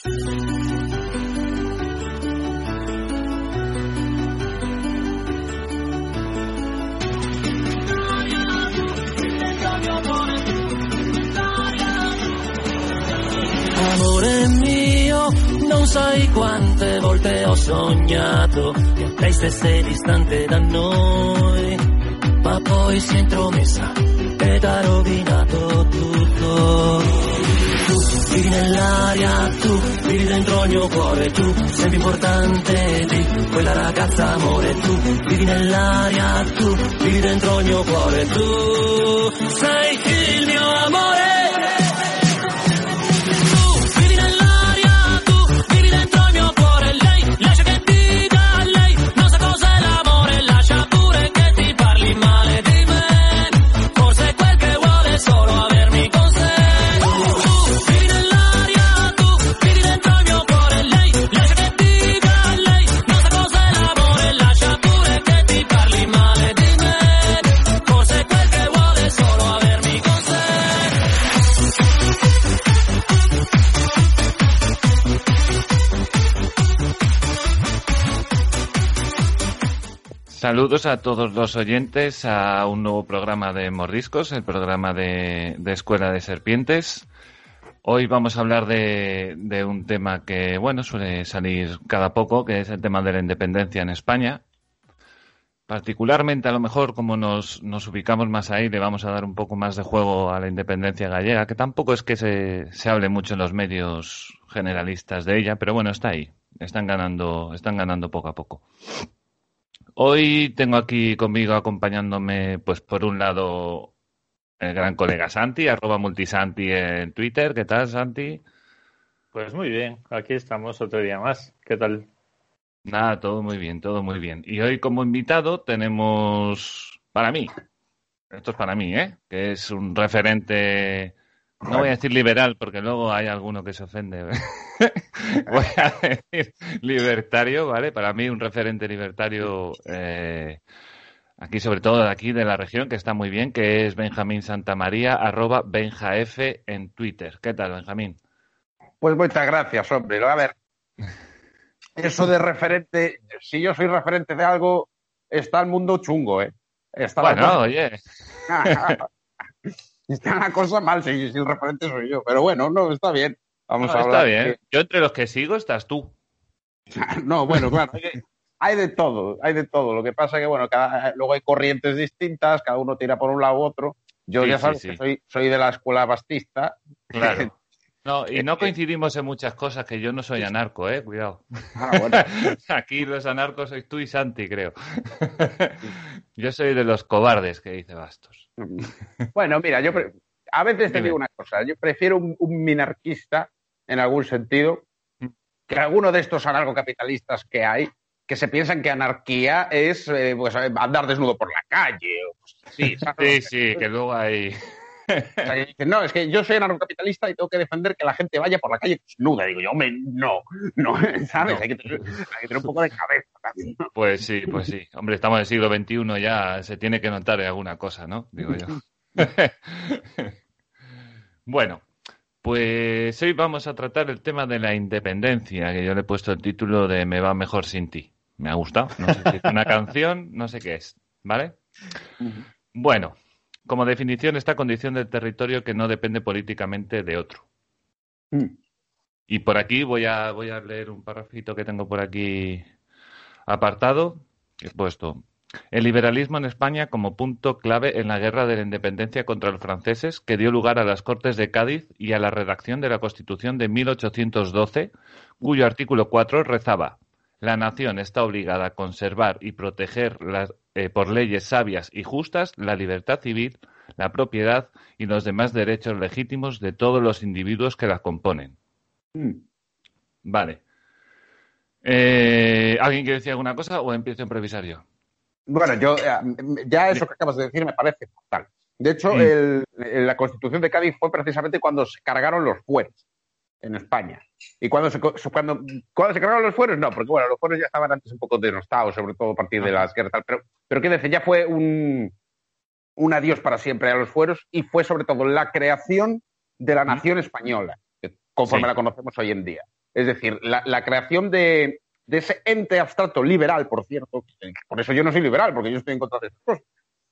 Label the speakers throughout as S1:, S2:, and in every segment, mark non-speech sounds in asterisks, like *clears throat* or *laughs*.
S1: Amore mio, non sai quante volte ho sognato che lei stesse distante da noi, ma poi si è intromessa ed ha rovinato tutto. Nell'aria, tu vivi dentro il mio cuore, tu sei più importante di quella ragazza amore, tu vivi nell'aria, tu vivi dentro il mio cuore, tu sei il mio amore.
S2: Saludos a todos los oyentes a un nuevo programa de Morriscos, el programa de, de Escuela de Serpientes. Hoy vamos a hablar de, de un tema que, bueno, suele salir cada poco, que es el tema de la independencia en España. Particularmente, a lo mejor, como nos, nos ubicamos más ahí, le vamos a dar un poco más de juego a la independencia gallega, que tampoco es que se, se hable mucho en los medios generalistas de ella, pero bueno, está ahí. Están ganando, están ganando poco a poco. Hoy tengo aquí conmigo acompañándome, pues por un lado, el gran colega Santi, arroba multisanti en Twitter. ¿Qué tal, Santi?
S3: Pues muy bien, aquí estamos otro día más. ¿Qué tal?
S2: Nada, todo muy bien, todo muy bien. Y hoy como invitado tenemos, para mí, esto es para mí, ¿eh? Que es un referente, no voy a decir liberal porque luego hay alguno que se ofende. *laughs* voy a decir libertario, ¿vale? Para mí un referente libertario, eh, aquí sobre todo de aquí de la región, que está muy bien, que es Benjamín Santamaría, arroba benjaf en Twitter. ¿Qué tal, Benjamín?
S4: Pues muchas gracias, hombre. A ver, *laughs* eso de referente, si yo soy referente de algo, está el mundo chungo, ¿eh? Está
S2: Bueno, oye, *laughs*
S4: está la cosa mal si, si el referente soy yo. Pero bueno, no, está bien. Vamos
S2: no,
S4: a
S2: está
S4: hablar.
S2: bien.
S4: de-
S2: Yo entre los que sigo estás tú. *laughs*
S4: No, bueno, claro. hay de- todo, hay de todo. Lo que pasa que, bueno, cada, luego hay corrientes distintas, cada uno tira por un lado u otro. Yo
S2: Sí,
S4: ya sabes
S2: sí.
S4: que soy, soy de la escuela bastista.
S2: Claro. *laughs* No, y no
S4: Eh,
S2: coincidimos en muchas cosas, que yo no soy anarco, eh, cuidado.
S4: Ah, bueno.
S2: Aquí los anarcos sois tú y Santi, creo. Yo soy de los cobardes, que dice Bastos. *laughs*
S4: Bueno, mira, yo pre- a veces te digo una cosa, yo prefiero un, un minarquista en algún sentido que alguno de estos anarcocapitalistas que hay que se piensan que anarquía es eh, pues, eh, andar desnudo por la calle. o ¿sabes?
S2: Sí, sí, que luego hay...
S4: O sea, que dicen, no, es que yo soy anarcocapitalista y tengo que defender que la gente vaya por la calle desnuda. Digo yo, hombre, no, no, *laughs* ¿sabes?
S2: No.
S4: Hay, que tener, hay que tener un poco de cabeza también. ¿no?
S2: Pues sí, pues sí. Hombre, estamos en el siglo XXI, ya se tiene que notar alguna cosa, ¿no? Digo yo. *laughs* Bueno, pues hoy vamos a tratar el tema de la independencia, que yo le he puesto el título de Me va mejor sin ti. Me ha gustado. No sé si es una *laughs* canción, no sé qué es, ¿vale? Bueno, como definición, esta condición del territorio que no depende políticamente de otro. Y por aquí voy a, voy a leer un parrafito que tengo por aquí apartado. He puesto el liberalismo en España como punto clave en la guerra de la independencia contra los franceses que dio lugar a las Cortes de Cádiz y a la redacción de la Constitución de 1812, cuyo artículo 4 rezaba la nación está obligada a conservar y proteger las, eh, por leyes sabias y justas la libertad civil, la propiedad y los demás derechos legítimos de todos los individuos que la componen. Vale. Eh, ¿Alguien quiere decir alguna cosa o empiezo a improvisar yo?
S4: Bueno, yo eh, ya eso que acabas de decir me parece fatal. De hecho,
S2: Mm.
S4: el- la Constitución de Cádiz fue precisamente cuando se cargaron los fueros en España. ¿Y cuando se, co- cuando, cuando se cargaron los fueros? No, porque bueno, los fueros ya estaban antes un poco denostados, sobre todo a partir de las guerras. tal, Pero, pero qué decir, ya fue un, un adiós para siempre a los fueros y fue sobre todo la creación de la nación española, conforme
S2: Sí.
S4: la conocemos hoy en día.
S5: Es decir, la, la creación de, de, ese ente abstracto liberal, por cierto, por eso yo no soy liberal, porque yo estoy en contra de estas cosas.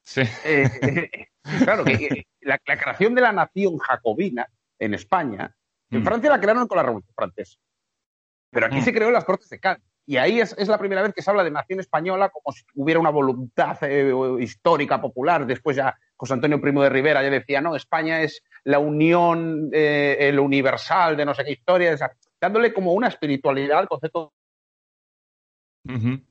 S2: Sí.
S5: Eh, eh, *laughs* claro, que la, la, creación de la nación jacobina en España, en mm. Francia la crearon con la Revolución Francesa, pero aquí mm. se creó en las Cortes de Cádiz. Y ahí es, es, la primera vez que se habla de nación española como si hubiera una voluntad eh, histórica, popular. Después ya José Antonio Primo de Rivera ya decía, no, España es la unión, eh, el universal de no sé qué historia, dándole como una espiritualidad al concepto.
S2: Uh -huh.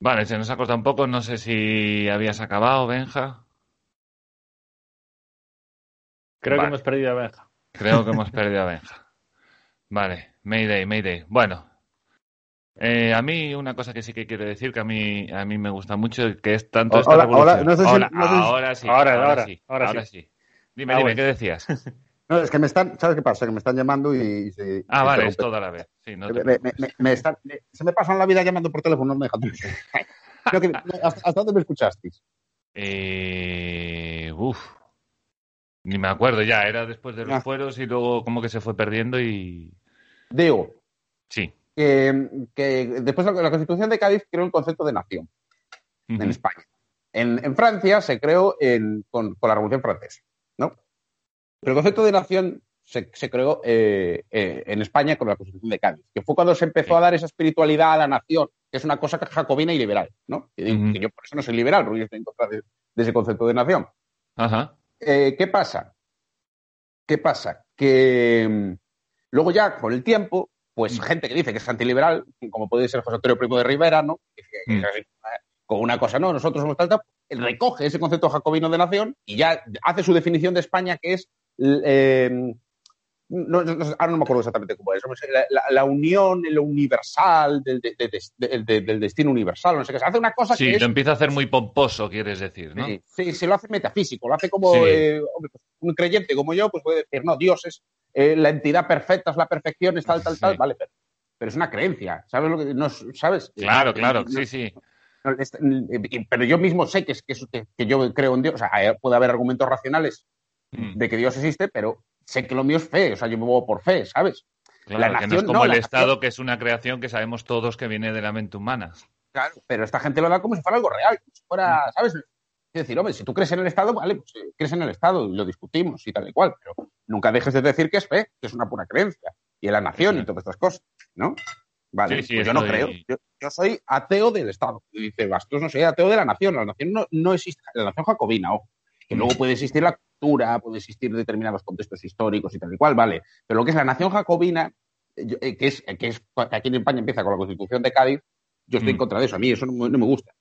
S2: Vale, se nos ha cortado un poco, no sé si habías acabado, Benja.
S3: Creo vale. que hemos perdido a Benja.
S2: Creo que hemos *laughs* perdido a Benja. Vale, Mayday, Mayday. Bueno, eh, a mí una cosa que sí que quiero decir que a mí a mí me gusta mucho que es tanto esta
S4: hola,
S2: revolución.
S4: Hola, no sé si,
S2: ahora,
S4: no sé si...
S2: ahora, sí,
S3: ahora,
S2: ahora,
S3: ahora,
S2: sí,
S3: ahora
S2: ahora
S3: sí.
S2: sí. Dime,
S3: Ah,
S2: dime,
S3: bueno.
S2: ¿qué decías? *laughs*
S4: No, es que me están, ¿sabes qué pasa? Que me están llamando y.
S2: Ah, vale,
S4: interrumpe.
S2: es todo a la vez. Sí, no te
S4: Me- me-
S2: preocupes.
S4: me- me están- me- se me pasan la vida llamando por teléfono, no me dejan. No, *laughs* que- ¿hasta, hasta dónde me escuchasteis?
S2: Eh, uf. Ni me acuerdo ya, era después de los
S4: Ah.
S2: fueros y luego como que se fue perdiendo y...
S4: Digo,
S2: Sí.
S4: que, que después de la, Constitución de Cádiz creó el concepto de nación en España. En, en Francia se creó en- con, con la Revolución Francesa, ¿no? Pero el concepto de nación se, se creó eh, eh, en España con la Constitución de Cádiz, que fue cuando se empezó
S2: Sí.
S4: a dar esa espiritualidad a la nación, que es una cosa jacobina y liberal, ¿no? Que, yo por eso no soy liberal, porque yo estoy en contra de, de ese concepto de nación.
S2: Ajá.
S4: Eh, ¿Qué pasa? ¿Qué pasa? Que mm, luego ya, con el tiempo, pues gente que dice que es antiliberal, como puede ser José Antonio Primo de Rivera, ¿no?
S2: Mm.
S4: con una cosa, no, nosotros somos tal, recoge ese concepto jacobino de nación y ya hace su definición de España, que es... eh, no, no- ahora no me acuerdo exactamente cómo es, la, la- la unión, lo universal, del, de- de- de- de- del destino universal, no sé qué. Hace una cosa
S2: Sí,
S4: que es
S2: lo empieza a hacer muy pomposo, quieres decir, ¿no?
S4: Sí, sí, se lo hace metafísico, lo hace como
S2: Sí.
S4: eh, pues, un creyente como yo, pues puede decir, no, Dios es eh, la entidad perfecta, es la perfección, es tal, tal, tal,
S2: Sí.
S4: vale, pero, pero es una creencia, ¿sabes lo que no es- sabes?
S2: Claro,
S4: Eh,
S2: claro,
S4: no-
S2: sí, sí.
S4: es- eh, pero yo mismo sé que es que, es- que- que yo creo en Dios, o sea, eh, puede haber argumentos racionales
S2: Mm.
S4: de que Dios existe, pero sé que lo mío es fe, o sea, yo me muevo por fe, ¿sabes?
S2: Claro,
S4: la
S2: que no es
S4: nación,
S2: como
S4: no,
S2: el Estado,
S4: nación-
S2: que es una creación que sabemos todos que viene de la mente humana.
S4: Claro, pero esta gente lo da como si fuera algo real, como si
S2: Mm.
S4: fuera, ¿sabes? Es decir, hombre, si tú crees en el Estado, vale, pues eh, crees en el Estado y lo discutimos y tal y cual, pero nunca dejes de decir que es fe, que es una pura creencia, y en la nación y todas estas cosas, ¿no? Vale,
S2: Sí, sí,
S4: pues yo no creo. Yo, yo soy ateo del Estado. Y dice Bastos, no soy ateo de la nación. La nación no, no existe, la nación jacobina, ojo. Que luego puede existir la cultura, puede existir determinados contextos históricos y tal y cual, vale. Pero lo que es la nación jacobina, eh, eh, que es, que es que aquí en España empieza con la Constitución de Cádiz, yo estoy en
S2: Mm.
S4: contra de eso. A mí eso no, me- no me gusta.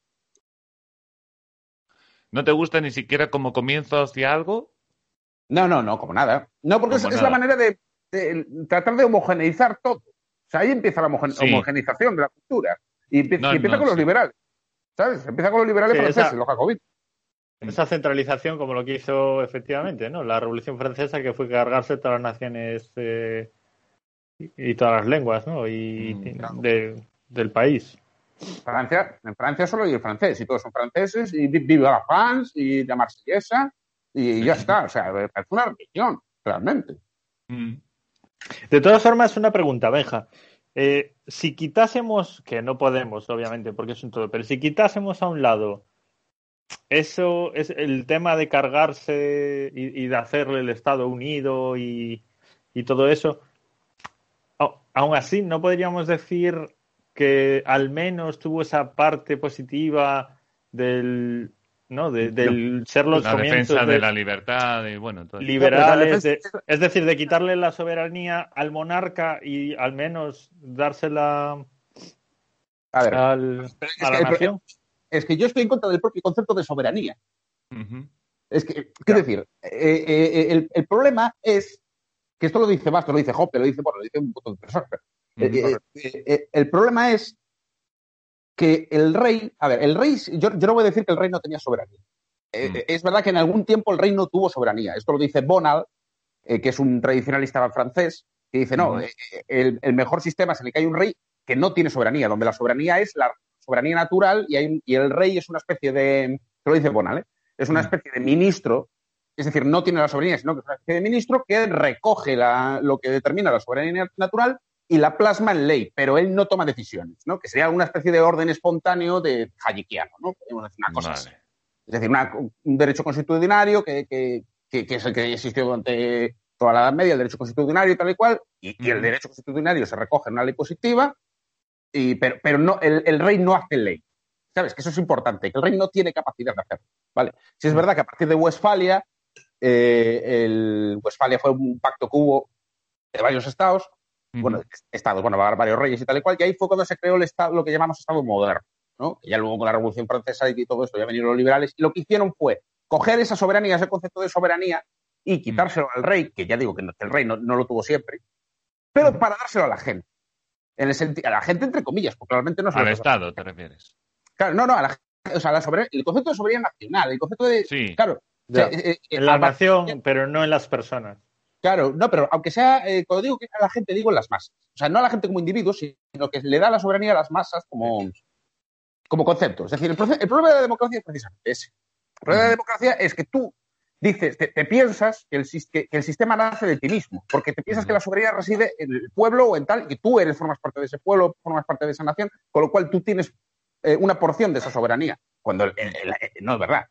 S2: ¿No te gusta ni siquiera como comienzo hacia algo?
S4: No, no, no, como nada. No, porque es, es la manera de, de tratar de homogeneizar todo. O sea, ahí empieza la homogen-
S2: Sí.
S4: homogeneización de la cultura. Y, empie-
S2: No,
S4: y empieza
S2: no,
S4: con los liberales. ¿Sabes? Empieza con los liberales
S3: Sí,
S4: franceses,
S3: esa-
S4: los jacobinos.
S3: Esa centralización, como lo que hizo efectivamente, ¿no? La Revolución Francesa, que fue cargarse todas las naciones eh, y, y todas las lenguas, ¿no? Y
S2: Mm,
S4: claro.
S3: de- del país.
S4: Francia, en Francia solo hay el francés y todos son franceses y vi- viva la France y la marsellesa y ya está. O sea, es una religión, realmente.
S2: Mm.
S3: De todas formas, una pregunta, Benja. Eh, si quitásemos, que no podemos, obviamente, porque es un todo, pero si quitásemos a un lado eso es el tema de cargarse y, y de hacerle el Estado unido y, y todo eso, aún así no podríamos decir que al menos tuvo esa parte positiva del, ¿no? De- del ser los
S2: La
S3: comienzos
S2: defensa de
S3: de-
S2: la libertad y bueno, todo eso.
S3: liberales, de- es decir, de quitarle la soberanía al monarca y al menos dársela
S4: A ver,
S3: al, a la
S4: el
S3: nación.
S4: Es que yo estoy en contra del propio concepto de soberanía. Es que, quiero decir, eh, eh, el, el problema es que esto lo dice Bastos, lo dice Hoppe, lo dice, bueno, lo dice un montón de personas. eh, el problema es que el rey, a ver, el rey, yo, yo no voy a decir que el rey no tenía soberanía.
S2: Mm.
S4: Es verdad que en algún tiempo el rey no tuvo soberanía. Esto lo dice Bonal, que es un tradicionalista francés, que dice, no, el, el mejor sistema es en el que hay un rey que no tiene soberanía, donde la soberanía es la soberanía natural y, hay un- y el rey es una especie de, esto lo dice Bonal, ¿eh? es una
S2: Mm.
S4: especie de ministro es decir, no tiene la soberanía, sino que es una especie de ministro que recoge la- lo que determina la soberanía natural y la plasma en ley, pero él no toma decisiones, ¿no? Que sería una especie de orden espontáneo de hayekiano, ¿no? Podemos decir una cosa así. Es decir, una- un derecho constitucionario que, que- que- que es el que existió durante toda la Edad Media, el derecho constitucionario y tal y cual, y, y el
S2: Ujú.
S4: derecho constitucionario se recoge en una ley positiva, y, pero, pero no, el, el rey no hace ley. ¿Sabes? Que eso es importante, que el rey no tiene capacidad de hacerlo. ¿vale? Si es verdad que a partir de Westfalia, eh, el Westfalia fue un pacto que hubo de varios estados,
S2: Ujú.
S4: bueno, estados, bueno, varios reyes y tal y cual, y ahí fue cuando se creó el estado, lo que llamamos Estado moderno, ¿no? Que ya luego con la Revolución Francesa y todo esto ya vinieron los liberales, y lo que hicieron fue coger esa soberanía, ese concepto de soberanía, y quitárselo al rey, que ya digo que el rey no, no lo tuvo siempre, pero para dárselo a la gente. En el senti- a la gente entre comillas, porque realmente no se
S2: Al Estado, te refieres.
S4: Claro, no, no, a la, o sea, la el concepto de soberanía nacional, el concepto de...
S2: Sí.
S4: Claro, o sea, eh, eh,
S3: En la nación, pero no en las personas.
S4: Claro, no, pero aunque sea, eh, cuando digo que a la gente, digo en las masas. O sea, no a la gente como individuo, sino que le da la soberanía a las masas como, como concepto. Es decir, el, el problema de la democracia es precisamente ese. El problema de la democracia es que tú dices, te, te piensas que el, que- que el sistema nace de ti mismo, porque te piensas que la soberanía reside en el pueblo o en tal, y que tú eres, formas parte de ese pueblo, formas parte de esa nación, con lo cual tú tienes eh, una porción de esa soberanía, cuando el- el- no es verdad.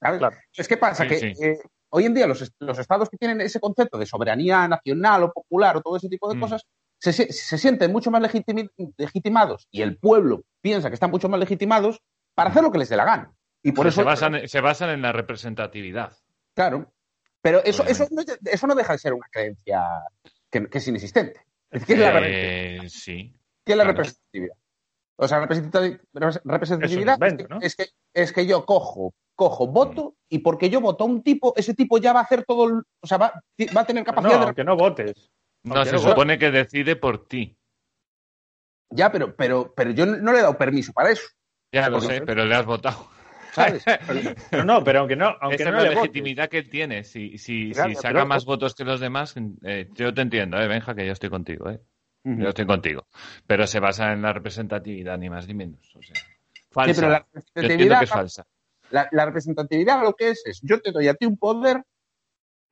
S4: ¿sabes?
S3: Claro.
S4: Entonces, ¿qué pasa?
S2: Sí,
S4: que
S2: sí.
S4: eh, hoy en día los, est- los estados que tienen ese concepto de soberanía nacional o popular o todo ese tipo de
S2: Mm.
S4: cosas se, sienten mucho más legitimi- legitimados y el pueblo piensa que están mucho más legitimados para hacer lo que les dé la gana. Y por eso,
S2: se, basan, se basan en la representatividad.
S4: Claro. Pero eso, eso,
S2: Obviamente.
S4: no, eso no deja de ser una creencia que, que es inexistente. Es que es la,
S2: Eh, sí.
S4: ¿Qué es la
S2: claro.
S4: representatividad? O sea, representati- representatividad
S3: Es un invento,
S4: es,
S3: ¿no?
S4: que, es, que, es que yo cojo, cojo, voto, y porque yo voto a un tipo, ese tipo ya va a hacer todo, el- o sea, va, va a tener
S3: No,
S4: capacidad de...
S3: aunque no votes.
S2: No, se
S3: no-
S2: supone que decide por ti.
S4: Ya, pero, pero, pero yo no le he dado permiso para eso,
S2: Ya lo sé, pero le has votado.
S4: ¿Sabes? *laughs*
S3: No, no, pero aunque no, aunque no
S2: es la
S3: le votes.
S2: legitimidad que él tiene. Si, si,
S4: Claro,
S2: si saca
S4: pero-
S2: más votos que los demás, eh, yo te entiendo, eh, Benja, que yo estoy contigo. Eh. Yo estoy contigo. Pero se basa en la representatividad, ni más ni menos. O sea, falsa.
S4: Sí, pero la
S2: Yo
S4: representatividad,
S2: que es falsa.
S4: la, la representatividad lo que es es, yo te doy a ti un poder,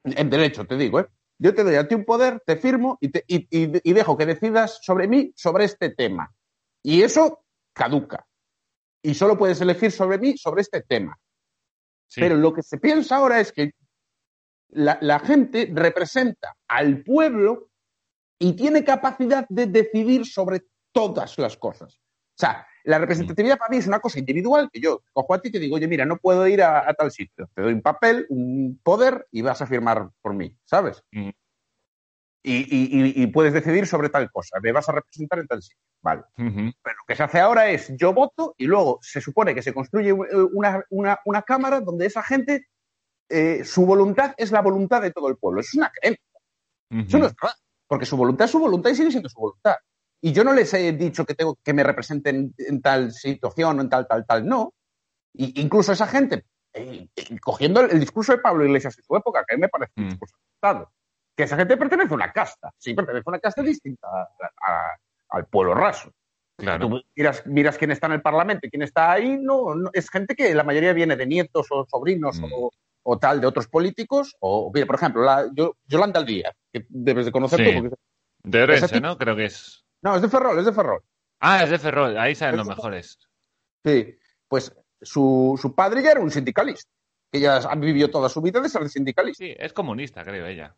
S4: en derecho te digo, ¿eh? Yo te doy a ti un poder, te firmo y, te- y- y- y dejo que decidas sobre mí, sobre este tema. Y eso caduca. Y solo puedes elegir sobre mí, sobre este tema.
S2: Sí.
S4: Pero lo que se piensa ahora es que la, la gente representa al pueblo y tiene capacidad de decidir sobre todas las cosas. O sea, la representatividad para mí es una cosa individual que yo cojo a ti y te digo, oye, mira, no puedo ir a, a tal sitio. Te doy un papel, un poder y vas a firmar por mí, ¿sabes?
S2: Mm.
S4: Y, y- y- y puedes decidir sobre tal cosa. Me vas a representar en tal sitio. Vale. Pero lo que se hace ahora es yo voto y luego se supone que se construye eh, una, una- una cámara donde esa gente, eh, su voluntad es la voluntad de todo el pueblo. Eso es una creencia. Eso no es verdad. Porque su voluntad es su voluntad y sigue siendo su voluntad. Y yo no les he dicho que tengo que me representen en tal situación o en tal, tal, tal. No. Y incluso esa gente, eh, cogiendo el, el discurso de Pablo Iglesias en su época, que a mí me parece un
S2: Mm.
S4: discurso acertado, que esa gente pertenece a una casta. Sí, pertenece a una casta distinta a- a- al pueblo raso.
S2: Claro.
S4: Tú miras, miras quién está en el Parlamento y quién está ahí, no, no- es gente que la mayoría viene de nietos o sobrinos
S2: Mm.
S4: o, o tal de otros políticos. O, mira, por ejemplo, la, yo- Yolanda Díaz, que debes de conocer
S2: Sí.
S4: tú. Porque,
S2: De Orense, ¿no? Creo que es.
S4: no, es de Ferrol, es de Ferrol.
S2: Ah, es de Ferrol. Ahí salen los
S4: Es de-
S2: mejores.
S4: Sí, pues su, su padre ya era un sindicalista, que ella ha vivido toda su vida de ser sindicalista.
S2: Sí, es comunista, creo ella.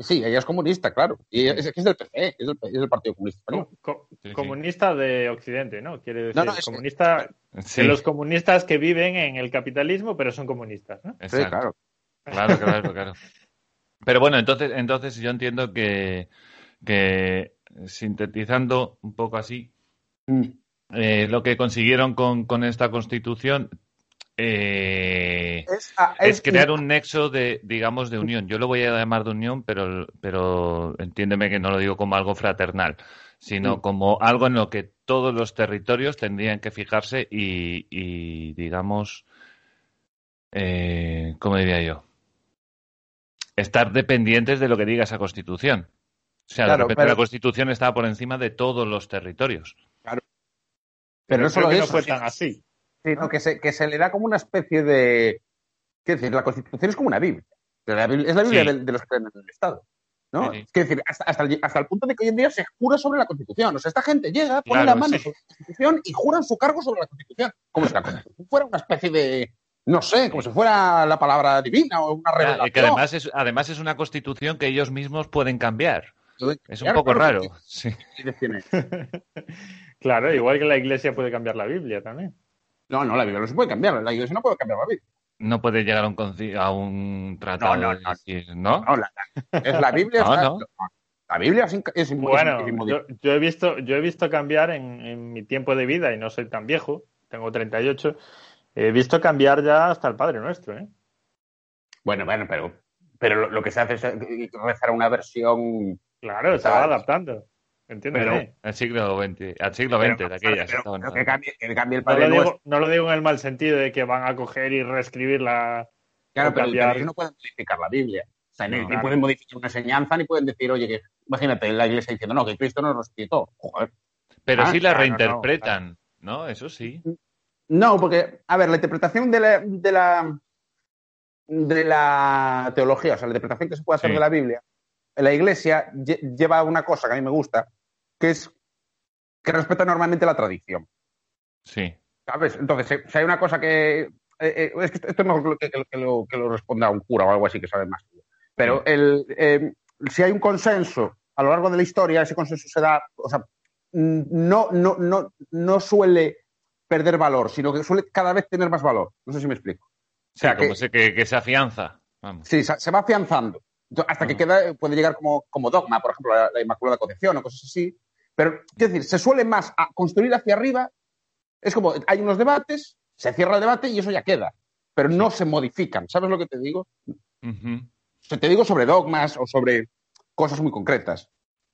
S4: Sí, ella es comunista, claro. Y es, es del PC, es del, es del Partido Comunista.
S3: Co-
S2: Sí, sí.
S3: comunista de Occidente, ¿no? Quiere decir,
S4: No, no, es-
S3: comunista
S2: Sí,
S3: de los comunistas que viven en el capitalismo, pero son comunistas, ¿no?
S4: Sí,
S2: exacto.
S4: claro.
S2: Claro, *laughs* claro, claro. Pero bueno, entonces, entonces yo entiendo que, que sintetizando un poco así,
S4: Mm.
S2: eh, lo que consiguieron con, con esta constitución eh,
S4: Es, ah,
S2: es crear un nexo de, digamos, de unión. Yo lo voy a llamar de unión, pero, pero entiéndeme que no lo digo como algo fraternal, sino como algo en lo que todos los territorios tendrían que fijarse y, y, digamos, eh, ¿cómo diría yo? Estar dependientes de lo que diga esa constitución. O sea,
S4: Claro,
S2: de repente
S4: pero-
S2: la constitución está por encima de todos los territorios.
S4: Pero no solo
S3: que no
S4: eso,
S3: fue tan así.
S4: Sino que se, que se le da como una especie de, Quiero decir, la Constitución es como una Biblia. La Biblia- es la Biblia
S2: Sí.
S4: de, de los que creen en el Estado. ¿no?
S2: Sí, sí.
S4: Quiero decir, hasta, hasta, el, hasta el punto de que hoy en día se jura sobre la Constitución. O sea, esta gente llega, pone
S2: Claro,
S4: la mano
S2: sí.
S4: sobre la Constitución y juran su cargo sobre la Constitución. Como si la Constitución fuera una especie de, no sé, como si fuera la palabra divina o una revelación.
S2: y que además es, además es una constitución que ellos mismos pueden cambiar. Es un poco
S4: claro,
S2: raro. Sí. *laughs*
S3: Claro, igual que la iglesia puede cambiar la Biblia también.
S4: No, no, la Biblia no se puede cambiar. La Iglesia no puede cambiar la Biblia.
S2: No puede llegar a un, a un tratado.
S4: No, no,
S2: de
S4: no.
S2: decir, ¿no?
S4: No, la, es la Biblia. *laughs*
S2: No,
S4: está-
S2: no.
S4: La Biblia es, es,
S3: Bueno, yo, yo he visto, yo he visto cambiar en, en mi tiempo de vida y no soy tan viejo, tengo 38, he visto cambiar ya hasta el Padre Nuestro, ¿eh?
S4: Bueno, bueno, pero, pero lo, lo que se hace es eh, rezar una versión.
S3: Claro, se va adaptando. ¿Entiendes?
S4: Pero-?
S2: Al siglo XX, al siglo XX
S4: pero-
S2: de aquellas.
S4: pero-
S2: estaban-
S4: pero que, cambie, que cambie el
S3: No lo, digo,
S4: Nuestro.
S3: no lo digo en el mal sentido de que van a coger y reescribir la...
S4: Claro, pero, ellos no pueden modificar la Biblia. O sea, ni,
S2: No,
S4: ni
S3: claro.
S4: pueden modificar una enseñanza, ni pueden decir, oye, que imagínate la iglesia diciendo, no, que Cristo no nos quitó. Joder.
S2: Pero
S4: Ah,
S2: sí la
S3: claro, no,
S2: reinterpretan, ¿no? Eso sí.
S4: No, porque, a ver, la interpretación de la, de la, de la teología, o sea, la interpretación que se puede hacer
S2: Sí.
S4: de la Biblia, en la iglesia lle- lleva una cosa que a mí me gusta, que es que respeta normalmente la tradición.
S2: Sí.
S4: ¿Sabes? Entonces, si hay una cosa que. eh, eh, es que esto es mejor que, que- que lo, que lo responda un cura o algo así que sabe más. Pero el, eh, si hay un consenso a lo largo de la historia, ese consenso se da. O sea, mm, no, no, no, no suele perder valor, sino que suele cada vez tener más valor. No sé si me explico. O sea,
S2: Sí, como
S4: que,
S2: se, que, se afianza. Vamos.
S4: sí, se, se va afianzando. Hasta que
S2: Ajá.
S4: queda, puede llegar como, como dogma, por ejemplo, la, la Inmaculada Concepción o cosas así. Pero, quiero decir, se suele más a construir hacia arriba. Es como, hay unos debates, se cierra el debate y eso ya queda. Pero no se modifican. ¿Sabes lo que te digo? Te digo sobre dogmas o sobre cosas muy concretas.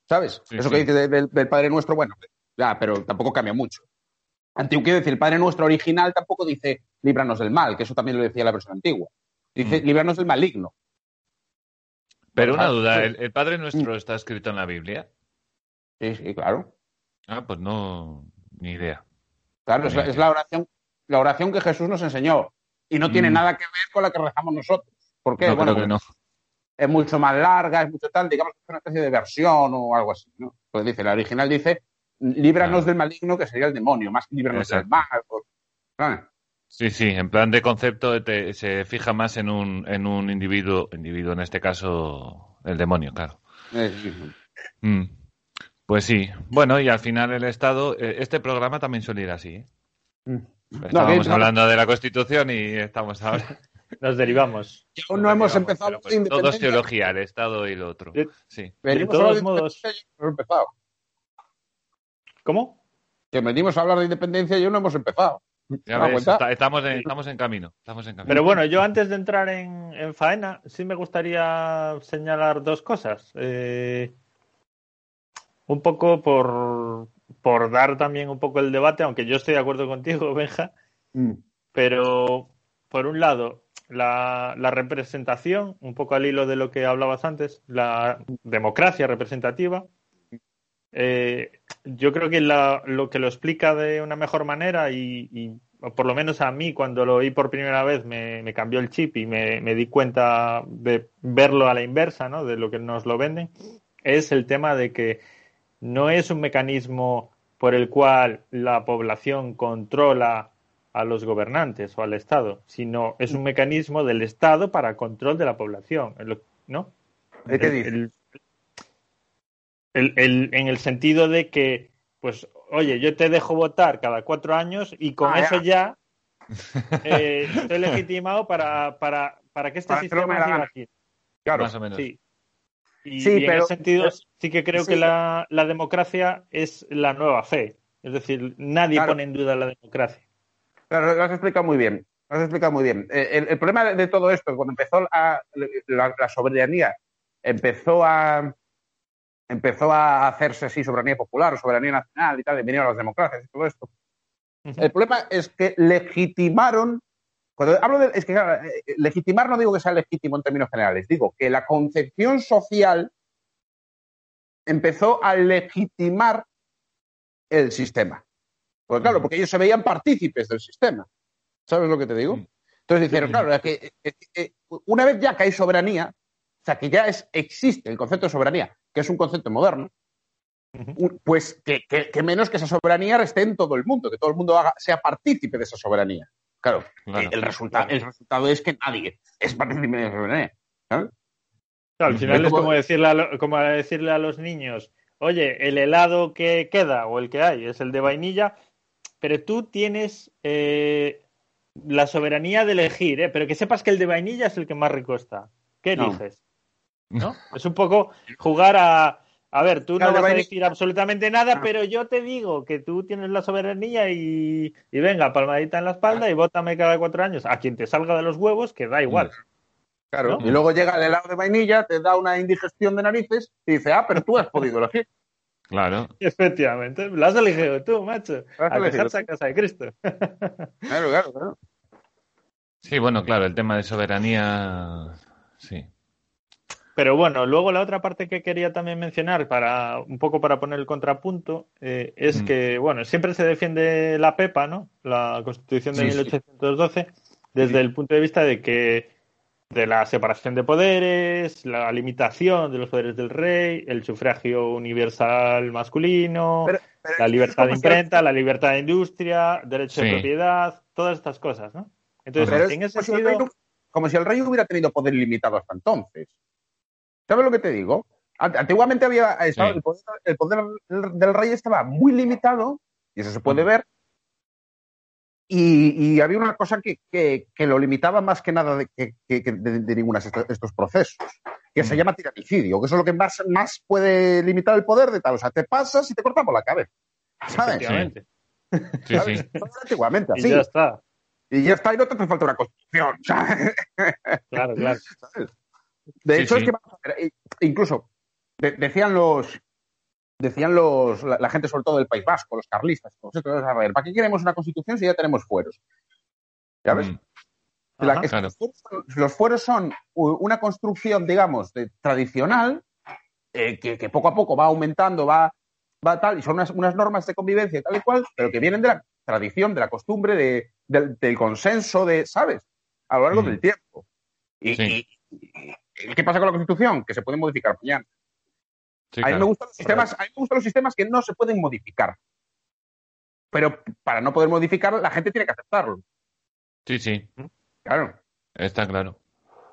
S4: ¿Sabes?
S2: Sí,
S4: eso
S2: sí.
S4: que dice de- del, del Padre Nuestro, bueno, ya, pero tampoco cambia mucho. Antiguo quiero decir, el Padre Nuestro original tampoco dice líbranos del mal, que eso también lo decía la versión antigua. Dice
S2: Mm.
S4: líbranos del maligno.
S2: Pero una duda, ¿el, el Padre Nuestro está escrito en la Biblia?
S4: Sí, sí, claro.
S2: Ah, pues no, ni idea.
S4: Claro, es la, es la oración, la oración que Jesús nos enseñó. Y no tiene
S2: Mm.
S4: nada que ver con la que rezamos nosotros. ¿Por qué?
S2: No,
S4: bueno,
S2: creo que no.
S4: es mucho más larga, es mucho tal, digamos que es una especie de versión o algo así, ¿no? Pues dice, la original dice, líbranos
S2: Claro.
S4: del maligno, que sería el demonio, más que líbranos del mal.
S2: Sí, sí, en plan de concepto te- se fija más en un, en un individuo, individuo en este caso el demonio, claro.
S4: Eh, sí.
S2: Mm. Pues sí, bueno, y al final el Estado, eh, este programa también suele ir así. ¿eh?
S4: No,
S2: Estábamos
S4: que-
S2: hablando de la Constitución y estamos ahora. *laughs*
S3: Nos derivamos.
S4: Aún no hemos empezado
S2: pues todo es teología, el Estado y lo otro.
S3: De-
S2: Sí.
S4: Venimos
S3: De todos modos-
S4: y no empezado.
S3: ¿Cómo?
S4: Que venimos a hablar de independencia y aún no hemos empezado.
S2: Estamos, en, estamos en camino. Estamos en camino.
S3: Pero bueno, yo antes de entrar en, en faena, sí me gustaría señalar dos cosas. Eh, un poco por, por dar también un poco el debate, aunque yo estoy de acuerdo contigo, *laughs* Benja,
S4: Mm.
S3: pero por un lado, la, la representación, un poco al hilo de lo que hablabas antes, la democracia representativa, eh, yo creo que la- lo que lo explica de una mejor manera y, por lo menos a mí cuando lo oí por primera vez me, me cambió el chip y me, me di cuenta de verlo a la inversa, ¿no? de lo que nos lo venden, es el tema de que no es un mecanismo por el cual la población controla a los gobernantes o al Estado, sino es un mecanismo del Estado para control de la población, ¿no?
S4: ¿De qué
S3: El-
S4: dices?
S3: el- el- el- en el sentido de que, pues, oye, yo te dejo votar cada cuatro años y con
S4: Ah,
S3: eso ya *laughs* eh, estoy legitimado para, para, para que este
S4: Para
S3: sistema siga aquí.
S4: Claro.
S2: Más o menos.
S3: Sí. Y,
S4: Sí,
S3: y en
S4: pero-
S3: ese sentido sí que creo
S4: sí.
S3: que la, la democracia es la nueva fe. Es decir, nadie
S4: Claro.
S3: pone en duda la democracia.
S4: Claro, lo has explicado muy bien. Lo has explicado muy bien. Eh, El, el problema de, todo esto, cuando empezó a- la, la soberanía, empezó a empezó a hacerse así soberanía popular soberanía nacional y tal, y vinieron las democracias y todo esto. El problema es que legitimaron. Cuando hablo de. Es que, claro, eh, legitimar no digo que sea legítimo en términos generales, digo que la concepción social empezó a legitimar el sistema. Porque, claro, porque ellos se veían partícipes del sistema. ¿Sabes lo que te digo? Entonces dijeron, claro, es que eh, eh, una vez ya que hay soberanía, o sea, que ya es, existe el concepto de soberanía, que es un concepto moderno, pues que, que- que menos que esa soberanía esté en todo el mundo, que todo el mundo haga- sea partícipe de esa soberanía. Claro,
S2: Claro.
S4: el, resultado, el resultado es que nadie es partícipe de soberanía. ¿sabes?
S3: Claro, al final
S4: Es como-
S3: como decirle, a lo- como decirle a los niños, oye, el helado que queda o el que hay es el de vainilla, pero tú tienes eh, la soberanía de elegir, ¿eh? pero que sepas que el de vainilla es el que más rico está. ¿Qué
S4: No.
S3: eliges? ¿No? *laughs* Es un poco jugar a... A ver, tú
S4: Claro,
S3: no vas a decir absolutamente nada,
S4: Ah.
S3: pero yo te digo que tú tienes la soberanía y, y venga, palmadita en la espalda y bótame cada cuatro años a quien te salga de los huevos, que da igual.
S4: Claro.
S3: ¿No?
S4: Y luego llega el helado de vainilla, te da una indigestión de narices y dice, ah, pero tú has podido elegir.
S2: Claro. *laughs*
S3: Efectivamente, lo has elegido tú, macho.
S4: Has
S3: A quejarse a casa de Cristo.
S4: Claro, claro, claro.
S2: Sí, bueno, claro, el tema de soberanía. Sí.
S3: Pero bueno, luego la otra parte que quería también mencionar, para un poco para poner el contrapunto, eh, es
S2: Mm.
S3: que, bueno, siempre se defiende la PEPA, ¿no? La Constitución de
S4: Sí, sí.
S3: 1812, desde
S4: Sí.
S3: el punto de vista de que de la separación de poderes, la limitación de los poderes del rey, el sufragio universal masculino,
S4: Pero- pero
S3: la libertad de imprenta, la libertad de industria, derecho de propiedad, todas estas cosas, ¿no? Entonces,
S4: Pero es
S3: en ese
S4: como si, el
S3: sentido,
S4: rey, como si el rey hubiera tenido poder ilimitado hasta entonces. ¿Sabes lo que te digo? Ant- Antiguamente había estaba-
S2: Sí.
S4: el, poder, el poder del rey estaba muy limitado, y eso se puede
S2: Mm.
S4: ver, y, y había una cosa que, que- que lo limitaba más que nada de, que, de, de ninguno de estos, procesos, que se
S2: Mm.
S4: llama tiranicidio, que eso es lo que más, más puede limitar el poder de tal. O sea, te pasas y te cortamos la cabeza. ¿Sabes?
S2: Sí,
S4: ¿Sabes? Antiguamente,
S3: y
S4: así.
S3: ya está.
S4: Y ya está, y no te hace falta una constitución. *laughs* ¿sabes?
S3: Claro, claro.
S4: De
S2: Sí,
S4: hecho,
S2: sí.
S4: es que vamos a ver, eh, incluso de- decían los decían los la, la gente sobre todo del País Vasco, los carlistas, a ver, ¿para qué queremos una constitución si ya tenemos fueros? ¿Sabes?
S2: Mm,
S4: La-
S3: Ajá.
S2: Claro.
S4: los, fueros son, los fueros son u- una construcción, digamos, de- tradicional eh, que, que poco a poco va aumentando, va, va tal, y son unas, unas normas de convivencia tal y cual, pero que vienen de la tradición, de la costumbre, de, del, del consenso, de, ¿sabes? A lo largo
S2: Mm.
S4: del tiempo. Y,
S2: Sí.
S4: y- ¿qué pasa con la Constitución? Que se puede modificar mañana.
S2: sí,
S4: a, mí me gustan los sistemas, a mí me gustan los sistemas que no se pueden modificar. Pero para no poder modificar, la gente tiene que aceptarlo.
S2: Sí, sí,
S4: Claro.
S2: está claro.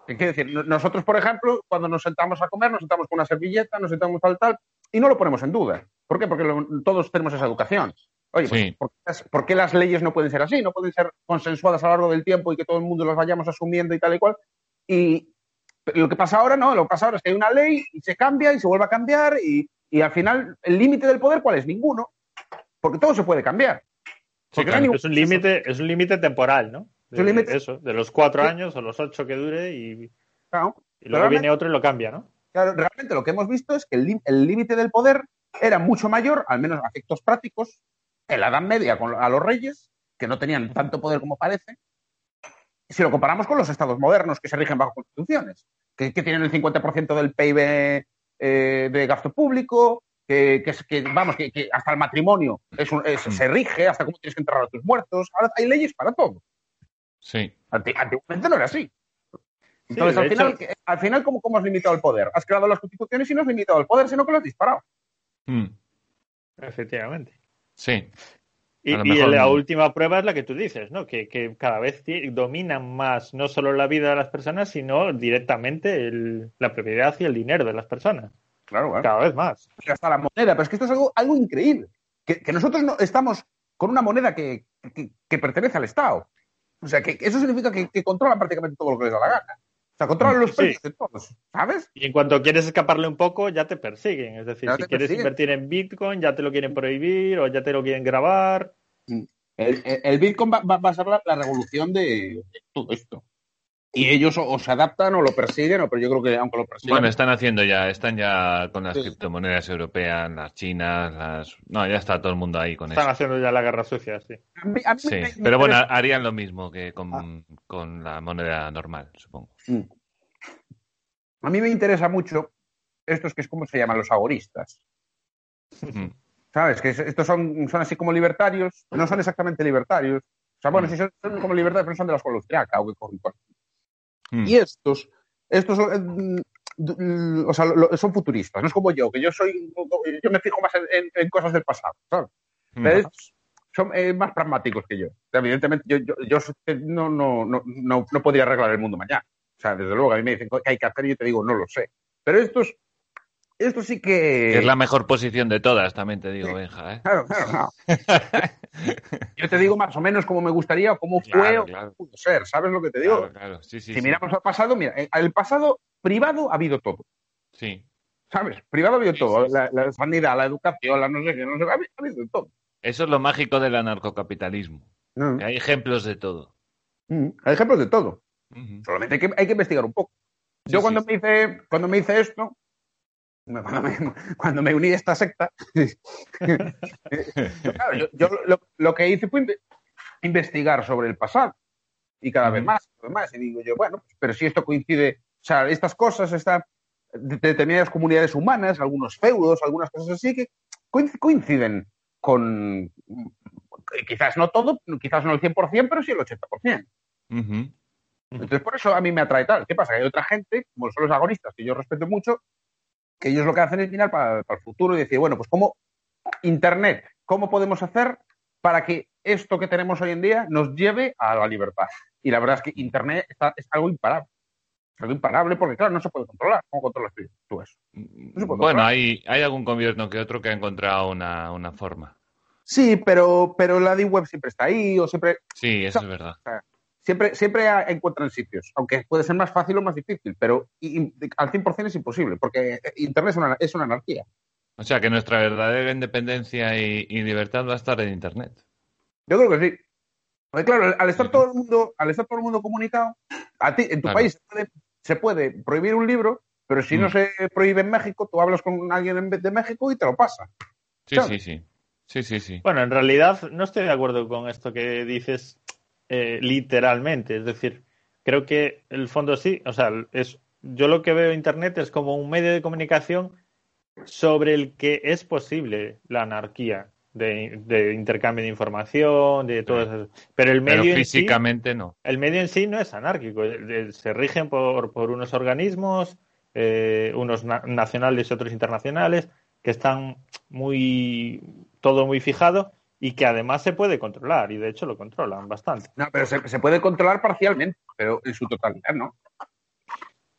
S4: ¿Qué quiere decir? No- Nosotros, por ejemplo, cuando nos sentamos a comer, nos sentamos con una servilleta, nos sentamos tal, tal, y no lo ponemos en duda. ¿Por qué? Porque lo- todos tenemos esa educación. Oye, pues,
S2: Sí.
S4: ¿por, qué las, por qué las leyes no pueden ser así? No pueden ser consensuadas a lo largo del tiempo y que todo el mundo las vayamos asumiendo y tal y cual. Y lo que pasa ahora, no, lo que pasa ahora es que hay una ley y se cambia y se vuelve a cambiar y, y al final, ¿el límite del poder cuál es? Ninguno. Porque todo se puede cambiar.
S2: Sí,
S4: no ningún-
S3: Es un límite, es un límite temporal, ¿no?
S4: Es un
S3: De-
S4: límite-
S3: Eso, de los cuatro
S4: Sí.
S3: años o los ocho que dure y,
S4: Claro.
S3: y luego viene otro y lo cambia, ¿no?
S4: Claro, realmente lo que hemos visto es que el límite del poder era mucho mayor, al menos a efectos prácticos, en la Edad Media con, a los reyes, que no tenían tanto poder como parece, si lo comparamos con los estados modernos que se rigen bajo constituciones, que, que tienen el 50% del PIB eh, de gasto público, que, que es- que, vamos, que, que hasta el matrimonio es un- es- se rige, hasta cómo tienes que enterrar a tus muertos. Ahora hay leyes para todo.
S2: Sí,
S4: Anti- Antiguamente no era así. Entonces, al, final,
S3: hecho-
S4: ¿qué- al final, ¿cómo, ¿cómo has limitado el poder? Has creado las constituciones y no has limitado el poder, sino que lo has disparado.
S2: Mm,
S3: Efectivamente.
S2: sí,
S3: Y, la
S2: no.
S3: última prueba es la que tú dices, ¿no? Que, que cada vez dominan más no solo la vida de las personas, sino directamente el- la propiedad y el dinero de las personas.
S4: Claro, claro.
S3: Cada vez más.
S4: Y hasta la moneda. Pero es que esto es algo, algo increíble. Que, que nosotros no estamos con una moneda que, que- que pertenece al Estado. O sea, que eso significa que, que controlan prácticamente todo lo que les da la gana. O sea, controlan los
S3: Sí.
S4: precios de todos, ¿sabes?
S3: Y en cuanto quieres escaparle un poco, ya te persiguen. Es decir,
S4: Ya
S3: si quieres
S4: persiguen.
S3: invertir en Bitcoin, ya te lo quieren prohibir o ya te lo quieren grabar.
S4: El, el- el Bitcoin va, va- va a ser la, la revolución de todo esto. Y ellos o, o se adaptan o lo persiguen, o, pero yo creo que aunque lo persigan...
S2: Bueno, están haciendo ya, están ya con las
S4: Sí.
S2: criptomonedas europeas, las chinas, las... No, ya está todo el mundo ahí con
S3: Están
S2: eso.
S3: haciendo ya la guerra sucia, sí.
S4: a mí- a mí
S2: Sí,
S4: me- me
S2: pero bueno, harían lo mismo que con,
S4: Ah.
S2: con la moneda normal, supongo.
S4: Mm. A mí me interesa mucho estos que es como se llaman los agoristas.
S2: Mm.
S4: ¿Sabes? Que es- estos son, son así como libertarios, no son exactamente libertarios, sea, bueno, si son, son como libertad de expresión de la escuela austriaca o que.
S2: Mm.
S4: Y estos, estos eh, mm, o sea, son futuristas, no es como yo, que yo soy, yo me fijo más en, en- cosas del pasado, ¿sabes?
S2: Mm.
S4: Pero son eh, más pragmáticos que yo. O sea, evidentemente, yo, yo, yo que no, no, no, no, podría arreglar el mundo mañana. O sea, desde luego, a mí me dicen qué hay que hacer y yo te digo, no lo sé. Pero estos, estos sí que...
S2: Es la mejor posición de todas, también te digo, Benja, ¿eh?
S4: Claro, claro, claro. *laughs* Yo te digo más o menos cómo me gustaría o cómo fue o cómo pudo ser. ¿Sabes lo que te digo?
S2: Claro, claro. Sí, sí,
S4: si miramos al pasado, mira, el pasado privado ha habido todo.
S2: Sí.
S4: ¿Sabes? Privado ha habido todo. La, la sanidad, la educación, la no sé qué, no sé qué, ha habido- ha habido todo.
S2: Eso es lo mágico del anarcocapitalismo.
S4: Mm.
S2: Hay ejemplos de todo.
S4: Mm. Hay ejemplos de todo. Solamente hay que, hay que investigar un poco. Yo cuando, me hice, cuando me hice esto, cuando me, *laughs* cuando me uní a esta secta, *laughs* claro, yo, yo lo, lo que hice fue inve- investigar sobre el pasado. Y cada vez más, cada vez más. Y digo yo, bueno, pues, pero si esto coincide, o sea, estas cosas, esta, de- determinadas comunidades humanas, algunos feudos, algunas cosas así, que coinc- coinciden con, quizás no todo, quizás no el 100%, pero sí el 80%.
S2: Ujú.
S4: Entonces, por eso a mí me atrae tal. ¿Qué pasa? Que hay otra gente, como son los agonistas, que yo respeto mucho, que ellos lo que hacen es mirar para, para el futuro y decir, bueno, pues cómo Internet, ¿cómo podemos hacer para que esto que tenemos hoy en día nos lleve a la libertad? Y la verdad es que Internet está- es algo imparable. Es algo imparable porque, claro, no se puede controlar. ¿Cómo controlas tú, eso?
S2: Bueno, hay, hay algún gobierno que otro que ha encontrado una, una forma.
S4: Sí, pero, pero la Deep Web siempre está ahí o siempre,
S2: Sí, eso es verdad.
S4: Siempre, siempre encuentran sitios, aunque puede ser más fácil o más difícil, pero y- y- al 100% es imposible, porque Internet es una, es una anarquía.
S2: O sea que nuestra verdadera independencia y, y libertad va a estar en Internet.
S4: Yo creo que sí. Porque claro, al estar todo el mundo, al estar todo el mundo comunicado, a ti, en tu
S2: Claro.
S4: país se puede, se puede prohibir un libro, pero si no
S2: Mm.
S4: se prohíbe en México, tú hablas con alguien en- de México y te lo pasa.
S2: Sí, sí, sí. Sí, sí, sí.
S3: Bueno, en realidad no estoy de acuerdo con esto que dices eh, literalmente. Es decir, creo que el fondo sí. O sea, es, yo lo que veo Internet es como un medio de comunicación sobre el que es posible la anarquía de, de intercambio de información, de todo eso. Pero el
S2: Pero
S3: medio sí,
S2: físicamente no.
S3: el medio en sí no es anárquico. Eh, Se rigen por, por unos organismos, eh, unos na- nacionales y otros internacionales, que están muy todo muy fijado y que además se puede controlar y de hecho lo controlan bastante.
S4: No, pero se, se puede controlar parcialmente, pero en su totalidad no.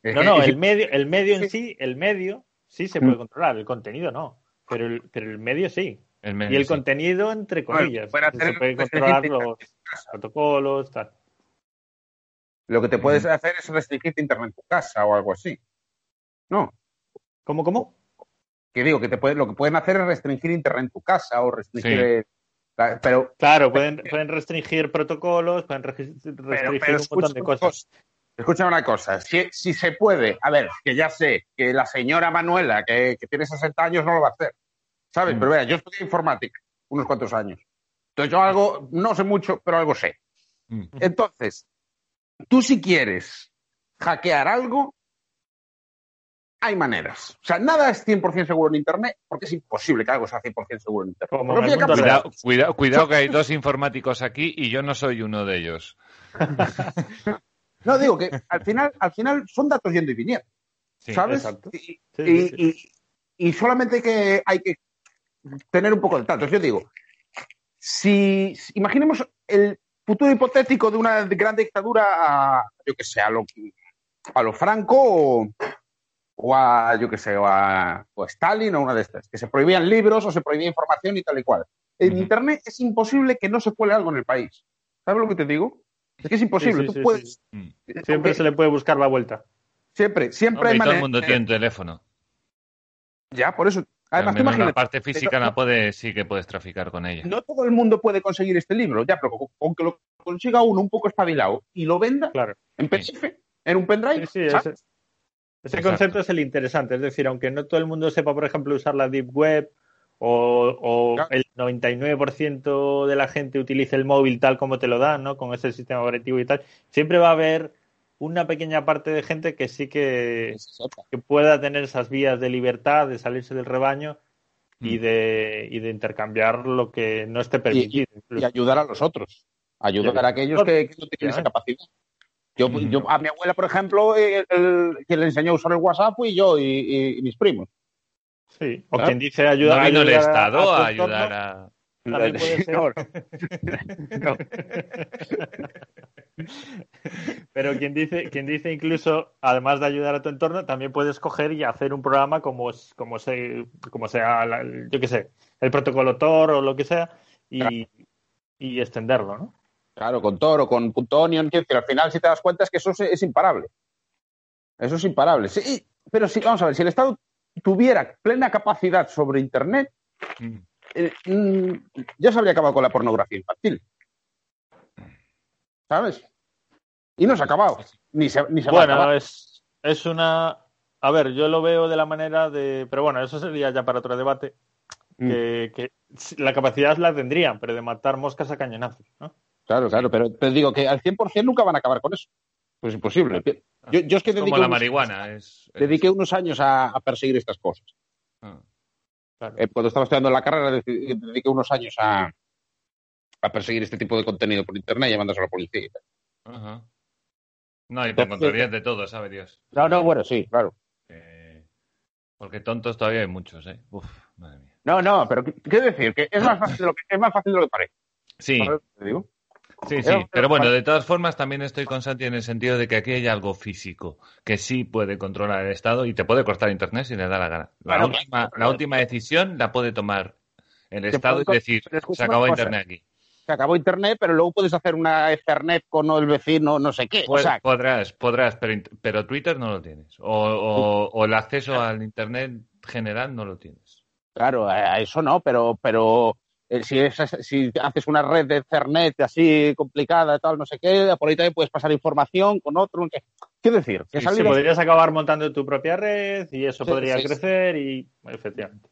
S3: No, no, el medio, el medio en
S4: sí.
S3: el medio sí se
S4: Mm.
S3: puede controlar, el contenido no, pero el, pero el medio sí.
S2: El
S3: Y
S2: medio,
S3: el
S2: sí.
S3: contenido entre
S4: Bueno,
S3: comillas, se puede
S4: restringir
S3: controlar los protocolos, tal.
S4: Lo que te puedes
S2: Ujú.
S4: hacer es restringirte internet en tu casa o algo así. No,
S3: ¿Cómo, cómo?
S4: que digo que te puede, lo que pueden hacer es restringir internet en tu casa o restringir.
S2: Sí.
S4: Pero,
S3: Claro, pueden, pueden restringir protocolos, pueden restringir
S4: pero
S3: un montón de cosas.
S4: cosa. Escucha una cosa, si, si se puede, a ver, que ya sé que la señora Manuela, que, que tiene 60 años, no lo va a hacer. ¿Sabes?
S3: Mm.
S4: Pero vea, yo estudié informática unos cuantos años. Entonces yo algo, no sé mucho, pero algo sé.
S2: Mm.
S4: Entonces, tú si quieres hackear algo, hay maneras. O sea, nada es 100% seguro en Internet, porque es imposible que algo sea 100% seguro en Internet.
S3: Como
S2: Cuidado, cuidado, cuidado que hay dos informáticos aquí y yo no soy uno de ellos.
S4: No, digo que al final, al final son datos yendo y viniendo,
S2: Sí,
S4: ¿sabes?
S3: exacto.
S4: Y,
S3: Sí,
S4: y-
S3: sí, sí.
S4: y- y solamente que hay que tener un poco de tanto. Yo digo, si, si- imaginemos el futuro hipotético de una gran dictadura a, yo que sé, a lo, a lo Franco o, o a, yo que sé, o a, o a Stalin o una de estas, que se prohibían libros o se prohibía información y tal y cual. En. Internet es imposible que no se cuele algo en el país. ¿Sabes lo que te digo? Es que es imposible.
S3: Sí, sí,
S4: Tú
S3: sí,
S4: puedes.
S2: Mm.
S3: Siempre
S4: aunque-
S3: se le puede buscar la vuelta.
S4: siempre, siempre
S2: Hombre,
S4: hay
S2: y todo el
S4: manera-
S2: mundo tiene un teléfono.
S4: Ya, por eso. Además, tú
S2: menos la
S4: imagínate,
S2: parte física
S4: no-
S2: la puede, sí que puedes traficar con ella.
S4: no todo el mundo puede conseguir este libro, ya, pero con que lo consiga uno un poco espabilado y lo venda
S3: Claro.
S4: en PDF, en un pendrive,
S3: Sí, sí,
S4: ¿sabes?
S3: Ese,
S2: Exacto.
S3: concepto es el interesante. Es decir, aunque no todo el mundo sepa, por ejemplo, usar la Deep Web o, o
S4: Claro.
S3: el 99% de la gente utilice el móvil tal como te lo dan, ¿no? Con ese sistema operativo y tal, siempre va a haber una pequeña parte de gente que sí que, que pueda tener esas vías de libertad, de salirse del rebaño y
S2: Mm.
S3: de, y de intercambiar lo que no esté permitido.
S4: y ayudar a los otros. Ayudar a aquellos que, que no tienen esa capacidad. Yo,
S2: Mm.
S4: yo- a mi abuela, por ejemplo, el, el- quien le enseñó a usar el WhatsApp fui yo y, y- y mis primos.
S3: Sí. O quien dice ayudar,
S2: no vino el
S3: ayudar
S2: Estado a ayudar a...
S3: También puede ser. *laughs*
S4: No,
S3: Pero quien dice, quien dice incluso, además de ayudar a tu entorno, también puedes coger y hacer un programa como, es- como, se, como sea, la- yo qué sé, el protocolo Tor o lo que sea, y, y extenderlo, ¿no?
S4: Claro, con Toro, con punto .onion, decir, al final, si te das cuenta, es que eso es, es imparable. Eso es imparable. Sí, pero sí, vamos a ver, si el Estado tuviera plena capacidad sobre Internet,
S2: Mm.
S4: eh, mm, ya se habría acabado con la pornografía infantil. ¿Sabes? Y no se ha acabado. Ni se, ni se va a
S3: Bueno,
S4: acabar.
S3: es, es una... A ver, yo lo veo de la manera de... Pero bueno, eso sería ya para otro debate.
S4: Mm.
S3: Que, que la capacidad la tendrían, pero de matar moscas a cañonazos, ¿no?
S4: Claro, claro, pero te digo que al 100% nunca van a acabar con eso. Pues imposible. Yo, yo es que
S2: Es como
S4: dediqué
S2: la
S4: unos-
S2: marihuana. Es, es-
S4: dediqué unos años a, a perseguir estas cosas.
S2: Ah.
S3: Claro.
S4: Eh, cuando estaba estudiando la carrera, dediqué unos años a, a perseguir este tipo de contenido por internet llamándose a la policía. y tal.
S2: Ajá. No, y te encontrarías de todo, sabe Dios.
S4: No, no, bueno, sí, claro.
S2: Eh, porque tontos todavía hay muchos, ¿eh? Uf, madre mía.
S4: No, no, pero ¿qué- quiero decir que es más fácil de lo que, es más fácil de lo que parece.
S2: Sí,
S4: ¿Sabes lo que te digo?
S2: Sí, sí. Pero bueno, de todas formas también estoy con Santi en el sentido de que aquí hay algo físico que sí puede controlar el Estado y te puede cortar Internet si le da la gana. La, última,
S4: claro.
S2: la última decisión la puede tomar el Estado y decir, se acabó. Internet aquí.
S4: Se acabó internet, pero luego puedes hacer una Ethernet con el vecino, no sé qué. O sea,
S2: podrás, podrás, pero, pero Twitter no lo tienes. O, o- o el acceso al Internet general no lo tienes.
S4: claro, a eso no, pero, pero eh, si, es- si haces una red de Ethernet así complicada, tal, no sé qué, por ahí también puedes pasar información con otro. Quiero decir, que
S2: Sí,
S3: podrías acabar montando tu propia red y eso
S4: Sí,
S3: podría
S4: sí, sí.
S3: crecer y efectivamente.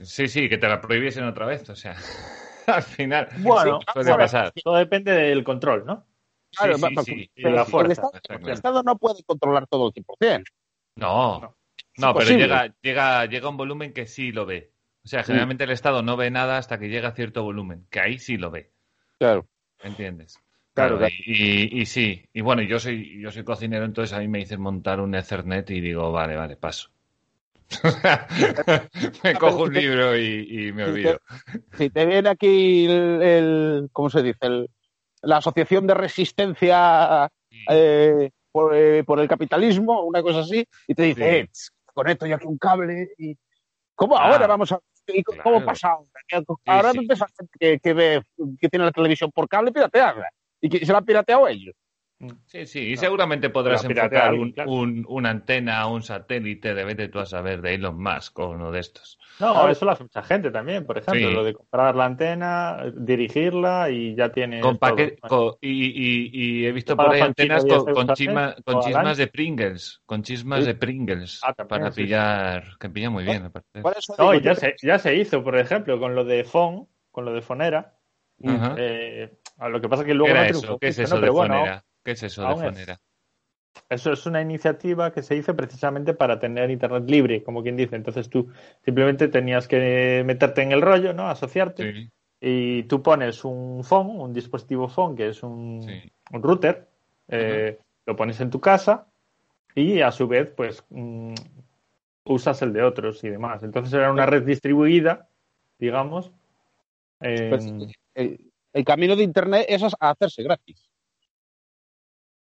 S2: Sí, sí, que te la prohibiesen otra vez. O sea, *laughs* al final
S3: Bueno,
S2: puede pasar.
S3: todo depende del control, ¿no?
S4: Claro,
S2: sí.
S3: de la
S4: el
S3: fuerza.
S4: Estado- el. Estado no puede controlar todo el 100%.
S2: No,
S3: No.
S2: no, pero llega, llega, llega un volumen que sí lo ve. O sea, generalmente el Estado no ve nada hasta que llega a cierto volumen, que ahí sí lo ve.
S4: Claro.
S2: ¿Entiendes?
S4: Claro,
S2: Claro. Y, y- y sí, y bueno, yo soy, yo soy cocinero, entonces a mí me dicen montar un Ethernet y digo, vale, vale, paso. *laughs* me cojo un libro y, y me olvido.
S4: Si te viene aquí el, el- ¿cómo se dice? El- la Asociación de Resistencia eh, por, eh, por el Capitalismo, una cosa así, y te dice,
S2: Sí.
S4: eh, conecto yo aquí un cable y... ¿Cómo
S2: Ah,
S4: ahora vamos a...? ¿y ¿Cómo
S2: claro.
S4: pasa ahora?
S2: Sí.
S4: gente que, que ve, que tiene la televisión por cable, piratearla. Y que se la han pirateado ellos.
S2: Sí, sí, y seguramente podrás enfocar un,
S3: claro.
S2: un- una antena o un satélite de vete tú a saber de Elon Musk o uno de estos.
S3: No, eso lo hace mucha gente también, por ejemplo,
S2: Sí.
S3: lo de comprar la antena, dirigirla y ya tienes
S2: Con paquete- y, y- y he visto por ahí antenas con,
S3: 10
S2: con, chisma- con chismas de Pringles, con chismas
S4: Sí.
S2: de Pringles,
S3: Ah, también,
S2: para
S3: sí, sí.
S2: pillar, que pilla muy bien,
S4: eso
S3: No, ya se, ya se hizo, por ejemplo, con lo de Fon, con lo de Fonera.
S2: Ajá.
S3: Eh, a lo que pasa es que
S2: ¿Qué
S3: luego
S2: era
S3: no
S2: eso?
S3: triunfó
S2: ¿Qué es eso
S3: ¿no?
S2: de
S3: Pero bueno,
S2: fonera? ¿Qué es eso de
S3: aún es.
S2: fonera?
S3: Eso es una iniciativa que se hizo precisamente para tener Internet libre, como quien dice. Entonces tú simplemente tenías que meterte en el rollo, ¿no? Asociarte.
S2: Sí,
S3: Y tú pones un phone, un dispositivo phone, que es un,
S2: sí.
S3: un router, eh, lo pones en tu casa y a su vez, pues, mm, usas el de otros y demás. Entonces era una red distribuida, digamos.
S4: Pues, el, el camino de Internet es a hacerse gratis.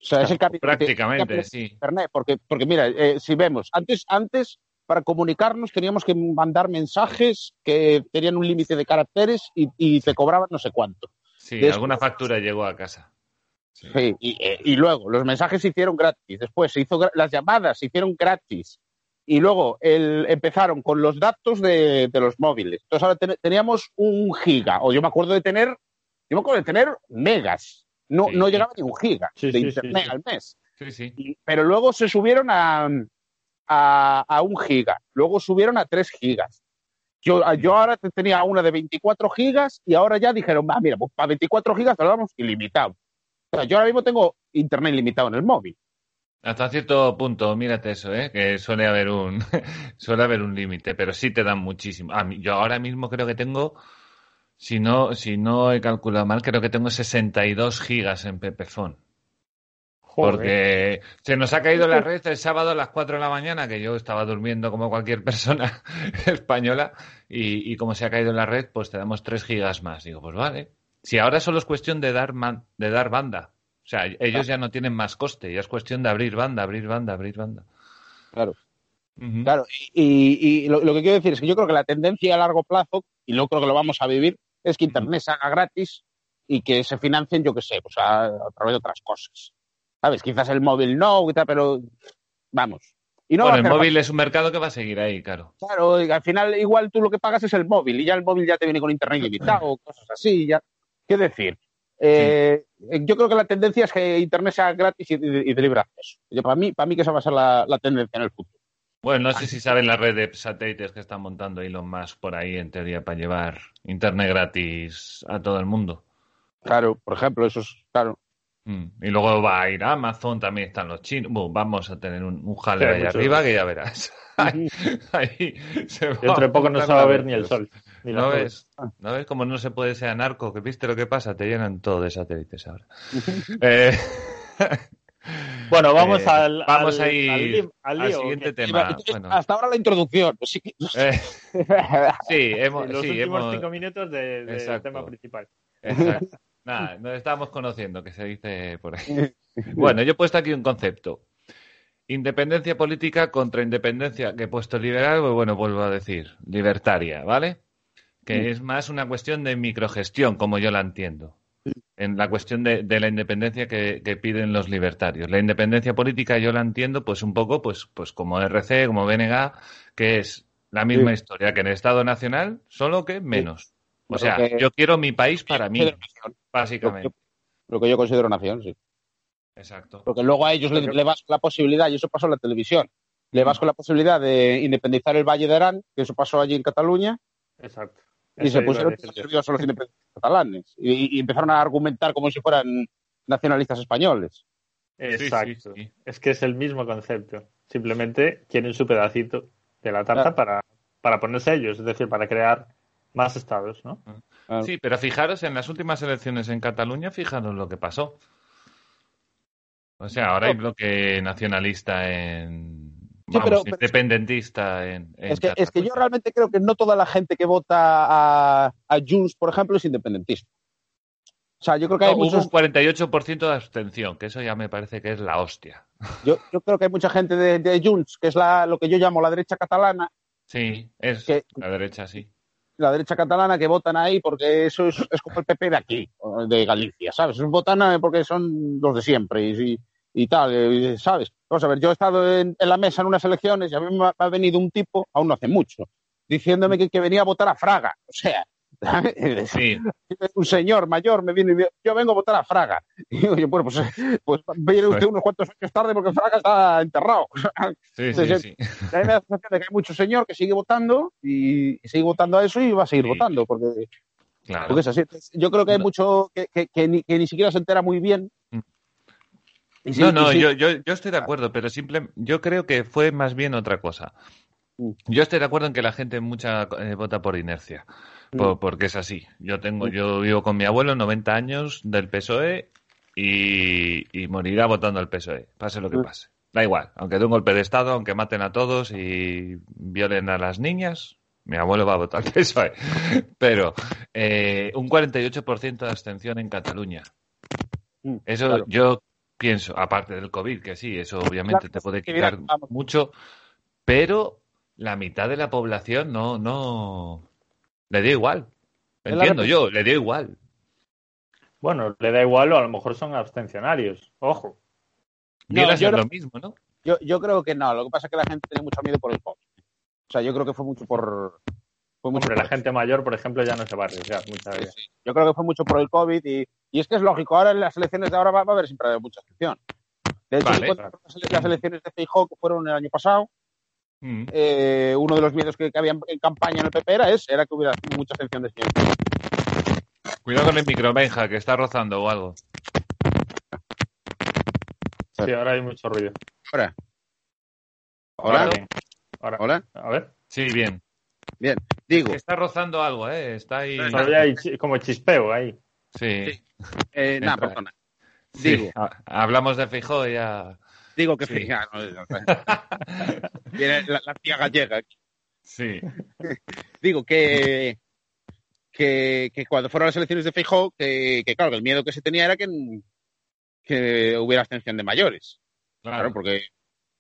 S4: O sea, es el camino
S2: Prácticamente,
S4: que-
S2: sí.
S4: Internet, porque, porque mira, eh, si vemos, antes, antes para comunicarnos teníamos que mandar mensajes que tenían un límite de caracteres y, y te cobraban no sé cuánto.
S2: Sí,
S4: Después-
S2: alguna factura llegó a casa. Sí.
S4: Sí, y, eh, y luego los mensajes se hicieron gratis, después se hizo las llamadas se hicieron gratis y luego el, empezaron con los datos de, de los móviles. Entonces ahora ten- teníamos un giga, o yo me acuerdo de tener, yo me acuerdo de tener megas, no,
S2: Sí.
S4: no llegaba ni un giga
S3: Sí,
S4: de
S3: sí,
S4: internet al mes.
S2: Sí, sí.
S4: Y- pero luego se subieron a, a, a un giga, luego subieron a tres gigas. Yo, yo ahora te- tenía una de 24 gigas y ahora ya dijeron, ah, mira, pues para 24 gigas te lo damos ilimitado. O sea, yo ahora mismo tengo internet ilimitado en el móvil.
S2: Hasta cierto punto, mírate eso, ¿eh? que suele haber un *laughs* suele haber un límite, pero sí te dan muchísimo. A mí, yo ahora mismo creo que tengo Si no, si no he calculado mal, creo que tengo 62 gigas en Pepefon.
S3: Joder.
S2: Porque se nos ha caído la red el sábado a las 4 de la mañana, que yo estaba durmiendo como cualquier persona *laughs* española, y, y como se ha caído la red, pues te damos 3 gigas más. Digo, pues vale. Si ahora solo es cuestión de dar, man- de dar banda. O sea, ellos ya no tienen más coste, ya es cuestión de abrir banda, abrir banda, abrir banda.
S4: Claro. Claro, y, y lo, lo que quiero decir es que yo creo que la tendencia a largo plazo, y no creo que lo vamos a vivir, es que Internet se haga gratis y que se financien, yo qué sé, pues a, a través de otras cosas. ¿Sabes? Quizás el móvil no, pero vamos. Y no
S2: bueno, el móvil es un mercado que va a seguir ahí, claro.
S4: Claro, y al final igual tú lo que pagas es el móvil y ya el móvil ya te viene con Internet ilimitado, cosas así. Ya. ¿Qué decir? Eh, Yo creo que la tendencia es que Internet sea gratis y, y- y de libre acceso. Yo, para, mí, para mí que esa va a ser la, la tendencia en el futuro.
S2: Bueno, no sé si saben la red de satélites que están montando Elon Musk por ahí, en teoría, para llevar internet gratis a todo el mundo.
S4: Claro, por ejemplo, eso es, claro.
S2: Mm. Y luego va a ir a Amazon, también están los chinos. Bueno, vamos a tener un, un jaleo
S3: Sí,
S2: ahí
S3: mucho.
S2: arriba que ya verás. *laughs* ahí, ahí se va
S3: Dentro de poco no se va a ver ni el sol. Ni
S2: ¿No ves? ¿No ves cómo no se puede ser anarco? ¿Que viste lo que pasa? Te llenan todo de satélites ahora. *laughs* Eh, *laughs*
S3: Bueno, vamos
S2: Eh,
S3: al,
S2: vamos
S3: al,
S2: a ir
S3: al
S2: siguiente
S3: que-
S2: tema.
S4: Entonces,
S2: bueno.
S4: Hasta ahora la introducción. pues sí *laughs*
S2: eh, sí, hemos,
S3: los
S2: sí,
S3: últimos
S2: hemos-
S3: cinco minutos de- del
S2: Exacto.
S3: tema principal.
S2: Exacto. *laughs* Nada, nos estamos conociendo, que se dice por ahí. *laughs* Bueno, yo he puesto aquí un concepto. Independencia política contra independencia, que he puesto liberal, pues bueno, vuelvo a decir, libertaria, ¿vale? Que
S4: Sí.
S2: es más una cuestión de microgestión, como yo la entiendo. En la cuestión de, de la independencia que, que piden los libertarios. La independencia política yo la entiendo, pues un poco, pues, pues como RC, como BNG, que es la misma
S4: Sí.
S2: historia que en el Estado Nacional, solo que menos. O sea,
S4: que-
S2: yo quiero mi país para mí.
S4: Lo
S2: básicamente.
S4: que, lo que yo considero nación, sí.
S2: Exacto.
S4: Porque luego a ellos le, le vas con la posibilidad, y eso pasó en la televisión, le vas con la posibilidad de independizar el Valle de Arán, que eso pasó allí en Cataluña,
S3: Exacto.
S4: Y
S3: Eso
S4: se
S3: a
S4: pusieron nerviosos los independentistas catalanes. Y, y empezaron a argumentar como si fueran nacionalistas españoles.
S3: Exacto.
S2: Sí, sí, sí.
S3: Es que es el mismo concepto. Simplemente quieren su pedacito de la tarta
S4: Claro.
S3: para, para ponerse ellos, es decir, para crear más estados, ¿no?
S4: Claro.
S2: Sí, pero fijaros en las últimas elecciones en Cataluña, fijaros lo que pasó. O sea, ahora hay bloque nacionalista en.
S4: Sí,
S2: Vamos,
S4: pero- pero-
S2: independentista en. en
S4: Es que, es que yo realmente creo que no toda la gente que vota a, a Junts, por ejemplo, es independentista. O sea, yo creo que
S2: No,
S4: hay
S2: hubo
S4: muchos,
S2: un 48% de abstención, que eso ya me parece que es la hostia.
S4: yo, yo creo que hay mucha gente de, de Junts, que es la, lo que yo llamo la derecha catalana,
S2: Sí, es
S4: Que-
S2: la derecha, sí.
S4: la derecha catalana que votan ahí porque eso es, es como el PP de aquí, de Galicia, ¿sabes? Votan eh, porque son los de siempre y, y- y tal, eh, ¿sabes? Vamos a ver, yo he estado en, en la mesa en unas elecciones y a mí me ha, me ha venido un tipo, aún no hace mucho, diciéndome que, que venía a votar a Fraga. O sea, *laughs* un señor mayor me viene y dice, yo vengo a votar a Fraga. *laughs* Y digo, yo, bueno, pues, pues viene usted unos cuantos años tarde porque Fraga está enterrado.
S2: sí, *laughs*
S4: Sí,
S2: sí,
S4: sí.
S2: sí.
S4: A mí me da la sensación de que hay mucho señor que sigue votando y, sigue votando a eso y va a seguir
S2: Sí.
S4: votando, porque,
S2: Claro.
S4: porque es así. Entonces, Yo creo que hay mucho que, que- que ni, que ni siquiera se entera muy bien.
S2: Mm.
S4: Sí-
S2: No, no,
S4: sí-
S2: yo, yo, yo estoy de acuerdo, pero simple, yo creo que fue más bien otra cosa.
S4: Mm.
S2: Yo estoy de acuerdo en que la gente mucha eh, vota por inercia, por- porque es así. Yo tengo,
S4: Mm.
S2: yo vivo con mi abuelo, 90 años del PSOE y, y morirá votando al PSOE, pase lo que
S4: Mm.
S2: pase. Da igual, aunque dé un golpe de estado, aunque maten a todos y violen a las niñas, mi abuelo va a votar al PSOE. *laughs* Pero eh, un 48% de abstención en Cataluña.
S4: Mm,
S2: Eso
S4: claro.
S2: yo pienso, aparte del COVID, que sí, eso obviamente
S4: Claro,
S2: te puede
S4: mira,
S2: quitar mucho, pero la mitad de la población no, no, le dio igual. Entiendo yo, le dio igual.
S3: Bueno, le da igual o a lo mejor son abstencionarios. Ojo.
S4: No, yo
S2: lo mismo, ¿no?
S4: yo, yo creo que no. Lo que pasa es que la gente tenía mucho miedo por el COVID. O sea, yo creo que fue mucho por. Fue mucho
S3: Hombre,
S4: por
S3: la gente mayor, por ejemplo, ya no se va a arriesgar muchas
S4: Sí,
S3: veces.
S4: sí. Yo creo que fue mucho por el COVID y, y es que es lógico. Ahora en las elecciones de ahora va, va a haber siempre mucha excepción. De hecho,
S2: Vale.
S4: si cuentas las elecciones de Feijóo que fueron el año pasado,
S2: Mm.
S4: eh, uno de los miedos que, que había en campaña en el PP era, ese, era que hubiera mucha excepción de señor.
S2: Cuidado con el micro, Benja, que está rozando o algo.
S3: Sí, ahora hay mucho ruido.
S4: Ahora. Hola.
S3: Ahora.
S4: Hola.
S3: A ver.
S2: Sí, bien.
S4: Bien, digo,
S2: Que está rozando algo, ¿eh? Está ahí.
S3: Todavía hay como chispeo ahí.
S2: Sí.
S4: Sí. eh, nada, perdona.
S2: Sí.
S4: Digo,
S2: Ha- Hablamos de Fijó y ya.
S4: digo que
S2: Sí.
S4: ah, no, no, no. *laughs* Viene la, la tía gallega.
S2: Sí.
S4: Digo que, que, que cuando fueron las elecciones de Feijóo, que, que claro, que el miedo que se tenía era que, que hubiera abstención de mayores. Claro,
S2: Claro.
S4: porque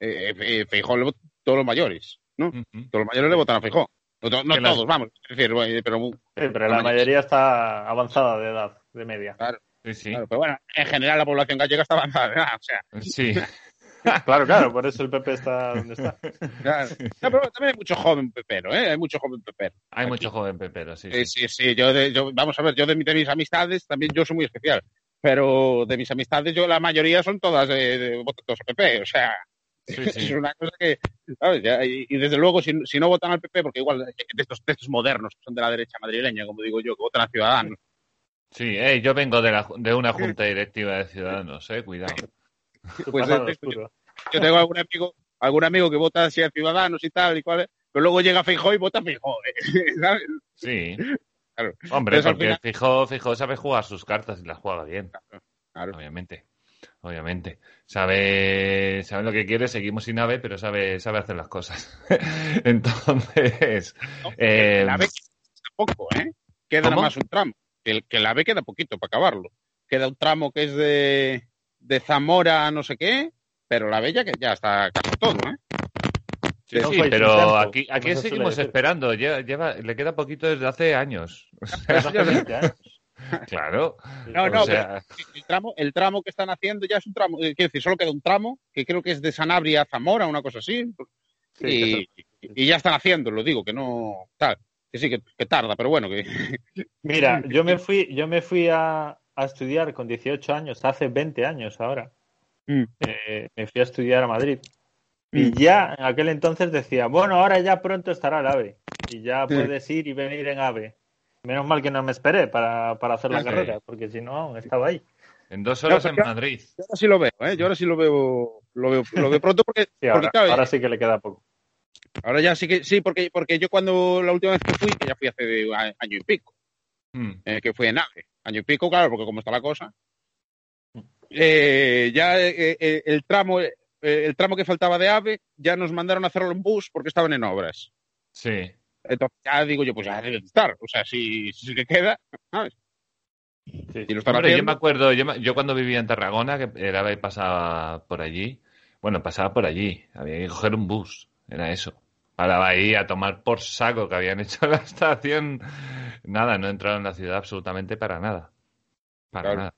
S4: eh, eh, Feijóo le votó todos los mayores, ¿no?
S2: Ujú.
S4: Todos los mayores le votan a Feijóo. No, todos, vamos. Es decir, eh, pero
S3: Sí, pero
S4: La
S3: la
S4: mayoría-
S3: está avanzada de edad, de media.
S2: Sí, sí.
S4: claro, pero bueno, en general la población gallega está avanzada, ¿verdad? O sea,
S2: Sí. *laughs*
S3: Claro, claro, por eso el PP está donde está.
S4: claro. No, pero también hay mucho joven pepero, ¿eh? Hay mucho joven pepero.
S2: Hay
S4: Aquí.
S2: mucho joven pepero, sí.
S4: Sí,
S2: sí.
S4: sí, sí. Yo, de- yo, vamos a ver, yo de, mi- de mis amistades, también yo soy muy especial. Pero de mis amistades, yo la mayoría son todas de, de a PP. O sea, *laughs*
S2: Sí,
S4: es una cosa que, ¿sabes? Ya, y, y desde luego, si, si no votan al PP, porque igual de estos, de estos modernos que son de la derecha madrileña, como digo yo, que votan a Ciudadanos.
S2: Sí, eh, yo vengo de, la, de una *laughs* junta directiva de ciudadanos, eh, cuidado. *laughs*
S4: Pues, eh,
S3: oscuro.
S4: Yo tengo algún amigo, algún amigo que vota así a Ciudadanos y tal, y cual, pero luego llega Feijóo y vota a Feijóo, ¿eh? ¿sabes?
S2: Sí.
S4: Claro.
S2: Hombre,
S4: Entonces,
S2: porque
S4: final-
S2: Fijó, Fijó sabe jugar sus cartas y las juega bien,
S4: Claro.
S2: obviamente. Obviamente. Sabe, sabe lo que quiere, seguimos sin AVE, pero sabe, sabe hacer las cosas. *laughs* Entonces,
S4: ¿no?
S2: eh,
S4: la B queda poco, ¿eh? Queda más un tramo. Que, el- que la B queda poquito para acabarlo. Queda un tramo que es de, de Zamora a no sé qué, pero la B ya, que ya está casi todo, ¿eh?
S2: sí,
S3: fue
S2: pero aquí, aquí seguimos esperando. Lleva, lleva- le queda poquito desde hace años. *laughs*
S3: Desde hace 20 años.
S2: Claro.
S4: No, *laughs* no,
S2: o sea,
S4: El tramo, el tramo que están haciendo ya es un tramo, eh, quiero decir, solo queda un tramo, que creo que es de Sanabria a Zamora, una cosa así,
S3: Sí,
S4: y, y ya están haciendo, lo digo, que no, tal, que sí, que, que tarda, pero bueno, que *laughs*
S3: Mira, *laughs* yo me fui, yo me fui a, a estudiar con 18 años, hace 20 años ahora.
S4: Mm.
S3: Eh, me fui a estudiar a Madrid. Y ya en aquel entonces decía, bueno, ahora ya pronto estará el AVE. Y ya puedes ir y venir en AVE. Menos mal que no me esperé para, para hacer la
S2: Sí.
S3: carrera, porque si no, aún estaba ahí.
S2: en dos horas
S4: No,
S2: en Madrid.
S4: yo ahora sí lo veo, ¿eh? Yo ahora sí lo veo, lo veo, lo veo pronto porque,
S3: Sí,
S4: porque
S3: ahora,
S4: claro,
S3: ahora sí que le queda poco.
S4: Ahora ya sí que sí, porque, porque yo cuando la última vez que fui, que ya fui hace año y pico,
S2: Mm.
S4: eh, que fui en AVE, año y pico, claro, porque como está la cosa, eh, ya eh, eh, el tramo eh, el tramo que faltaba de AVE ya nos mandaron a hacerlo en bus porque estaban en obras.
S2: Sí.
S4: Entonces ya digo yo, pues ya debe de estar, o sea, si, si que queda, ¿sabes?
S3: Sí,
S4: Y lo están
S2: Hombre, yo me acuerdo, yo, me- yo cuando vivía en Tarragona, que el AVE pasaba por allí, bueno, pasaba por allí, había que coger un bus, era eso. Paraba ahí a tomar por saco que habían *laughs* hecho la estación. Nada, no entraron en la ciudad absolutamente para nada. Para
S4: Claro.
S2: nada.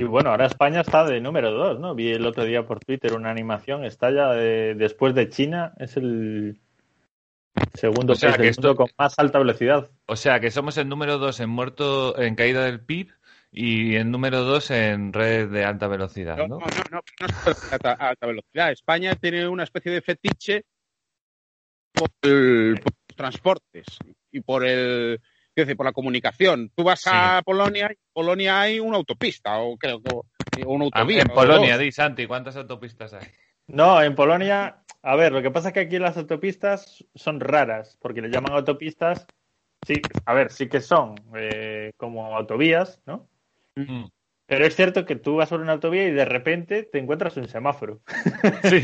S3: Y bueno, ahora España está de número 2, ¿no? Vi el otro día por Twitter una animación, está ya de- después de China, es el segundo
S2: O sea,
S3: país
S2: que
S3: del
S2: esto-
S3: mundo con más alta velocidad.
S2: O sea, que somos el número dos en muerto, en caída del PIB y el número dos en red de alta velocidad,
S4: No,
S2: ¿no?
S4: no, no, no, no es alta, alta velocidad. España tiene una especie de fetiche por, el- por los transportes y por el decir, por la comunicación. Tú vas a Polonia, y en Polonia hay una autopista o creo que una autovía.
S2: en Polonia, di Santi, ¿cuántas autopistas hay?
S3: No, en Polonia, a ver, lo que pasa es que aquí las autopistas son raras, porque le llaman autopistas, sí, a ver, sí que son eh, como autovías, ¿no?
S2: Mm.
S3: Pero es cierto que tú vas por una autovía y de repente te encuentras un semáforo. *laughs*
S2: Sí.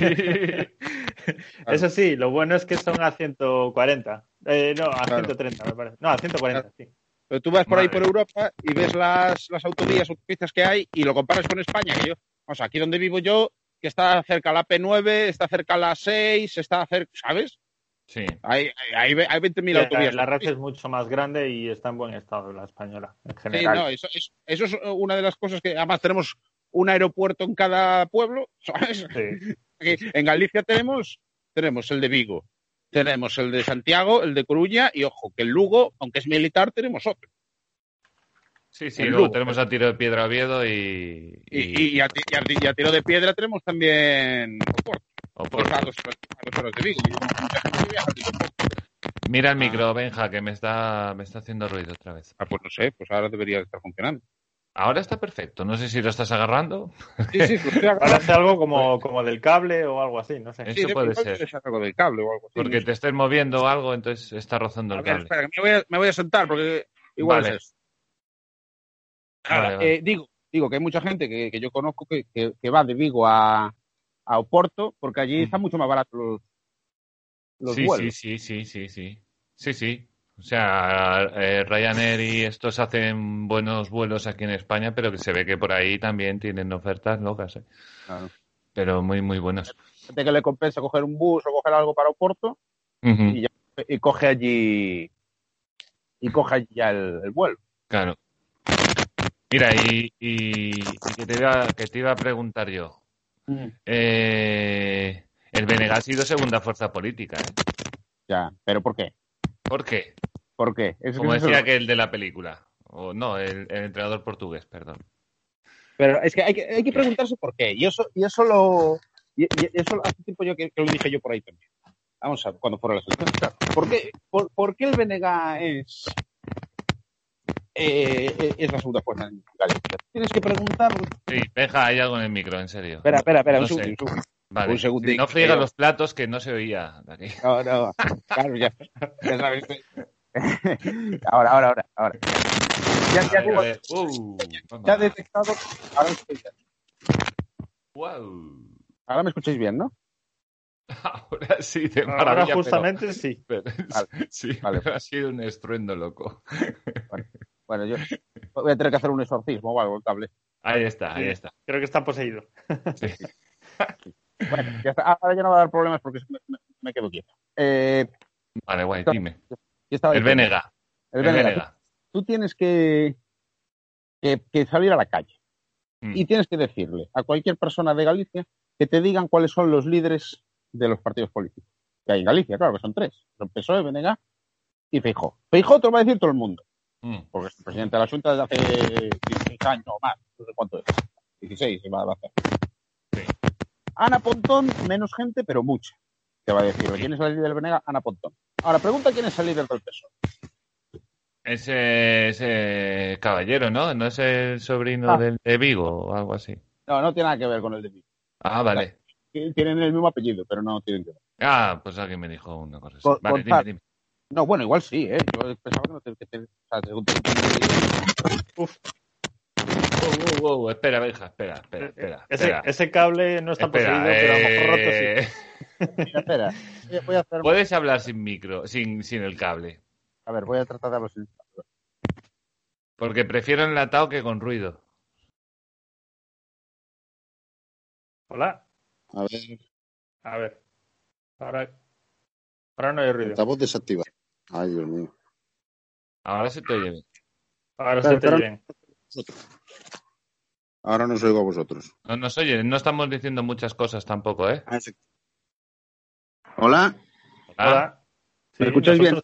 S2: *laughs*
S3: Eso sí, lo bueno es que son a 140. Eh, no, a
S4: Claro.
S3: 130, me parece. No, a 140, sí.
S4: Pero tú vas por ahí por Europa y ves las, las autovías, autopistas que hay y lo comparas con España, que yo, o sea, aquí donde vivo yo, que está cerca la P9, está cerca la 6, está cerca, ¿sabes?
S2: Sí.
S4: Hay, hay, hay, hay 20.000
S3: La,
S4: autovías.
S3: la red es mucho más grande y está en buen estado la española, en
S4: Sí,
S3: general.
S4: no, eso, eso- eso es una de las cosas que además tenemos un aeropuerto en cada pueblo, ¿sabes?
S3: Sí. *laughs*
S4: En Galicia tenemos, tenemos el de Vigo, tenemos el de Santiago, el de Coruña y ojo, que el Lugo, aunque es militar, tenemos otro.
S2: Sí, sí, luego
S4: Lugo.
S2: tenemos a tiro de piedra Oviedo y.
S4: Y, y- y a, ti- y a ti- y a tiro de piedra tenemos también Oporto,
S2: Oporto.
S4: pues a a de Vigo.
S2: Mira el micro, Benja, que me está, me está haciendo ruido otra vez.
S4: Ah, pues no sé, pues ahora debería estar funcionando.
S2: Ahora está perfecto. No sé si lo estás agarrando.
S4: Sí, sí, estoy *laughs* agarrando.
S3: Parece algo como, como del cable o algo así, no sé.
S2: Eso puede ser.
S4: debe algo del cable o algo así.
S2: Porque te estés moviendo o algo, entonces está rozando
S4: A
S2: el
S4: ver,
S2: cable.
S4: espera, que me voy a, me voy a sentar porque igual
S2: Vale.
S4: es eso. Ahora,
S2: Vale, vale.
S4: eh, digo, digo que hay mucha gente que, que yo conozco que, que- que va de Vigo a, a Oporto porque allí
S2: Mm.
S4: están mucho más baratos los, los
S2: sí,
S4: vuelos.
S2: sí, sí, sí, sí, sí. Sí, sí. O sea, eh, Ryanair y estos hacen buenos vuelos aquí en España, pero que se ve que por ahí también tienen ofertas locas, ¿eh?
S4: Claro.
S2: Pero muy, muy buenas.
S4: Gente que le compensa coger un bus o coger algo para Oporto y, ya- y coge allí y coge allí ya el, el vuelo.
S2: Claro. Mira, y, y- y que, te iba, que te iba a preguntar yo. Eh, el BNG ha sido segunda fuerza política, ¿eh?
S4: Ya, pero ¿por qué?
S2: ¿Por qué?
S4: ¿Por qué? Es-
S2: Como decía que el de la película. O no, el, el entrenador portugués, perdón.
S4: Pero es que hay que, hay que preguntarse por qué. Y eso, y eso lo. Y, eso hace tiempo yo que, que lo dije yo por ahí también. Vamos a ver, cuando fuera las elecciones. Claro. ¿Por qué, por, por qué el BNG es. Eh, es la segunda fuerza en Galicia? Tienes que preguntar.
S2: Sí, deja, hay algo en el micro, en serio.
S4: Espera, espera, espera,
S2: No
S4: un segundo. un segundo.
S2: Vale.
S4: un segundín,
S2: no friega
S4: que-
S2: los platos que no se oía de aquí.
S4: No, no. Claro, ya. ya sabes. ahora, ahora, ahora. ahora. Ya, ya,
S2: ver. Uh,
S4: ya detectado. Ahora, me escucháis bien.
S2: Wow.
S4: ahora me escucháis bien, ¿no? *laughs*
S2: Ahora sí, de
S3: Ahora
S2: maravilla. pero-
S3: justamente sí. *laughs*
S2: pero-
S4: Vale.
S2: sí,
S4: Vale.
S2: pero *laughs* ha sido un estruendo loco.
S4: Bueno, yo voy a tener que hacer un exorcismo o algo, el cable.
S2: Ahí está, ahí está.
S3: Creo que está poseído.
S2: Sí. *laughs*
S4: Bueno, ya está. Ahora ya no va a dar problemas porque me, quedo quieto. Eh,
S2: Vale, guay,
S4: Está-
S2: dime.
S4: ¿qué estaba
S2: El? Venega.
S4: El Venega. Tú tienes que, que, que salir a la calle
S2: Mm.
S4: y tienes que decirle a cualquier persona de Galicia que te digan cuáles son los líderes de los partidos políticos. Que hay en Galicia, claro, que son tres. Son PSOE, Venega y Feijó. Feijó te lo va a decir todo el mundo,
S2: Mm.
S4: porque es presidente de la Junta desde hace 16 años o más. No sé cuánto es. 16 se va a hacer.
S2: Sí.
S4: Ana Pontón, menos gente, pero mucha. Te va a decir, ¿quién es el líder del Venega? Ana Pontón. Ahora, pregunta quién es el líder del PSOE.
S2: Ese, ese caballero, ¿no? ¿No es el sobrino
S4: Ah.
S2: del de Vigo o algo así?
S4: No, no tiene nada que ver con el de Vigo.
S2: Ah, vale.
S4: Tienen el mismo apellido, pero no tienen que ver.
S2: Ah, pues alguien me dijo una cosa así.
S4: Con-
S2: Vale, dime, dime.
S4: No, bueno, igual sí, ¿eh? Yo pensaba que no te... Que te o sea, según te-
S2: Wow, wow, wow, espera, Benja, espera, espera, espera.
S3: Ese,
S2: espera.
S3: ese cable no está
S2: Espera,
S3: poseído, pero a lo mejor roto sí.
S2: eh,
S4: Mira, espera, eh, voy a hacer...
S2: Puedes hablar sin micro, sin, sin el cable.
S4: A ver, voy a tratar de hablar sin...
S2: Porque prefiero enlatado que con ruido.
S3: Hola.
S6: A ver,
S3: A ver. Ahora, ahora no hay ruido.
S6: altavoz desactivado. Ay, Dios mío.
S2: Ahora se te oye bien.
S3: Ahora se te oye bien.
S6: Ahora no os oigo a vosotros.
S2: No nos oye, no estamos diciendo muchas cosas tampoco, ¿eh?
S6: Ah, sí. Hola.
S3: Hola.
S4: ¿Me escucháis bien?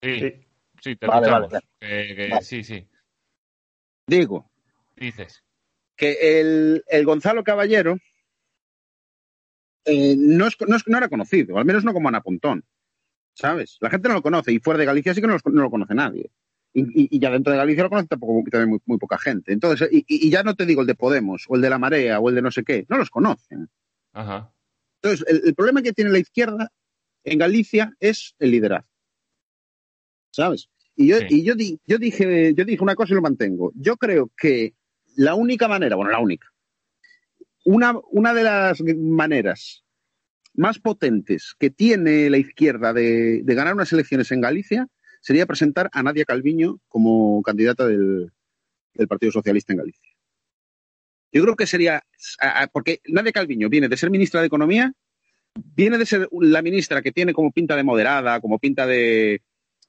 S2: Sí,
S3: Sí.
S2: sí, te
S4: Vale,
S2: escuchamos.
S4: vale,
S2: Que- que-
S4: Vale.
S2: Sí, sí,
S4: Digo,
S2: dices.
S4: que el, el Gonzalo Caballero eh, no, es- no es- no era conocido, al menos no como Ana Pontón, ¿sabes? La gente no lo conoce y fuera de Galicia sí que no, los- no lo conoce nadie. Y, y- y ya dentro de Galicia lo conoce tampoco, también muy, muy poca gente. Entonces, y, y ya no te digo el de Podemos o el de la Marea o el de no sé qué, no los conocen.
S2: Ajá.
S4: Entonces, el, el problema que tiene la izquierda en Galicia es el liderazgo. ¿Sabes? Y yo,
S2: Sí.
S4: y yo, di- yo, dije, yo dije una cosa y lo mantengo. Yo creo que la única manera, bueno, la única, una, una de las maneras más potentes que tiene la izquierda de, de ganar unas elecciones en Galicia sería presentar a Nadia Calviño como candidata del, del Partido Socialista en Galicia. Yo creo que sería, porque Nadia Calviño viene de ser ministra de Economía, viene de ser la ministra que tiene como pinta de moderada, como pinta de,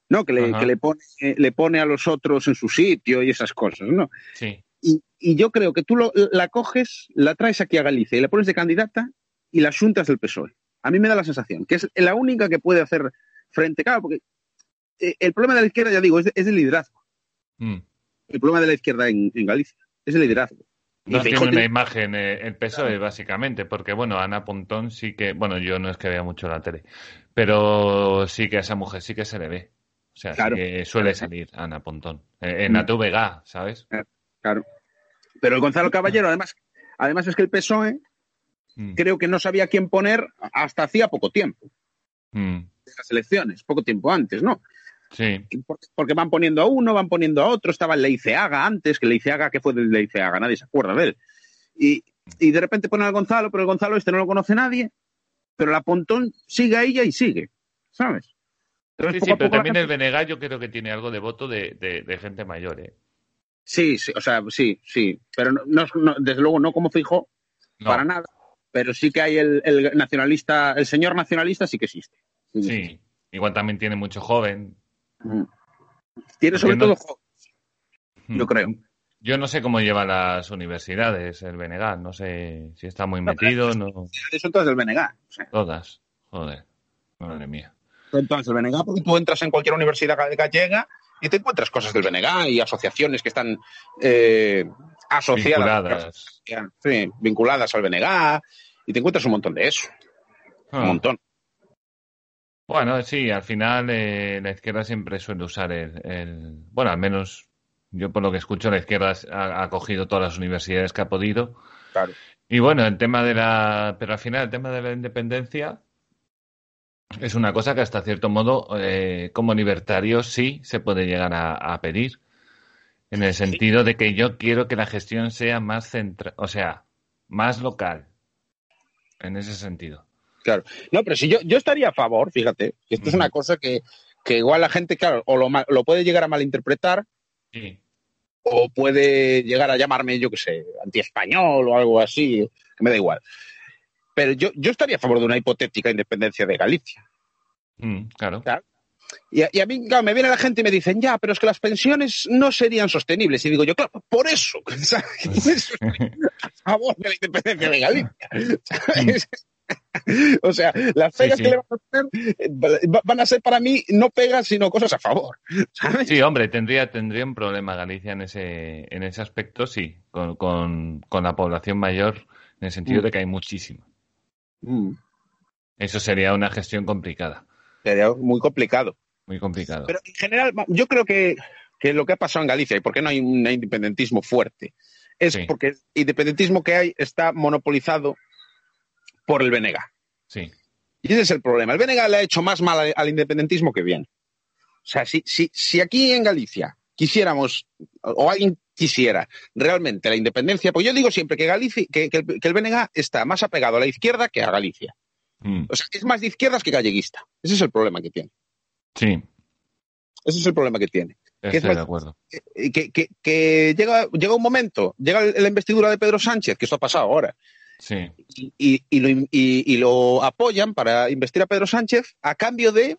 S4: ¿no? Que le, que le pone, le pone a los otros en su sitio y esas cosas, ¿no?
S2: Sí.
S4: Y, y yo creo que tú lo- la coges, la traes aquí a Galicia y la pones de candidata y la juntas del PSOE. A mí me da la sensación que es la única que puede hacer frente, claro, porque eh, el problema de la izquierda, ya digo, es de liderazgo.
S2: Mm.
S4: El problema de la izquierda en, en Galicia es el liderazgo.
S2: No tiene una imagen eh, el PSOE, básicamente, porque, bueno, Ana Pontón sí que, bueno, yo no es que vea mucho la tele, pero sí que a esa mujer sí que se le ve. O sea,
S4: Claro.
S2: sí que suele salir Ana Pontón. Eh, En
S4: Mm.
S2: la TVG, ¿sabes?
S4: Claro. Pero el Gonzalo Caballero, además, además es que el PSOE
S2: Mm,
S4: creo que no sabía quién poner hasta hacía poco tiempo,
S2: mm,
S4: de las elecciones, poco tiempo antes, ¿no?
S2: Sí,
S4: Porque- van poniendo a uno, van poniendo a otro, estaba el Leiceaga antes, que Leiceaga, ¿qué fue del Leiceaga? Nadie se acuerda de él. Y, y de repente ponen al Gonzalo, pero el Gonzalo este no lo conoce nadie, pero la Pontón sigue a ella y sigue, ¿sabes? Entonces,
S2: sí, sí, pero también
S4: gente-
S2: el Benegal yo creo que tiene algo de voto de, de- de gente mayor, ¿eh?
S4: Sí, sí, o sea, sí, sí, pero no, no- no- desde luego no como fijo,
S2: No,
S4: para nada, pero sí que hay el, el nacionalista, el señor nacionalista sí que existe.
S2: Sí, igual también tiene mucho joven.
S4: Mm. Tiene sobre
S2: no-
S4: todo jóvenes, yo creo.
S2: Yo no sé cómo lleva las universidades el Benegal, no sé si está muy
S4: No,
S2: metido, no.
S4: Son todas del BNG. O sea,
S2: Todas. Joder, madre mía.
S4: son todas del BNG porque tú entras en cualquier universidad ga- gallega y te encuentras cosas del BNG y asociaciones que están eh, asociadas.
S2: Vinculadas.
S4: Sí, vinculadas al BNG y te encuentras un montón de eso.
S2: Ah.
S4: Un montón.
S2: Bueno, sí, al final eh, la izquierda siempre suele usar el, el- Bueno, al menos yo por lo que escucho, la izquierda ha, ha cogido todas las universidades que ha podido.
S4: Claro.
S2: Y bueno, el tema de la... Pero al final el tema de la independencia es una cosa que hasta cierto modo, eh, como libertario, sí se puede llegar a, a pedir. En el sentido de que yo quiero que la gestión sea más central, o sea, más local. En ese sentido.
S4: Claro. No, pero si yo, yo estaría a favor, fíjate, que esto es una cosa que, que igual la gente, claro, o lo, lo puede llegar a malinterpretar
S2: Sí.
S4: o puede llegar a llamarme, yo qué sé, antiespañol o algo así, que me da igual. Pero yo, yo estaría a favor de una hipotética independencia de Galicia.
S2: Mm, claro.
S4: Y a, y a mí claro, me viene la gente y me dicen, ya, pero es que las pensiones no serían sostenibles. Y digo yo, claro, por eso, *laughs* ¿sabes? *laughs* a favor de la independencia de Galicia. *laughs* ¿sabes? o sea, las pegas
S2: sí.
S4: que le van a poner eh, va- van a ser para mí no pegas, sino cosas a favor. ¿sabes?
S2: Sí, hombre, tendría, tendría un problema Galicia en ese, en ese aspecto, sí, con, con, con la población mayor, en el sentido
S4: Mm.
S2: de que hay muchísima.
S4: Mm,
S2: Eso sería una gestión complicada,
S4: sería muy complicado.
S2: muy complicado.
S4: Pero en general, yo creo que, que lo que ha pasado en Galicia y por qué no hay un independentismo fuerte es
S2: Sí.
S4: porque el independentismo que hay está monopolizado por el BNG.
S2: Sí,
S4: Y ese es el problema. El BNG le ha hecho más mal al, al independentismo que bien. O sea, si, si, si aquí en Galicia quisiéramos, o alguien quisiera realmente la independencia, pues yo digo siempre que, Galicia, que, que el, que el BNG está más apegado a la izquierda que a Galicia.
S2: Mm,
S4: O sea, es más de izquierdas que galleguista. Ese es el problema que tiene.
S2: sí,
S4: Ese es el problema que tiene. es
S2: estoy de acuerdo.
S4: Que, que- que llega, llega un momento, llega la investidura de Pedro Sánchez, que esto ha pasado ahora,
S2: Sí,
S4: y, y- y lo, y- lo apoyan para investir a Pedro Sánchez a cambio de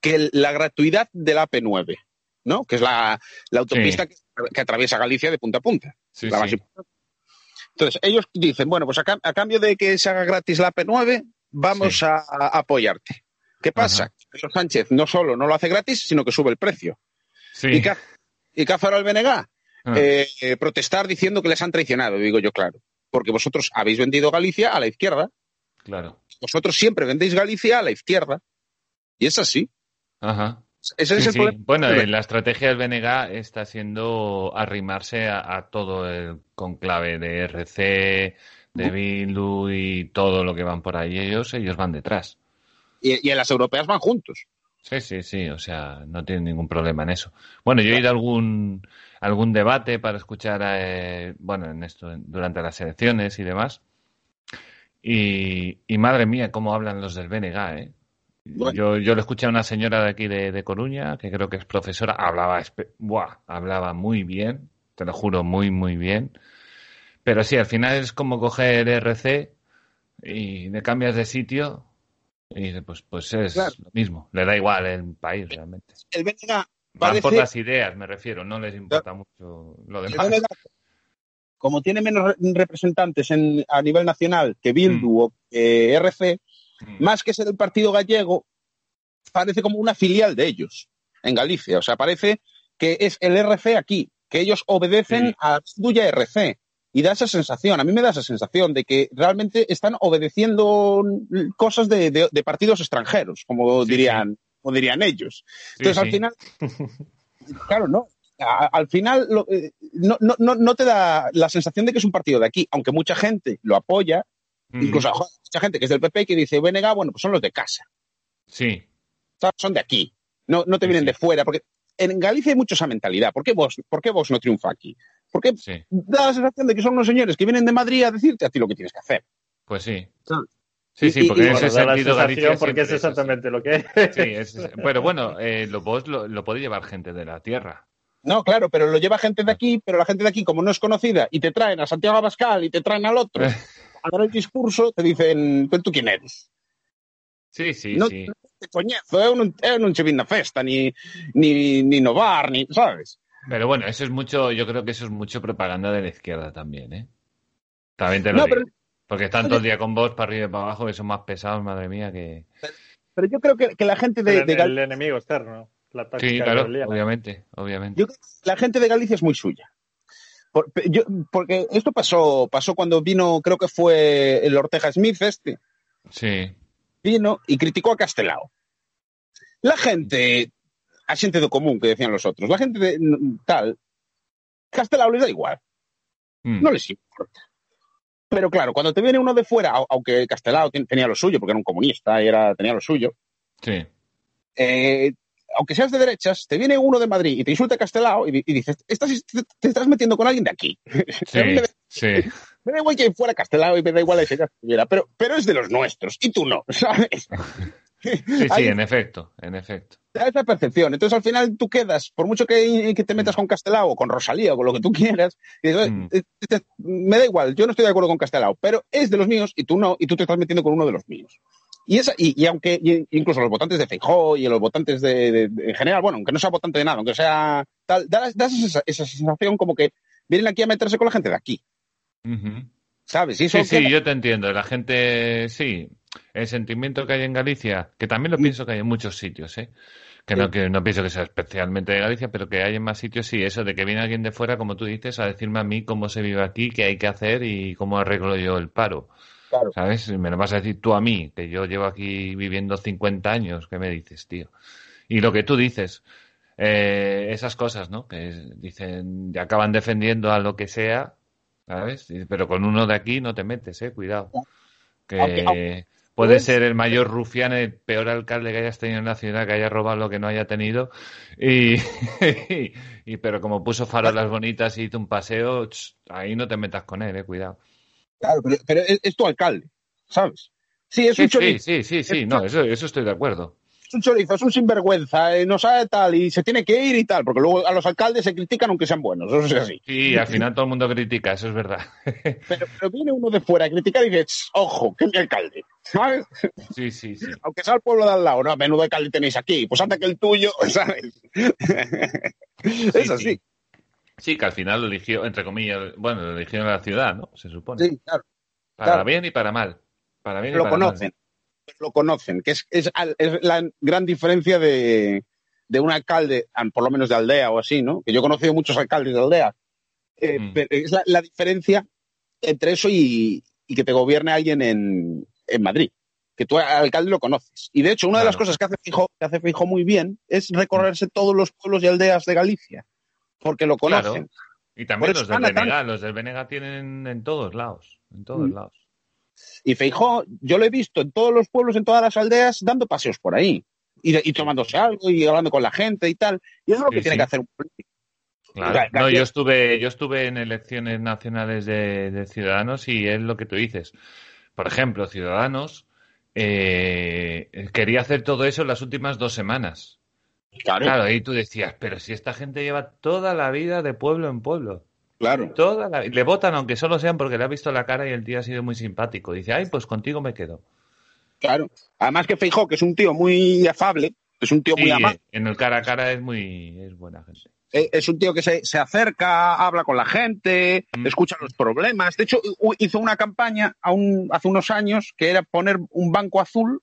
S4: que la gratuidad de la AP9, ¿no? Que es la, la autopista que, que atraviesa Galicia de punta a punta.
S2: sí,
S4: la más importante. Entonces, ellos dicen, bueno, pues a, cam- a cambio de que se haga gratis la AP9, vamos
S2: Sí.
S4: a, a apoyarte. ¿Qué pasa?
S2: Ajá.
S4: Pedro Sánchez no solo no lo hace gratis, sino que sube el precio.
S2: Sí.
S4: ¿Y ¿Y el BNG?
S2: Ah,
S4: Eh, eh, protestar diciendo que les han traicionado, digo yo, claro. Porque vosotros habéis vendido Galicia a la izquierda.
S2: claro.
S4: Vosotros siempre vendéis Galicia a la izquierda. Y es así.
S2: Ajá.
S4: Ese es
S2: Sí,
S4: el
S2: sí.
S4: problema.
S2: Bueno, eh, la estrategia del BNG está siendo arrimarse a, a todo el conclave de RC, de Bildu y todo lo que van por ahí. Ellos, ellos van detrás.
S4: Y, y en las europeas van juntos.
S2: Sí, sí, sí, o sea, no tienen ningún problema en eso. Bueno, yo he ido a algún, algún debate para escuchar, eh, bueno, en esto, durante las elecciones y demás. Y, y madre mía, cómo hablan los del BNG, ¿eh?
S4: Bueno.
S2: Yo, yo le escuché a una señora de aquí de, de Coruña, que creo que es profesora, hablaba, buah, hablaba muy bien, te lo juro, muy, muy bien. Pero sí, al final es como coger RC y le cambias de sitio y pues, pues es
S4: Claro.
S2: lo mismo. Le da igual el país realmente.
S4: El Parece-
S2: por las ideas, me refiero, no les importa mucho lo
S4: el
S2: demás.
S4: Como tiene menos re- representantes en- a nivel nacional que Bildu o que RC,
S2: Mm.
S4: Más que ser el partido gallego, parece como una filial de ellos en Galicia. O sea, parece que es el RC aquí, que ellos obedecen
S2: Sí.
S4: a Bildu y a RC. Y da esa sensación, a mí me da esa sensación de que realmente están obedeciendo cosas de, de- de partidos extranjeros, como
S2: Sí,
S4: dirían, como dirían ellos. Entonces, al final, *laughs* claro, no. a- al final lo- eh, no, no, no te da la sensación de que es un partido de aquí, aunque mucha gente lo apoya,
S2: Mm,
S4: incluso joder, mucha gente que es del PP que dice, Venega, bueno, pues son los de casa,
S2: Sí,
S4: son de aquí, no, no te
S2: Sí,
S4: vienen
S2: sí.
S4: de fuera, porque en Galicia hay mucho esa mentalidad. ¿Por qué vos, por qué vos no triunfa aquí? Porque
S2: sí.
S4: da la sensación de que son unos señores que vienen de Madrid a decirte a ti lo que tienes que hacer.
S2: Pues sí.
S4: ¿Sabes?
S2: Sí,
S4: Y-
S2: sí,
S4: y-
S2: porque
S4: y
S2: en
S3: Bueno,
S2: ese
S3: la
S2: sentido Galicia
S3: porque es exactamente lo que es.
S2: Sí, es- pero bueno, eh, lo, vos lo, lo puede llevar gente de la tierra.
S4: No, claro, pero lo lleva gente de aquí, pero la gente de aquí, como no es conocida, y te traen a Santiago Abascal y te traen al otro *laughs*
S2: Eh.
S4: a dar el discurso, te dicen, ¿pero tú quién eres?
S2: Sí, sí,
S4: no,
S2: sí.
S4: no te coñezo, eu non, eu non che vin na festa, ni, ni, ni no bar, ni, sabes?
S2: Pero bueno, eso es mucho, yo creo que eso es mucho propaganda de la izquierda también, ¿eh? También te lo
S4: No,
S2: digo.
S4: pero,
S2: Porque están todo el día con vos para arriba y para abajo, que son más pesados, madre mía, que...
S4: pero yo creo que, que la gente de,
S3: el,
S4: de Gal-
S3: el enemigo externo. La táctica
S2: Sí, claro, obviamente, obviamente.
S4: yo creo que la gente de Galicia es muy suya. Por- yo- porque esto pasó, pasó cuando vino, creo que fue el Ortega Smith este,
S2: Sí,
S4: vino y criticó a Castelao. La gente, a xente do común que decían los otros, la gente de tal, Castelao les da igual,
S2: Mm,
S4: no les importa. Pero claro, cuando te viene uno de fuera, au- aunque Castelao ten- tenía lo suyo, porque era un comunista y era, tenía lo suyo,
S2: sí,
S4: eh, aunque seas de derechas, te viene uno de Madrid y te insulta Castelao y, di- y dices, estás, te, te estás metiendo con alguien de aquí. *laughs*
S2: sí,
S4: me, da-
S2: sí. *laughs*
S4: me da igual que fuera Castelao y me da igual que estuviera, pero, pero es de los nuestros y tú no, *laughs* ¿sabes?
S2: Sí, sí, en efecto, en efecto.
S4: da esa percepción. Entonces, al final, tú quedas, por mucho que, que te metas con Castelao o con Rosalía o con lo que tú quieras, y dices,
S2: Mm.
S4: "Eh, eh, me da igual, yo no estoy de acuerdo con Castelao, pero es de los míos y tú no, y tú te estás metiendo con uno de los míos. Y, esa, y, y aunque y incluso los votantes de Feijó y los votantes de, de- de- en general, bueno, aunque no sea votante de nada, aunque sea tal, da, da esa, esa sensación como que vienen aquí a meterse con la gente de aquí. ¿sabes? Y eso
S2: Sí, sí, yo te entiendo. La gente, sí, el sentimiento que hay en Galicia, que también lo
S4: Mm.
S2: pienso que hay en muchos sitios, ¿eh? Que no, que no pienso que sea especialmente de Galicia, pero que hay en más sitios, sí, eso de que viene alguien de fuera, como tú dices, a decirme a mí cómo se vive aquí, qué hay que hacer y cómo arreglo yo el paro.
S4: Claro.
S2: ¿Sabes? Me lo vas a decir tú a mí, que yo llevo aquí viviendo 50 años, ¿qué me dices, tío? Y lo que tú dices, eh, esas cosas, ¿no? Que dicen, acaban defendiendo a lo que sea, ¿sabes? Pero con uno de aquí no te metes, ¿eh? Cuidado. Que
S4: aunque-
S2: puede ser el mayor rufián, el peor alcalde que hayas tenido en la ciudad, que haya robado lo que no haya tenido. Y, *laughs* y pero como puso farolas bonitas y hizo un paseo, ch, ahí no te metas con él, ¿eh? Cuidado.
S4: Claro, pero, pero es, es tu alcalde, ¿sabes? Sí, es
S2: Sí,
S4: un
S2: sí,
S4: chorizo.
S2: sí, sí, sí, no, eso, eso estoy de acuerdo.
S4: es un chorizo, es un sinvergüenza, eh, no sabe tal y se tiene que ir y tal, porque luego a los alcaldes se critican aunque sean buenos, eso es así.
S2: Sí, al final todo el mundo critica, eso es verdad. *laughs*
S4: Pero, pero viene uno de fuera a criticar y dices, ojo, que es mi alcalde, ¿sabes?
S2: Sí, sí, sí.
S4: Aunque sea el pueblo de al lado, no, menudo alcalde tenéis aquí, pues anda que el tuyo, *laughs* ¿sabes? es
S2: Sí,
S4: así.
S2: sí. Sí, que al final lo eligió, entre comillas, bueno, lo eligió la ciudad, ¿no? Se supone.
S4: Sí, claro,
S2: para
S4: claro.
S2: bien y para mal. Para bien y
S4: lo
S2: para mal.
S4: conocen, lo conocen, que es, es, es la gran diferencia de, de un alcalde, por lo menos de aldea o así, ¿no? Que yo he conocido muchos alcaldes de aldea. Eh,
S2: Mm.
S4: pero es la, la diferencia entre eso y, y que te gobierne alguien en, en Madrid. Que tú al alcalde lo conoces. Y de hecho, una de las cosas que hace Fijo, que hace Fijo muy bien es recorrerse todos los pueblos y aldeas de Galicia. Porque lo
S2: Claro.
S4: conocen.
S2: Y también los del. Benega, los del Benega tienen en todos lados, en todos
S4: Mm.
S2: lados.
S4: Y Feijó, yo lo he visto en todos los pueblos, en todas las aldeas, dando paseos por ahí. Y, y tomándose algo y hablando con la gente y tal. Y eso es lo que
S2: Sí,
S4: tiene
S2: sí.
S4: que hacer un político.
S2: Claro. No, yo estuve, yo estuve en elecciones nacionales de, de Ciudadanos y es lo que tú dices. Por ejemplo, Ciudadanos eh, quería hacer todo eso en las últimas dos semanas.
S4: Claro,
S2: Claro, ahí tú decías, pero si esta gente lleva toda la vida de pueblo en pueblo.
S4: claro.
S2: Toda la... Le votan aunque solo sean porque le ha visto la cara y el tío ha sido muy simpático. Dice, ay, pues contigo me quedo.
S4: claro. Además que Feijó, que es un tío muy afable, es un tío muy amable,
S2: en el cara a cara es muy es buena gente.
S4: eh, es un tío que se, se acerca, habla con la gente,
S2: Mm.
S4: escucha los problemas. De hecho, hizo una campaña a un- hace unos años que era poner un banco azul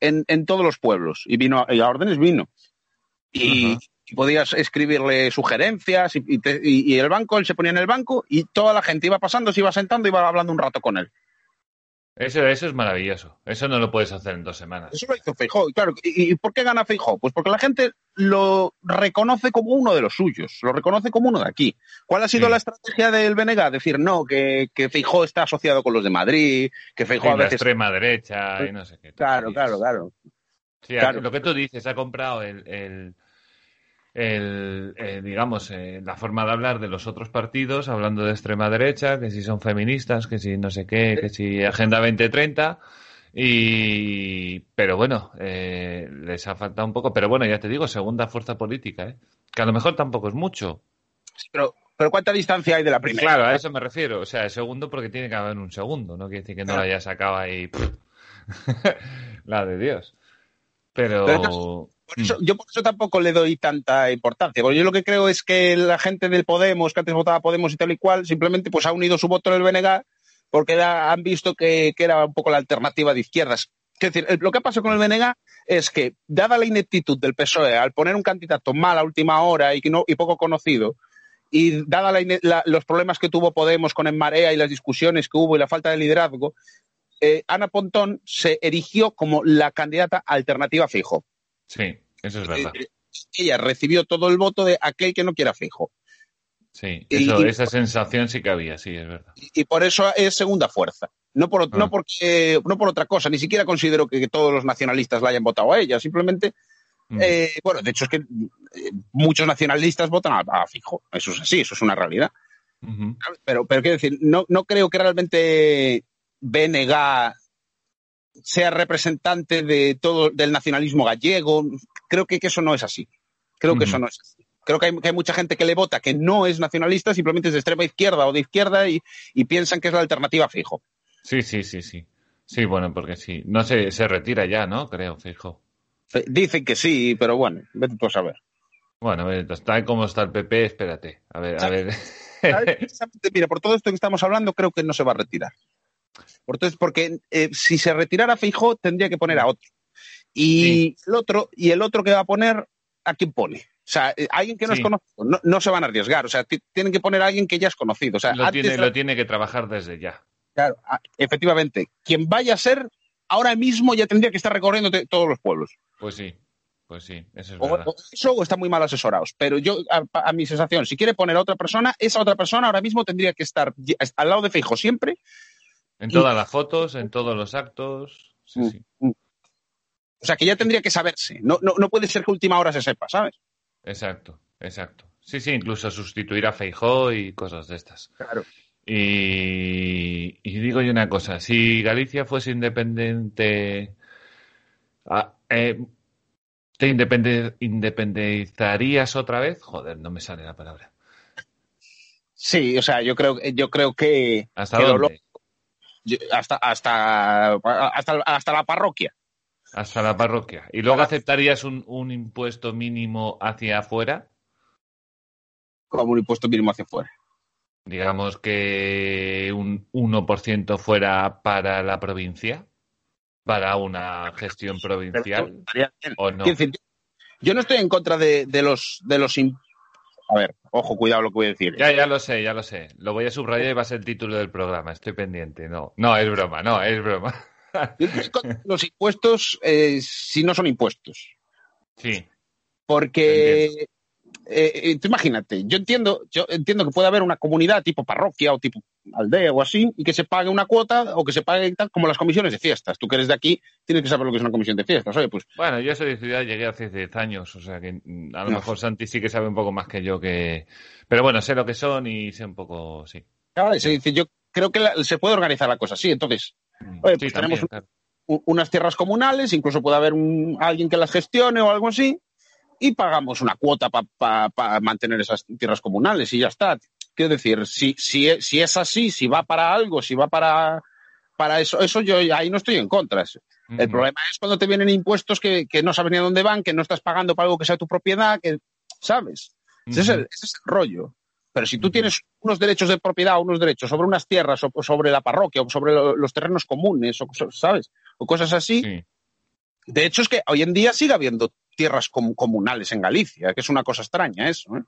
S4: en, en todos los pueblos. Y vino, y a órdenes vino. Y, podías escribirle sugerencias y, y te- y- y el banco, él se ponía en el banco y toda la gente iba pasando, se iba sentando y iba hablando un rato con él.
S2: Eso, eso es maravilloso. Eso no lo puedes hacer en dos semanas.
S4: Eso lo hizo Feijó. Y claro, ¿y, por qué gana Feijó? Pues porque la gente lo reconoce como uno de los suyos, lo reconoce como uno de aquí. ¿Cuál ha sido
S2: Sí.
S4: la estrategia del BNG? Decir, no, que, que Feijó está asociado con los de Madrid, que
S2: Sí,
S4: Feijó a
S2: la extrema derecha y no sé qué.
S4: Claro, claro, claro.
S2: Sí,
S4: Claro.
S2: lo que tú dices, ha comprado el, el, el, eh, digamos, eh, la forma de hablar de los otros partidos, hablando de extrema derecha, que si son feministas, que si no sé qué, que si Agenda 2030. Y, pero bueno, eh, les ha faltado un poco. Pero bueno, ya te digo, segunda fuerza política, ¿eh? Que a lo mejor tampoco es mucho.
S4: Sí, Pero, pero ¿cuánta distancia hay de la primera?
S2: Claro, a eso me refiero. O sea, el segundo porque tiene que haber un segundo, no quiere decir que no la haya sacado ahí. *laughs* la de Dios. Pero.
S4: Pero Por eso- yo por eso tampoco le doy tanta importancia, porque yo lo que creo es que la gente del Podemos, que antes votaba Podemos y tal y cual, simplemente pues ha unido su voto en el BNG porque era- han visto que, que era un poco la alternativa de izquierdas. Es decir, lo que pasa con el BNG es que, dada la ineptitud del PSOE al poner un candidato mal a última hora y, que no, y poco conocido, y dada la la- los problemas que tuvo Podemos con En Marea y las discusiones que hubo y la falta de liderazgo, eh, Ana Pontón se erigió como la candidata alternativa Fijo.
S2: Sí, eso es verdad.
S4: Eh, ella recibió todo el voto de aquel que no quiera fijo.
S2: Sí, eso,
S4: y-
S2: esa sensación sí que había, sí, es verdad.
S4: Y, y por eso es segunda fuerza. No por,
S2: Ah.
S4: no, porque, no por otra cosa. Ni siquiera considero que, que todos los nacionalistas la hayan votado a ella. Simplemente,
S2: Mm.
S4: eh, bueno, de hecho es que eh, muchos nacionalistas votan a, a fijo. Eso es así, eso es una realidad. Pero, pero quiero decir, no, no creo que realmente BNG sea representante de todo del nacionalismo gallego. Creo que, que eso no es así. Creo que eso no es así. Creo que hay, que hay mucha gente que le vota que no es nacionalista, simplemente es de extrema izquierda o de izquierda y, y piensan que es la alternativa fijo.
S2: Sí, sí, sí, sí. Sí, bueno, porque sí. No sé, se retira ya, ¿no? Creo, fijo.
S4: Fe- Dicen que sí, pero bueno, vete tú a saber.
S2: Bueno, está como está el PP, espérate. A ver, a ver. *laughs*
S4: Mira, por todo esto que estamos hablando, creo que no se va a retirar. Esto- porque eh, si se retirara Fijo, tendría que poner a otro. Y el otro, y el otro que va a poner, ¿a quién pone? O sea, eh, alguien que no
S2: Sí.
S4: es conocido, no, no se van a arriesgar. O sea, ti- tienen que poner a alguien que ya es conocido. O sea,
S2: lo, tiene, lo tiene que trabajar desde ya.
S4: claro, a- efectivamente, quien vaya a ser, ahora mismo ya tendría que estar recorriendo todos los pueblos.
S2: Pues sí, pues sí, eso es
S4: O,
S2: verdad.
S4: o eso o están muy mal asesorados. Pero yo, a, a mi sensación, si quiere poner a otra persona, esa otra persona ahora mismo tendría que estar al lado de Fijo siempre.
S2: En todas las fotos, en todos los actos. Sí,
S4: Mm.
S2: sí.
S4: O sea, que ya tendría que saberse. No, no, no puede ser que última hora se sepa, ¿sabes?
S2: Exacto, exacto. Sí, sí, incluso sustituir a Feijó y cosas de estas.
S4: Claro.
S2: Y, y digo yo una cosa, si Galicia fuese independiente, ah, eh, ¿te independe- independizarías otra vez? Joder, no me sale la palabra.
S4: Sí, o sea, yo creo, yo creo que,
S2: ¿Hasta
S4: que
S2: dónde?
S4: Hasta, hasta, hasta, hasta la parroquia.
S2: Hasta la parroquia. ¿Y luego aceptarías un, un impuesto mínimo hacia afuera?
S4: como un impuesto mínimo hacia afuera.
S2: Digamos que un 1% fuera para la provincia, para una gestión provincial, o no.
S4: Yo no estoy en contra de, de los de los im- a ver, ojo, cuidado lo que voy a decir.
S2: Ya, ya lo sé, ya lo sé. Lo voy a subrayar y va a ser el título del programa. Estoy pendiente. No, no, es broma, no, es broma.
S4: Los impuestos eh, si no son impuestos.
S2: Sí,
S4: Porque eh, eh, tú imagínate, yo entiendo, yo entiendo que puede haber una comunidad tipo parroquia o tipo aldea o así, y que se pague una cuota o que se pague tal, como las comisiones de fiestas. Tú que eres de aquí, tienes que saber lo que es una comisión de fiestas. Oye, pues
S2: Bueno, yo soy de ciudad, llegué hace 10 años, o sea que mm, a lo
S4: No.
S2: mejor Santi sí que sabe un poco más que yo que... Pero bueno, sé lo que son y sé un poco, sí.
S4: ¿sabes? Se dice, yo creo que la- se puede organizar la cosa así. Entonces,
S2: Mm,
S4: Oye,
S2: sí,
S4: pues tenemos
S2: también, claro.
S4: unas tierras comunales, incluso puede haber un, alguien que las gestione o algo así, y pagamos una cuota para mantener esas tierras comunales y ya está. Quiero decir, si, si, es- si es así, si va para algo, si va para, para eso, eso yo ahí no estoy en contra. El problema es cuando te vienen impuestos que, que no sabes ni a dónde van, que no estás pagando para algo que sea tu propiedad, que, ¿sabes? Ese, es el, ese es el rollo. Pero si tú tienes unos derechos de propiedad, unos derechos sobre unas tierras, o sobre la parroquia, o sobre lo- los terrenos comunes, o, ¿sabes? O cosas así.
S2: Sí.
S4: De hecho, es que hoy en día sigue habiendo tierras com- comunales en Galicia, que es una cosa extraña eso. ¿eh?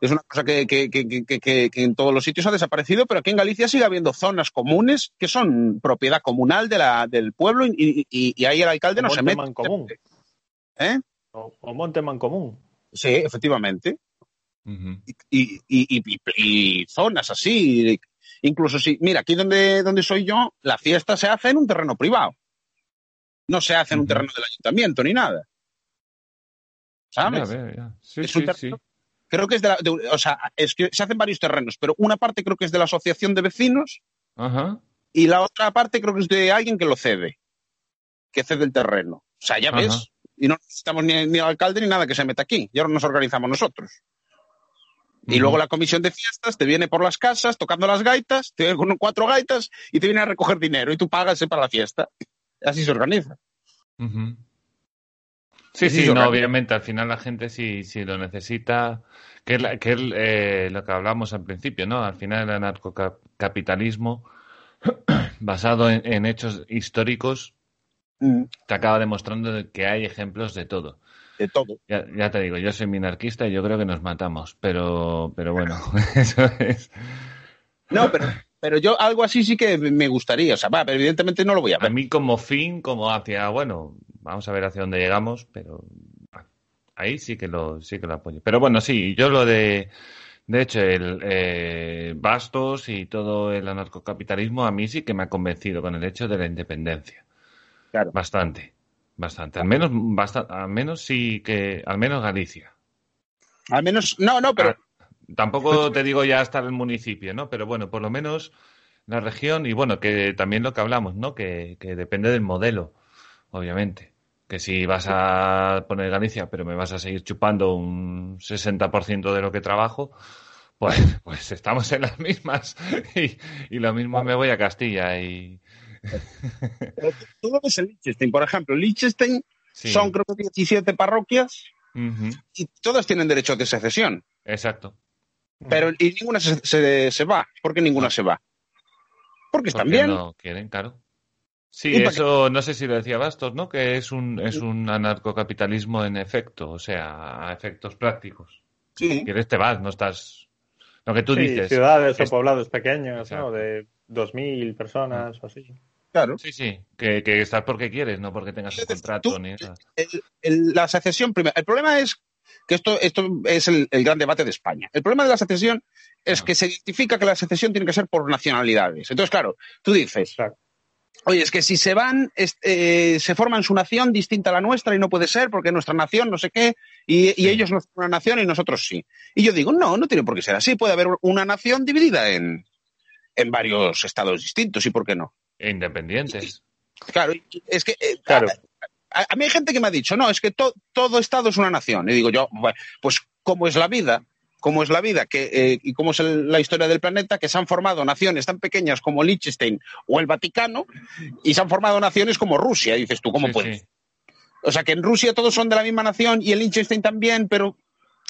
S4: Es una cosa que, que- que- que- que- que- que en todos los sitios ha desaparecido, pero aquí en Galicia sigue habiendo zonas comunes que son propiedad comunal de la, del pueblo y, y- y ahí el alcalde no se
S3: monte
S4: mete.
S3: mancomun.
S4: ¿Eh?
S3: O, o monte común.
S4: Sí, efectivamente.
S2: Ujú.
S4: y, y- y- y- y zonas así. Incluso si, mira, aquí donde, donde soy yo, la fiesta se hace en un terreno privado. No se hace en un terreno del ayuntamiento ni nada. ¿Sabes?
S2: Ya veo, ya. Sí,
S4: Es un
S2: sí,
S4: terreno-
S2: sí.
S4: Creo que es de la, de- o sea, es que se hacen varios terrenos, pero una parte creo que es de la asociación de vecinos
S2: Ajá.
S4: y la otra parte creo que es de alguien que lo cede, que cede el terreno. O sea, ya
S2: Ajá.
S4: ves, y no necesitamos ni, ni alcalde ni nada que se meta aquí, y ahora nos organizamos nosotros. Y luego la comisión de fiestas te viene por las casas tocando las gaitas, te viene con cuatro gaitas y te viene a recoger dinero y tú pagas eh, para la fiesta. Así se organiza.
S2: Sí,
S4: Sí,
S2: sí, no, obviamente, al final la gente si, si lo necesita, que es, la- que es eh, lo que hablamos al principio, ¿no? Al final el anarcocapitalismo, *clears throat* basado en, en hechos históricos,
S4: Mm,
S2: te acaba demostrando de que hay ejemplos de todo.
S4: De todo.
S2: Ya, ya te digo, yo soy minarquista y yo creo que nos matamos, pero, pero bueno, *laughs* eso es.
S4: No, pero, pero yo algo así sí que me gustaría. O sea, va, pero evidentemente no lo voy a
S2: A
S4: ver.
S2: mí como fin, como hacia, bueno, vamos a ver hacia dónde llegamos, pero ahí sí que lo, sí que lo apoyo. Pero bueno, sí, yo lo de, de hecho, el eh, Bastos y todo el anarcocapitalismo a mí sí que me ha convencido con el hecho de la independencia.
S4: Claro.
S2: Bastante, bastante. Al menos, basta- al menos sí que, al menos Galicia.
S4: Al menos, no, no, pero
S2: Ah, Tampoco te digo ya hasta el municipio, ¿no? Pero bueno, por lo menos la región y bueno, que también lo que hablamos, ¿no? Que, que depende del modelo, obviamente. Que si vas a poner Galicia, pero me vas a seguir chupando un 60% de lo que trabajo, pues, *laughs* pues estamos en las mismas. *laughs* Y, y lo mismo me voy a Castilla y... *laughs*
S4: tú lo ves en Liechtenstein, por ejemplo. Liechtenstein
S2: Sí.
S4: son creo que 17 parroquias y todas tienen derecho de secesión.
S2: Exacto.
S4: Pero y ninguna se, se- se va. ¿Por qué ninguna se va? Porque están bien.
S2: no quieren, claro. Sí,
S4: ¿Y para
S2: eso no sé si lo decía Bastos, ¿no? Que es un, es un anarcocapitalismo en efecto, o sea, a efectos prácticos.
S4: Sí.
S2: Si quieres te vas, no estás... Lo que tú
S3: Sí,
S2: dices.
S3: ciudades
S2: es-
S3: o poblados pequeños,
S2: Exacto.
S3: ¿no? De 2.000 personas o así.
S4: Claro.
S2: Sí, sí, que, que estás porque quieres, no porque tengas un contrato
S4: tú-
S2: ni nada.
S4: el- el- la secesión, primero, el problema es que esto, esto es el, el gran debate de España. El problema de la secesión es
S2: Ah.
S4: que se identifica que la secesión tiene que ser por nacionalidades. Entonces, claro, tú dices,
S3: Claro.
S4: oye, es que si se van, es- eh, se forman su nación distinta a la nuestra y no puede ser porque nuestra nación no sé qué, y, y
S2: Sí.
S4: ellos no son una nación y nosotros sí. Y yo digo, no, no tiene por qué ser así. Puede haber una nación dividida en, en varios estados distintos, ¿y por qué no?
S2: E Independientes.
S4: Claro, y- es que eh,
S3: Claro.
S4: A, a mí hay gente que me ha dicho, no, es que to- todo Estado es una nación. Y digo yo, bueno, pues cómo es la vida, cómo es la vida que, eh, y cómo es el- la historia del planeta, que se han formado naciones tan pequeñas como Liechtenstein o el Vaticano, y se han formado naciones como Rusia. Y dices tú, ¿cómo
S2: Sí,
S4: puedes?
S2: sí.
S4: O sea, que en Rusia todos son de la misma nación y en Liechtenstein también, pero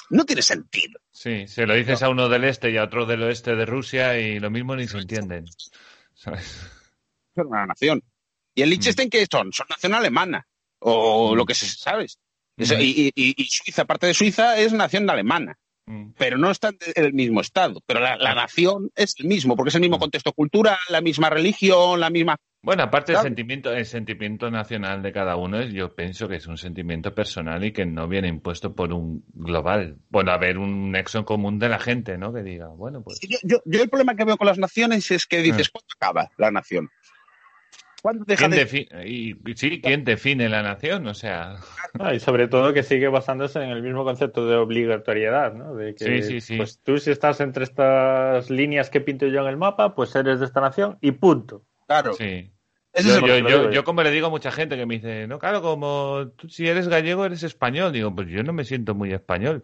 S4: no tiene sentido.
S2: Sí, se lo dices a uno del este y a otro del oeste de Rusia y lo mismo ni se entienden. ¿Sabes?
S4: Son una nación. ¿Y en Liechtenstein qué son? Son nación alemana, o
S2: Mm.
S4: lo que se sabes. Eso- y, y- y Suiza, parte de Suiza, es nación alemana.
S2: Mm.
S4: pero no están en el mismo estado. Pero la, la nación es el mismo, porque es el mismo contexto cultural, la misma religión, la misma.
S2: Bueno, aparte
S4: Claro.
S2: el sentimiento, el sentimiento nacional de cada uno, es- yo pienso que es un sentimiento personal y que no viene impuesto por un global. Bueno, haber un nexo en común de la gente, ¿no? Que diga, bueno, pues
S4: Yo, yo- yo el problema que veo con las naciones es que dices, ¿cuándo acaba la nación? ¿Cuándo deja
S2: ¿quién
S4: de.?
S2: define, y, sí, ¿quién define la nación? O sea,
S3: Ah, y sobre todo que sigue basándose en el mismo concepto de obligatoriedad, ¿no? De que,
S2: Sí, sí, sí.
S3: pues tú si estás entre estas líneas que pinto yo en el mapa, pues eres de esta nación y punto.
S4: Claro.
S2: sí. Yo, yo, yo yo. como le digo a mucha gente que me dice, no, claro, como tú si eres gallego eres español. Digo, pues yo no me siento muy español.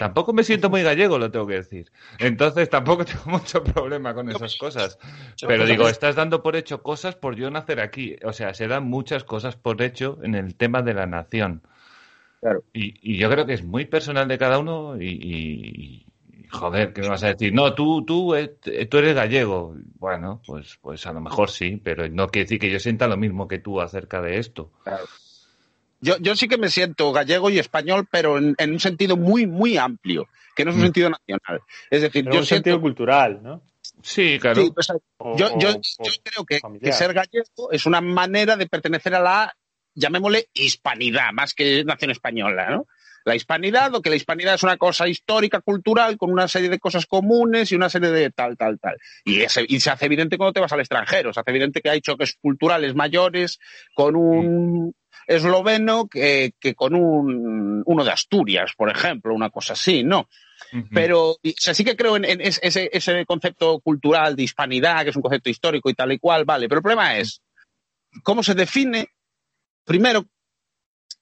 S2: Tampoco me siento muy gallego, lo tengo que decir. Entonces tampoco *laughs* tengo mucho problema con esas cosas. Pero digo, estás dando por hecho cosas por yo nacer aquí. O sea, se dan muchas cosas por hecho en el tema de la nación.
S4: Claro.
S2: Y, y yo creo que es muy personal de cada uno y, y- y, joder, ¿qué me vas a decir? No, tú, tú, eh, tú eres gallego. Bueno, pues, pues a lo mejor sí, pero no quiere decir que yo sienta lo mismo que tú acerca de esto.
S4: Claro. Yo, yo sí que me siento gallego y español, pero en, en un sentido muy, muy amplio, que no es un
S2: Mm.
S4: sentido nacional. Es decir,
S3: En
S4: yo
S3: un
S4: siento...
S3: sentido cultural, ¿no?
S2: Sí, claro.
S4: Sí, pues,
S3: O-
S4: yo, yo-
S3: o- o
S4: yo creo que, ser gallego es una manera de pertenecer a la, llamémosle, hispanidad, más que nación española, ¿no? La hispanidad, o que la hispanidad es una cosa histórica, cultural, con una serie de cosas comunes y una serie de tal, tal, tal. Y, y se hace evidente cuando te vas al extranjero, se hace evidente que hay choques culturales mayores con un esloveno que, que con un, uno de Asturias, por ejemplo, una cosa así, ¿no? Pero y, o sea, sí que creo en, en ese- ese, concepto cultural de hispanidad, que es un concepto histórico y tal y cual, vale. Pero el problema es cómo se define primero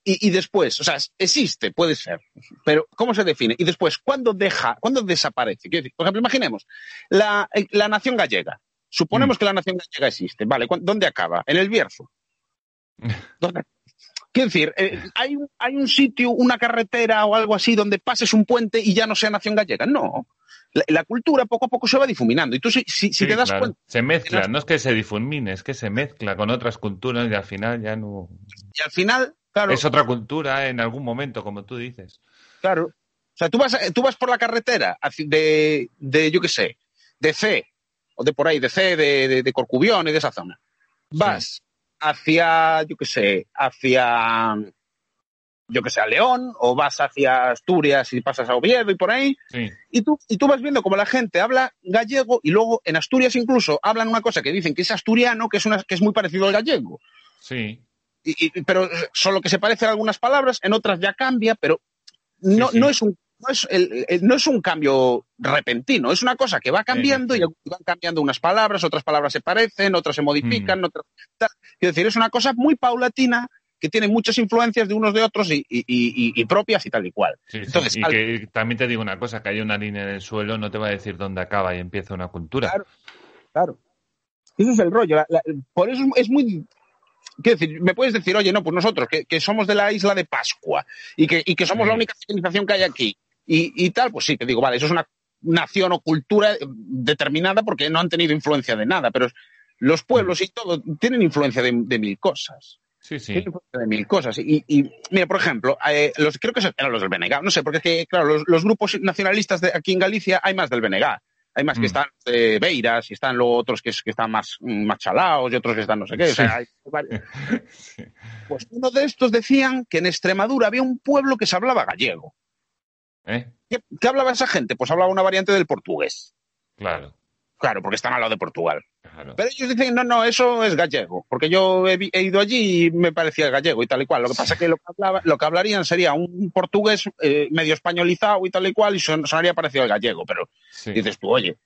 S4: y, y después. O sea, existe, puede ser, pero cómo se define. Y después, ¿cuándo deja, cuándo desaparece? Quiero decir, por ejemplo, imaginemos la, la nación gallega. Suponemos
S2: Mm.
S4: que la nación gallega existe, ¿vale? ¿Cuán- ¿Dónde acaba? En el Bierzo. ¿Dónde? *laughs* Quiero decir, eh, ¿hay, un- ¿hay un sitio, una carretera o algo así donde pases un puente y ya no sea nación gallega? No. La, la cultura poco a poco se va difuminando. Y tú, si, si, si
S2: Sí,
S4: te das
S2: claro.
S4: cuenta,
S2: Se mezcla, no es que se difumine, es que se mezcla con otras culturas y al final ya no.
S4: y al final, claro,
S2: Es otra cultura en algún momento, como tú dices.
S4: claro. O sea, tú vas, eh, tú vas por la carretera de, de, yo qué sé, de C, o de por ahí, de C, de, de, de Corcubión y de esa zona. Vas hacia, yo qué sé, hacia, yo qué sé, a León, o vas hacia Asturias y pasas a Oviedo y por ahí,
S2: Sí,
S4: y tú, y tú vas viendo como la gente habla gallego y luego en Asturias incluso hablan una cosa que dicen que es asturiano, que es, una, que es muy parecido al gallego.
S2: sí.
S4: Y, y- pero solo que se parecen algunas palabras, en otras ya cambia, pero no,
S2: Sí, sí.
S4: no es un no es, el- el- no es un cambio repentino, es una cosa que va cambiando
S2: sí.
S4: y van cambiando unas palabras, otras palabras se parecen, otras se modifican, otras tal. Quiero decir, es una cosa muy paulatina que tiene muchas influencias de unos de otros y, y- y- y propias y tal y cual.
S2: sí, sí.
S4: Entonces,
S2: y
S4: al-
S2: que también te digo una cosa, que hay una línea en el suelo no te va a decir dónde acaba y empieza una cultura.
S4: Claro. Claro. Ese es el rollo. La- la- por eso es muy. Quiero decir, me puedes decir, oye, no, pues nosotros, que, que somos de la isla de Pascua y que, y que somos
S2: Sí.
S4: la única civilización que hay aquí y, y tal, pues sí, te digo, vale, eso es una nación o cultura eh, determinada porque no han tenido influencia de nada, pero los pueblos y todo tienen influencia de, de mil cosas.
S2: Sí, sí.
S4: Tienen influencia de mil cosas. Y, y, mira, por ejemplo, eh, los, creo que eran los del BNG, no sé, porque es que, claro, los, los grupos nacionalistas de aquí en Galicia hay más del BNG. Hay más
S2: Mm.
S4: que están de Beiras y están luego otros que, es- que están más, mm, más chalaos y otros que están no sé qué. O sea,
S2: Sí.
S4: hay varios. *laughs* Pues uno de estos decían que en Extremadura había un pueblo que se hablaba gallego.
S2: ¿Eh?
S4: ¿Qué, qué hablaba esa gente? Pues hablaba una variante del portugués.
S2: Claro,
S4: Claro, porque están al lado de Portugal.
S2: claro.
S4: Pero ellos dicen, no, no, eso es gallego, porque yo he, ido allí y me parecía gallego y tal y cual. Lo que pasa es que lo que, hablaba- lo que hablarían sería un portugués eh, medio españolizado y tal y cual y son- sonaría parecido al gallego, pero
S2: Sí.
S4: dices tú, oye,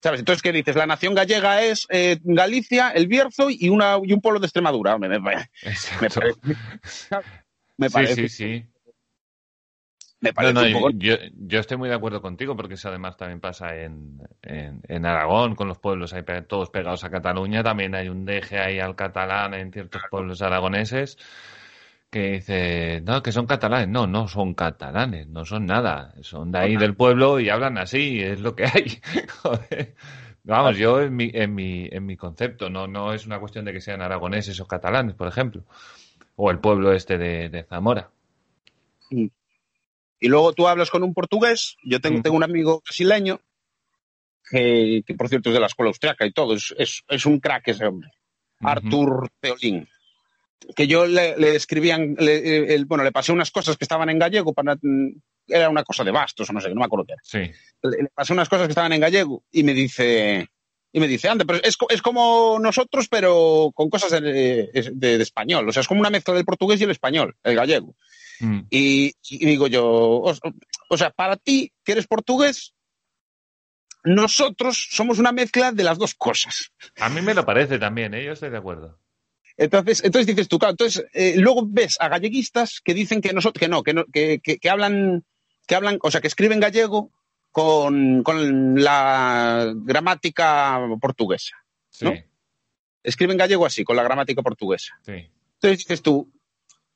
S4: ¿sabes? Entonces, ¿qué dices? La nación gallega es eh, Galicia, el Bierzo y, una, y un pueblo de Extremadura. Me, me- me parece, *laughs* me
S2: Sí,
S4: parece,
S2: sí, sí.
S4: Me
S2: No,
S4: parece
S2: no,
S4: un poco...
S2: yo, yo estoy muy de acuerdo contigo porque eso además también pasa en, en, en Aragón, con los pueblos ahí todos pegados a Cataluña. También hay un deje ahí al catalán en ciertos pueblos aragoneses que dice, no, que son catalanes. No, no son catalanes, no son nada. Son de ahí del pueblo y hablan así, es lo que hay. *laughs* Joder. Vamos, yo en mi, en mi, en mi concepto, no, no es una cuestión de que sean aragoneses o catalanes, por ejemplo. O el pueblo este de, de Zamora.
S4: Y luego tú hablas con un portugués, yo tengo,
S2: Mm.
S4: tengo un amigo brasileño, que, que por cierto es de la escuela austriaca y todo, es, es, es un crack ese hombre,
S2: Ujú.
S4: Artur Teolín, que yo le, le escribían, le, el- bueno, le pasé unas cosas que estaban en gallego, para, mm, era una cosa de bastos o no sé, no me acuerdo qué era.
S2: Sí.
S4: Le, pasé unas cosas que estaban en gallego y me dice, y me dice, anda, pero es, es como nosotros, pero con cosas de, de- de español, o sea, es como una mezcla del portugués y el español, el gallego.
S2: Mm.
S4: Y, y digo yo, o, o sea, para ti, que eres portugués, nosotros somos una mezcla de las dos cosas.
S2: A mí me lo parece también, ¿eh? yo estoy de acuerdo.
S4: Entonces, entonces dices tú, claro, entonces eh, luego ves a galleguistas que dicen que nosotros, que no, que no, que, que, que hablan, que hablan, o sea, que escriben gallego con, con la gramática portuguesa.
S2: Sí,
S4: ¿No? Escriben gallego así, con la gramática portuguesa.
S2: sí.
S4: Entonces dices tú,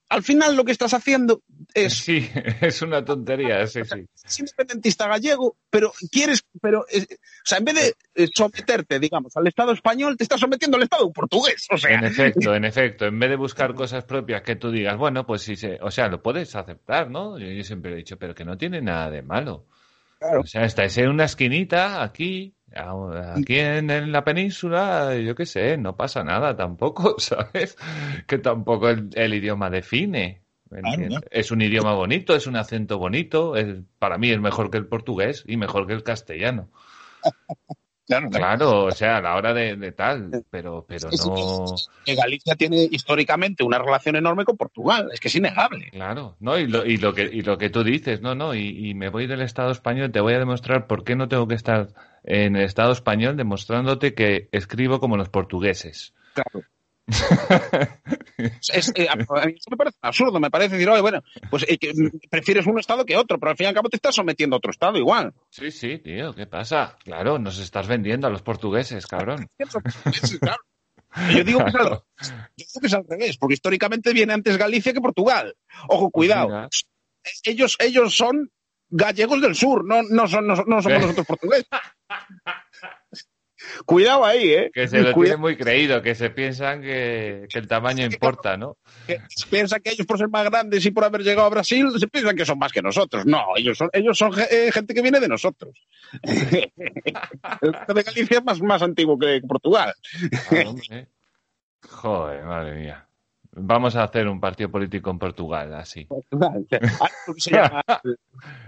S4: al final lo que estás haciendo es
S2: Sí, *laughs* es una tontería, sí, sí.
S4: es independentista gallego, pero quieres, pero, eh, o sea, en vez de eh, someterte, digamos, al Estado español, te estás sometiendo al Estado portugués. O sea,
S2: En efecto, en *laughs* efecto, en vez de buscar cosas propias que tú digas, bueno, pues sí, o sea, lo puedes aceptar, ¿no? Yo, yo siempre he dicho, pero que no tiene nada de malo.
S4: Claro.
S2: O sea, estáis en una esquinita aquí, aquí en, en la península, yo qué sé, no pasa nada tampoco, *laughs* ¿sabes? Que tampoco el, el idioma define. Es un idioma bonito, es un acento bonito, es, para mí es mejor que el portugués y mejor que el castellano. *laughs*
S4: claro, claro.
S2: Claro, o sea, a la hora de, de tal, pero, pero
S4: Es-
S2: no.
S4: que Galicia tiene históricamente una relación enorme con Portugal, es que es innegable.
S2: Claro, ¿no? Y lo, y lo que y lo que tú dices, no, no, y, y me voy del Estado español, te voy a demostrar por qué no tengo que estar en el Estado español demostrándote que escribo como los portugueses.
S4: Claro. *laughs* Es- eh, a, a mí eso me parece absurdo, me parece decir, oye, bueno, pues eh, que, prefieres un Estado que otro, pero al fin y al cabo te estás sometiendo a otro Estado igual.
S2: Sí, sí, tío, ¿qué pasa? Claro, nos estás vendiendo a los portugueses, cabrón. *laughs*
S4: Claro. Yo digo, que es al, yo digo que es al revés, porque históricamente viene antes Galicia que Portugal. Ojo, cuidado.
S2: mira.
S4: Ellos, ellos son gallegos del sur, no, no, son, no, son- no somos
S2: Eh. *laughs*
S4: nosotros portugueses. Cuidado ahí, ¿eh?
S2: Que se lo
S4: Cuidado.
S2: tienen muy creído, que se piensan que, que el tamaño importa, ¿no?
S4: que se piensa que ellos por ser más grandes y por haber llegado a Brasil se piensan que son más que nosotros. No, ellos son, ellos son eh, gente que viene de nosotros. El *laughs* de Galicia es más, más antiguo que Portugal.
S2: Ah. Joder, madre mía. Vamos a hacer un partido político en Portugal, así. *laughs* *laughs*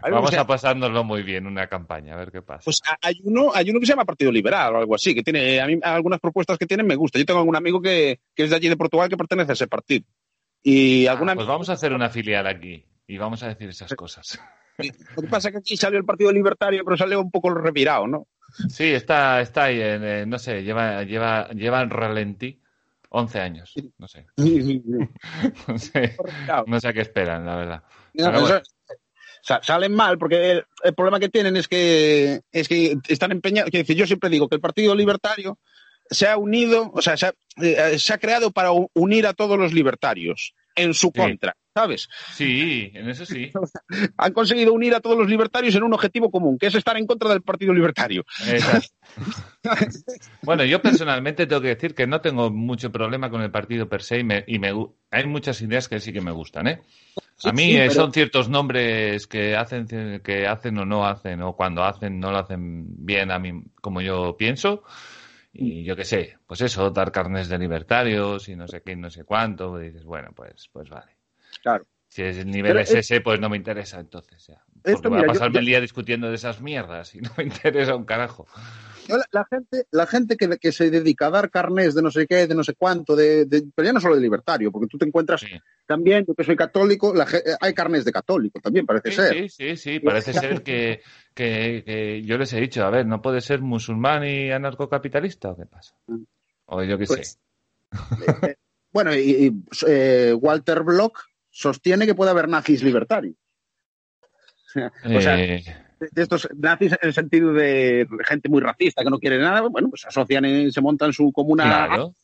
S2: Vamos a pasárnoslo muy bien, una campaña, a ver qué pasa.
S4: pues hay uno, hay uno que se llama Partido Liberal o algo así, que tiene, a mí algunas propuestas que tienen me gustan. Yo tengo algún amigo que, que es de allí de Portugal que pertenece a ese partido. Y
S2: Ah,
S4: alguna
S2: pues vamos a hacer una filial aquí y vamos a decir esas cosas.
S4: Lo que pasa es que aquí salió el Partido Libertario, pero salió un poco revirado, ¿no?
S2: Sí, está, está ahí, en, eh, no sé, lleva, lleva, lleva en ralentí 11 años. No sé, *laughs* no sé,
S4: Revirado.
S2: no sé a qué esperan, la verdad. Pero bueno.
S4: salen mal porque el, el problema que tienen es que es que están empeñados. Decir, yo siempre digo que el Partido Libertario se ha unido, o sea, se ha, eh, se ha creado para unir a todos los libertarios en su
S2: Sí.
S4: contra, ¿sabes?
S2: Sí, en eso sí. *laughs*
S4: Han conseguido unir a todos los libertarios en un objetivo común, que es estar en contra del Partido Libertario.
S2: Exacto. Bueno, yo personalmente tengo que decir que no tengo mucho problema con el partido per se y, me, y me hay muchas ideas que sí que me gustan, ¿eh? A mí
S4: sí,
S2: eh,
S4: pero-
S2: son ciertos nombres que hacen que hacen o no hacen o cuando hacen no lo hacen bien a mí como yo pienso y yo qué sé, pues eso, dar carnes de libertarios y no sé qué, y no sé cuánto, y dices, bueno, pues pues vale.
S4: Claro.
S2: Si es el nivel es
S4: es-
S2: ese, pues no me interesa entonces ya. Porque
S4: Esto,
S2: voy a
S4: mira,
S2: pasarme
S4: yo-
S2: el día discutiendo de esas mierdas y *laughs* no me interesa un carajo.
S4: La, la gente, la gente que, que se dedica a dar carnés de no sé qué, de no sé cuánto, de, de- pero ya no solo de libertario, porque tú te encuentras
S2: Sí.
S4: también, yo que soy católico, la ge- hay carnés de católico también, parece
S2: Sí,
S4: ser.
S2: sí, sí, sí, parece ser que, que, que yo les he dicho, a ver, ¿no puede ser musulmán y anarcocapitalista o qué pasa? O yo qué
S4: Pues-
S2: sé.
S4: Eh, bueno, y, y, eh, Walter Block sostiene que puede haber nazis libertarios. o sea,
S2: Eh,
S4: de estos nazis en el sentido de gente muy racista que no quiere nada, bueno, pues asocian, y se montan su comuna
S2: claro,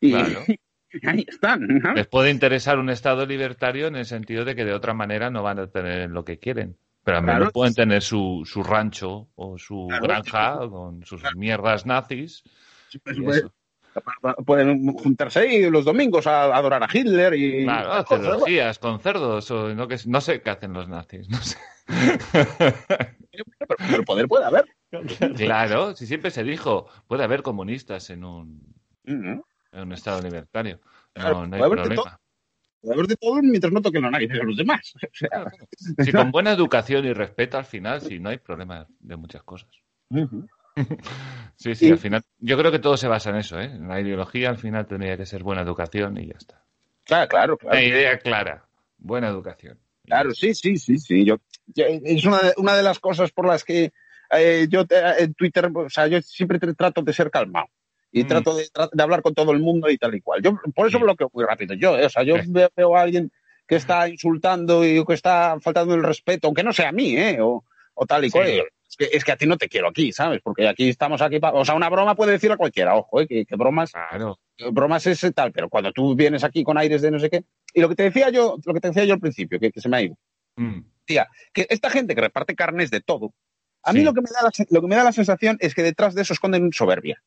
S4: y
S2: claro. *laughs*
S4: ahí están. ¿no?
S2: les puede interesar un Estado libertario en el sentido de que de otra manera no van a tener lo que quieren. Pero al menos
S4: Claro.
S2: pueden tener su, su rancho o su granja con sus mierdas nazis.
S4: Pues. Pueden juntarse ahí los domingos a, a adorar a Hitler y
S2: Claro, hacer orgías con cerdos o no, que, no sé qué hacen los nazis. No sé.
S4: pero, pero poder puede haber.
S2: Claro, si siempre se dijo, puede haber comunistas en un, en un Estado libertario.
S4: Claro,
S2: No, no hay
S4: de
S2: problema.
S4: Puede haber de todo mientras no toquen los narices a los demás. *laughs* O sea,
S2: Claro, claro. *laughs* Si con buena educación y respeto al final, sí, no hay problema de muchas cosas. *laughs* Sí, sí,
S4: Y-
S2: al final. Yo creo que todo se basa en eso, ¿eh? En la ideología al final tendría que ser buena educación y ya está.
S4: Claro, claro, claro.
S2: La idea clara, buena educación.
S4: Claro, sí, sí, sí, sí. Yo, yo- es una de, una de las cosas por las que eh, yo en Twitter, o sea, yo siempre tra- trato de ser calmado y
S2: Mm.
S4: trato de, hablar con todo el mundo y tal y cual. Yo por eso
S2: Sí.
S4: bloqueo muy rápido. Yo, eh, o sea, yo
S2: Sí.
S4: veo, veo a alguien que está insultando y que está faltando el respeto, aunque no sea a mí, ¿eh? O, o tal y
S2: Sí.
S4: cual. Es que, es que a ti no te quiero aquí, ¿sabes? Porque aquí estamos aquí para... O sea, una broma puede decir a cualquiera, ojo, ¿eh? que, que bromas,
S2: Claro.
S4: bromas es tal, pero cuando tú vienes aquí con aires de no sé qué... Y lo que te decía yo, lo que te decía yo al principio, que, que se me ha ido,
S2: Mm,
S4: tía, que esta gente que reparte carnes de todo, a mí
S2: Sí.
S4: lo que, me da la, se- lo que me da la sensación es que detrás de eso esconden soberbia.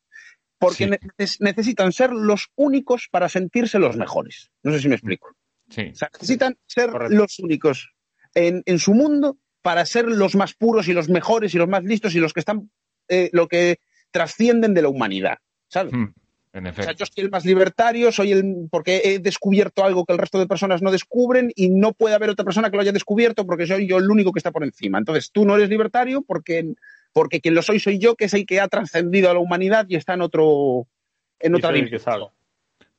S4: Porque
S2: Sí.
S4: necesitan ser los únicos para sentirse los mejores. No sé si me explico.
S2: Sí.
S4: O sea, necesitan ser
S3: Correcto.
S4: los únicos en, en su mundo para ser los más puros y los mejores y los más listos y los que están, eh, lo que trascienden de la humanidad. ¿Sabes?
S2: Mm, En
S4: O sea,
S2: efecto.
S4: yo soy el más libertario, soy el porque he descubierto algo que el resto de personas no descubren y no puede haber otra persona que lo haya descubierto porque soy yo el único que está por encima. Entonces, tú no eres libertario porque, porque quien lo soy soy yo, que es el que ha trascendido a la humanidad y está en otro en
S3: Y
S4: otra dimensión.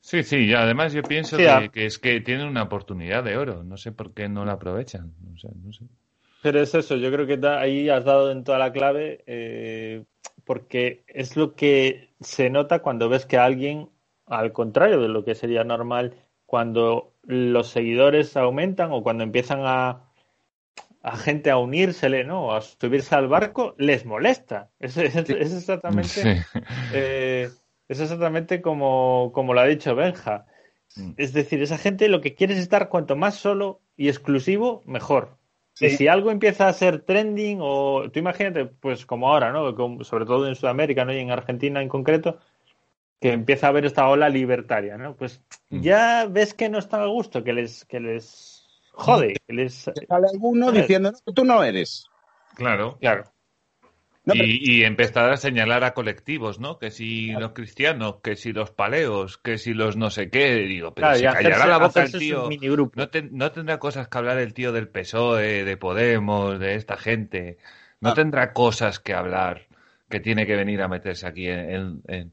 S2: Sí, sí, y además yo pienso
S3: Sí,
S2: que, que es que tienen una oportunidad de oro. No sé por qué no la aprovechan. No sé, no sé.
S3: Pero es eso, yo creo que da- ahí has dado en toda la clave, eh, porque es lo que se nota cuando ves que alguien, al contrario de lo que sería normal, cuando los seguidores aumentan o cuando empiezan a, a gente a unírsele, ¿no? A subirse al barco, les molesta. Es, es- es exactamente,
S2: Sí.
S3: eh, es exactamente como, como lo ha dicho Benja.
S2: Mm.
S3: Es decir, esa gente lo que quiere es estar cuanto más solo y exclusivo, mejor.
S4: Sí.
S3: Y si algo empieza a ser trending, o tú imagínate, pues como ahora, ¿no? Como- sobre todo en Sudamérica, ¿no? Y en Argentina en concreto, que empieza a haber esta ola libertaria, ¿no? Pues
S2: Mm.
S3: ya ves que no están a gusto, que les, que les jode, que les...
S4: Que Sale alguno diciendo, no, tú no eres.
S2: Claro.
S3: Claro.
S4: No, pero-
S2: Y, y empezar a señalar a colectivos, ¿no? Que si los cristianos, que si los paleos, que si los no sé qué. Digo, pero
S3: Claro,
S2: si
S3: y
S2: callará
S3: hacerse-
S2: la boca el tío. No, ten- no tendrá cosas que hablar el tío del PSOE, de Podemos, de esta gente. No
S4: Ah.
S2: tendrá cosas que hablar que tiene que venir a meterse aquí en, en, en-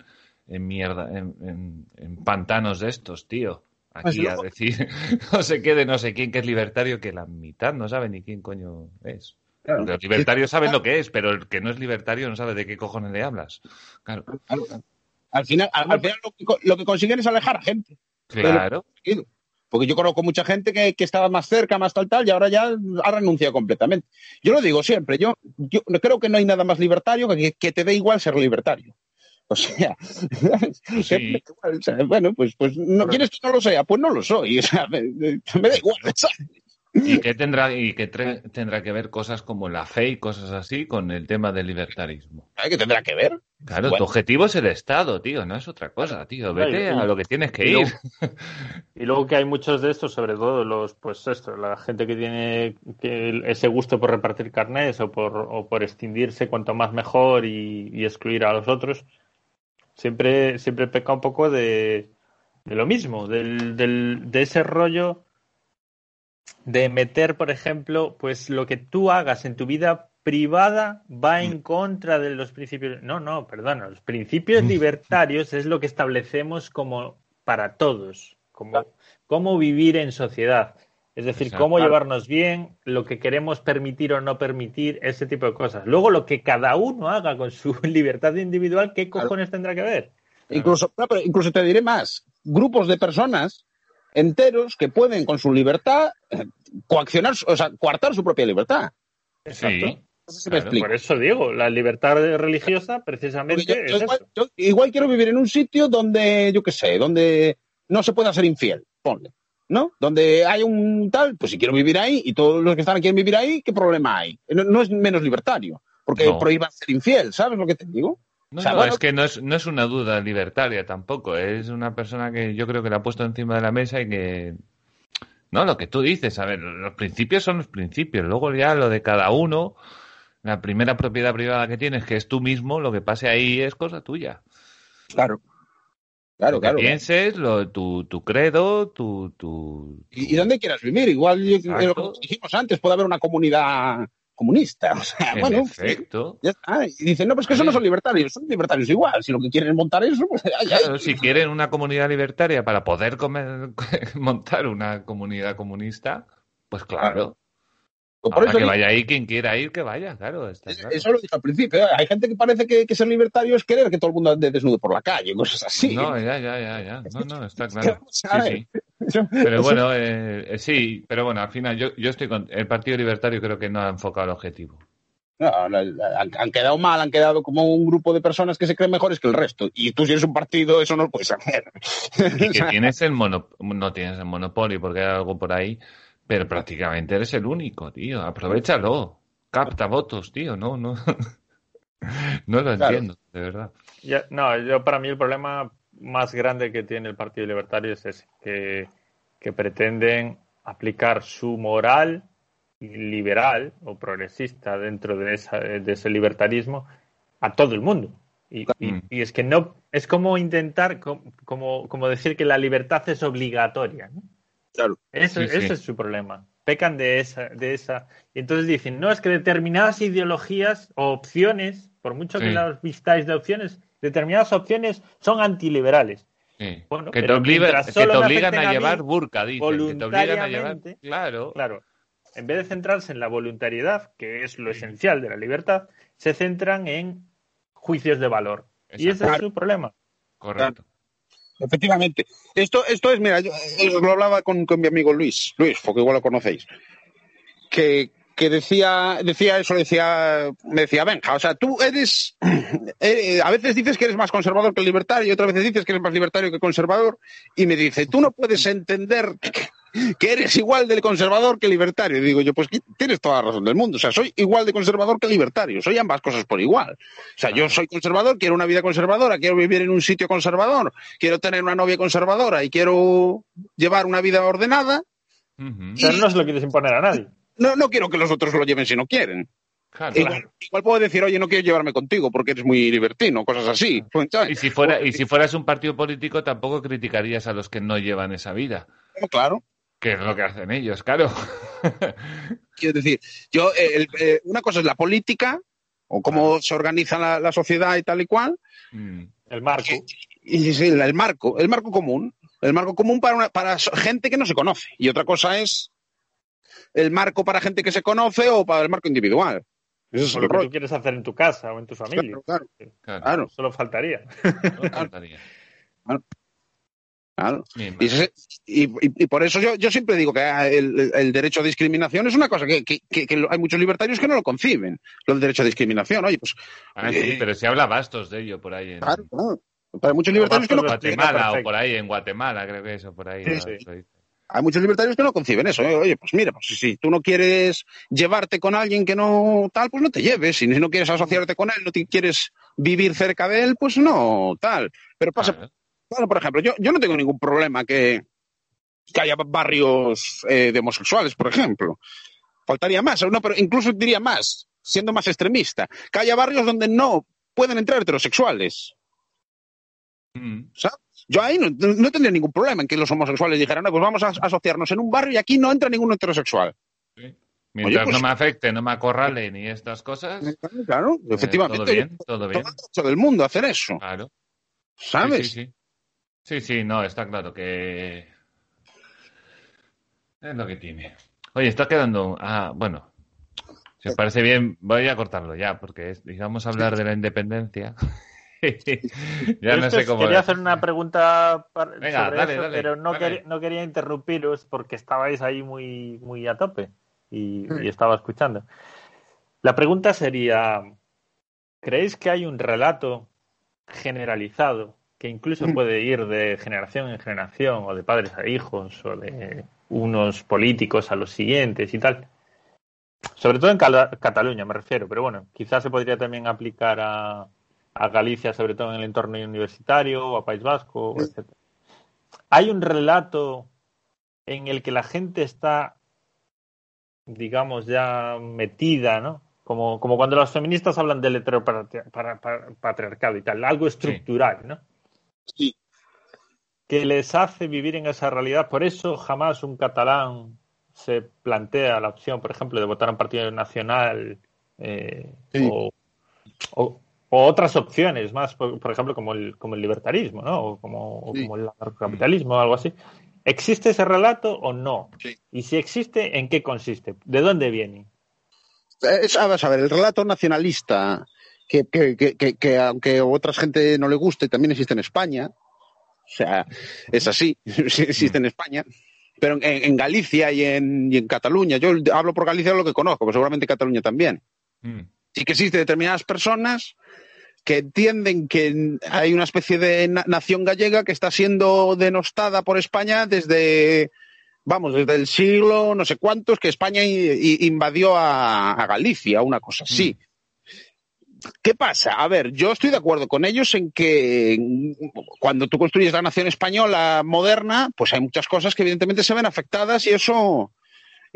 S2: en mierda, en, pantanos de estos, tío.
S4: Pues
S2: Aquí a decir *laughs* no sé qué de no sé quién que es libertario, que la mitad no sabe ni quién coño es.
S4: Claro.
S2: Los libertarios saben lo que es, pero el que no es libertario no sabe de qué cojones le hablas. Claro,
S4: Claro, claro. Al final, al, al final lo, que, lo que consiguen es alejar a gente.
S2: claro.
S4: Porque yo conozco mucha gente que, que estaba más cerca, más tal, tal, y ahora ya ha renunciado completamente. Yo lo digo siempre, yo, yo creo que no hay nada más libertario que que te dé igual ser libertario. O sea, *laughs* sea, bueno, pues, pues no quieres que no lo sea, pues no lo soy. *laughs* O sea, me, me- me da igual. *laughs* ¿sabes?
S2: Y que tendrá y que tendrá que ver cosas como la fe y cosas así con el tema del libertarismo.
S4: ¿Sabes qué tendrá que ver?
S2: Claro,
S4: Bueno.
S2: tu objetivo es el Estado, tío, no es otra cosa, tío. Vete a lo que tienes que
S3: y
S2: ir.
S3: luego- *laughs* Y luego que hay muchos de estos, sobre todo los, pues esto, la gente que tiene que ese gusto por repartir carnets o por, o por extinguirse cuanto más mejor y, y excluir a los otros, siempre, siempre peca un poco de, de lo mismo, del, del, de ese rollo de meter, por ejemplo, pues lo que tú hagas en tu vida privada va en contra de los principios. No, no, perdona, los principios libertarios es lo que establecemos como para todos, como cómo vivir en sociedad. Es decir,
S2: Exacto.
S3: cómo llevarnos bien, lo que queremos permitir o no permitir, ese tipo de cosas. Luego, lo que cada uno haga con su *laughs* libertad individual, ¿qué
S4: Claro.
S3: cojones tendrá que ver?
S4: Incluso, no, pero incluso te diré más, grupos de personas enteros que pueden con su libertad eh, coaccionar, o sea, coartar su propia libertad.
S2: Sí,
S4: No sé si me
S2: Claro,
S4: explico.
S3: Por eso digo, la libertad religiosa precisamente
S4: yo, yo
S3: es
S4: igual,
S3: eso.
S4: yo igual quiero vivir en un sitio donde, yo qué sé, donde no se pueda ser infiel, ponle, ¿no? Donde hay un tal, pues si quiero vivir ahí y todos los que están aquí quieren vivir ahí, ¿qué problema hay? No, no es menos libertario, porque
S2: No.
S4: prohíban ser infiel, ¿sabes lo que te digo?
S2: No,
S4: O sea,
S2: no,
S4: bueno-
S2: es que no es, no es una duda libertaria tampoco. Es una persona que yo creo que la ha puesto encima de la mesa y que. No, lo que tú dices, a ver, los principios son los principios. Luego ya lo de cada uno, la primera propiedad privada que tienes, que es tú mismo, lo que pase ahí es cosa tuya.
S4: Claro. Claro,
S2: lo que
S4: claro.
S2: pienses, lo, tu, tu credo, tu. tu,
S4: ¿Y, y dónde quieras vivir? Igual, lo que dijimos antes, puede haber una comunidad comunista. *laughs* O sea,
S2: En
S4: bueno,
S2: efecto.
S4: ya está. Y dicen, no, pues que eso no son libertarios, son libertarios igual. Si lo que quieren es montar eso, pues. *laughs*
S2: Claro, si quieren una comunidad libertaria para poder comer- *laughs* montar una comunidad comunista, pues claro.
S4: Pues por
S2: Ahora
S4: eso
S2: que
S4: digo-
S2: vaya ahí quien quiera ir, que vaya, claro. está claro.
S4: Eso lo dije al principio. ¿eh? Hay gente que parece que, que ser libertario es querer que todo el mundo ande desnudo por la calle, cosas así.
S2: No, ya, ya, ya, ya. No, no, está claro. Sí, sí. Pero bueno, eh, eh, sí, pero bueno, al final yo, yo estoy con. El Partido Libertario creo que no ha enfocado el objetivo.
S4: No, han, han quedado mal, han quedado como un grupo de personas que se creen mejores que el resto. Y tú si eres un partido, eso no lo puedes hacer.
S2: Y que *laughs* tienes el mono, no tienes el monopolio porque hay algo por ahí, pero prácticamente eres el único, tío. Aprovechalo. Capta votos, tío. No, no. *laughs* No lo
S4: Claro.
S2: entiendo, de verdad.
S3: No, yo para mí el problema más grande que tiene el Partido Libertario es ese, que, que pretenden aplicar su moral liberal o progresista dentro de, esa, de ese libertarismo a todo el mundo. Y, y-
S2: Mm.
S3: y es que no, es como intentar, com- como, como decir que la libertad es obligatoria. ¿no?
S4: Claro.
S3: Eso,
S2: Sí, sí.
S3: ese es su problema. Pecan de esa, de esa. Y entonces dicen, no, es que determinadas ideologías o opciones, por mucho que las vistáis de opciones, determinadas opciones son antiliberales.
S2: Sí.
S3: Bueno,
S2: que te,
S3: pero
S2: obliga-
S3: mientras
S2: que te obligan a llevar burka, dicen. Que te obligan a llevar.
S3: voluntariamente,
S2: Claro.
S3: Claro, en vez de centrarse en la voluntariedad, que es lo esencial de la libertad, se centran en juicios de valor. Y ese es su problema.
S2: Correcto.
S4: Efectivamente. Esto, esto es, mira, yo eh, lo hablaba con, con mi amigo Luis, Luis, porque igual lo conocéis, que, que decía, decía eso, decía, me decía, Benja, o sea, tú eres, *clears throat* eh, a veces dices que eres más conservador que libertario, y otras veces dices que eres más libertario que conservador, y me dice, tú no puedes entender que eres igual de conservador que libertario. Y digo yo, pues tienes toda la razón del mundo. O sea, soy igual de conservador que libertario. Soy ambas cosas por igual. O sea, yo soy conservador, quiero una vida conservadora, quiero vivir en un sitio conservador, quiero tener una novia conservadora y quiero llevar una vida ordenada.
S3: Pero no se lo quieres imponer a nadie.
S4: No, no quiero que los otros lo lleven si no quieren.
S2: Claro.
S4: Igual, igual puedo decir, oye, no quiero llevarme contigo porque eres muy libertino, cosas así. Pues.
S2: Y si, fuera, y si fueras un partido político, tampoco criticarías a los que no llevan esa vida.
S4: Claro.
S2: Que es lo que hacen ellos, claro. *laughs*
S4: Quiero decir, yo, eh, el- eh, una cosa es la política, o cómo se organiza la, la sociedad y tal y cual,
S2: Mm.
S3: El marco.
S4: y sí, el marco, el marco común. El marco común para, una- para gente que no se conoce. Y otra cosa es el marco para gente que se conoce o para el marco individual. Eso es
S3: o lo que tú quieres hacer en tu casa o en tu familia.
S4: Claro, claro,
S3: Solo faltaría.
S4: Claro. Y, ese- y- y- y por eso yo, yo siempre digo que el, el derecho a discriminación es una cosa que, que- que- que hay muchos libertarios que no lo conciben, lo del derecho a discriminación. Oye, pues
S2: Ah, sí, pero se habla bastos de ello por ahí en
S4: claro, claro. Hay muchos libertarios que no,
S2: Guatemala o por ahí en Guatemala, creo que eso, por ahí.
S4: Sí,
S2: ¿no?
S4: sí. Hay muchos libertarios que no conciben eso. ¿eh? Oye, pues mira, pues si, tú no quieres llevarte con alguien que no tal, pues no te lleves. Si no quieres asociarte con él, no te quieres vivir cerca de él, pues no tal. Pero pasa,
S2: Claro.
S4: Claro, por ejemplo, yo, yo no tengo ningún problema que, que haya barrios eh, de homosexuales, por ejemplo. Faltaría más, no, pero incluso diría más, siendo más extremista, que haya barrios donde no pueden entrar heterosexuales.
S2: Mm.
S4: Yo ahí no, no tendría ningún problema en que los homosexuales dijeran, no, pues vamos a asociarnos en un barrio y aquí no entra ningún heterosexual.
S2: Mientras
S4: pues-
S2: no me afecte, no me acorrale ni estas cosas, eh,
S4: Claro, efectivamente.
S2: todo bien, todo bien.
S4: Todo el mundo hacer eso,
S2: Claro.
S4: ¿sabes?
S2: Sí, sí, sí. Sí, sí, no, está claro que es lo que tiene. Oye, está quedando. Ah, bueno. Si os parece bien, voy a cortarlo ya, porque es- digamos hablar de la independencia. *laughs* ya no sé cómo.
S3: Quería hacer una pregunta par-
S2: Venga,
S3: sobre
S2: dale,
S3: eso,
S2: dale,
S3: pero no,
S2: dale.
S3: quería, no quería interrumpiros porque estabais ahí muy, muy a tope y, y estaba escuchando. La pregunta sería, ¿creéis que hay un relato generalizado que incluso
S4: Mm.
S3: puede ir de generación en generación o de padres a hijos o de unos políticos a los siguientes y tal? Sobre todo en Cala- Cataluña me refiero, pero bueno, quizás se podría también aplicar a, a Galicia, sobre todo en el entorno universitario, o a País Vasco, etc. Hay un relato en el que la gente está, digamos, ya metida, ¿no? Como, como cuando los feministas hablan del heteropatriarcado y tal, algo estructural, ¿no?
S4: Sí.
S3: Que les hace vivir en esa realidad. Por eso jamás un catalán se plantea la opción, por ejemplo, de votar a un partido nacional eh,
S4: Sí.
S3: o, o- o otras opciones más, por, por ejemplo, como el, como el libertarismo, ¿no? O como, o
S4: Sí.
S3: como el anarcocapitalismo o algo así. ¿Existe ese relato o no?
S4: Sí.
S3: Y si existe, ¿en qué consiste? ¿De dónde viene?
S4: Es, a ver, a ver, el relato nacionalista, que, que, que, que, que aunque a otra gente no le guste, también existe en España. O sea, es así, *laughs* sí existe en España. Pero en, en Galicia y en, y en Cataluña, yo hablo por Galicia de lo que conozco, pero seguramente Cataluña también.
S2: Mm.
S4: sí que existen determinadas personas que entienden que hay una especie de na- nación gallega que está siendo denostada por España desde, vamos, desde el siglo no sé cuántos, que España invadió a, a Galicia, una cosa así. ¿Qué pasa? A ver, yo estoy de acuerdo con ellos en que mm, cuando tú construyes la nación española moderna, pues hay muchas cosas que evidentemente se ven afectadas y eso.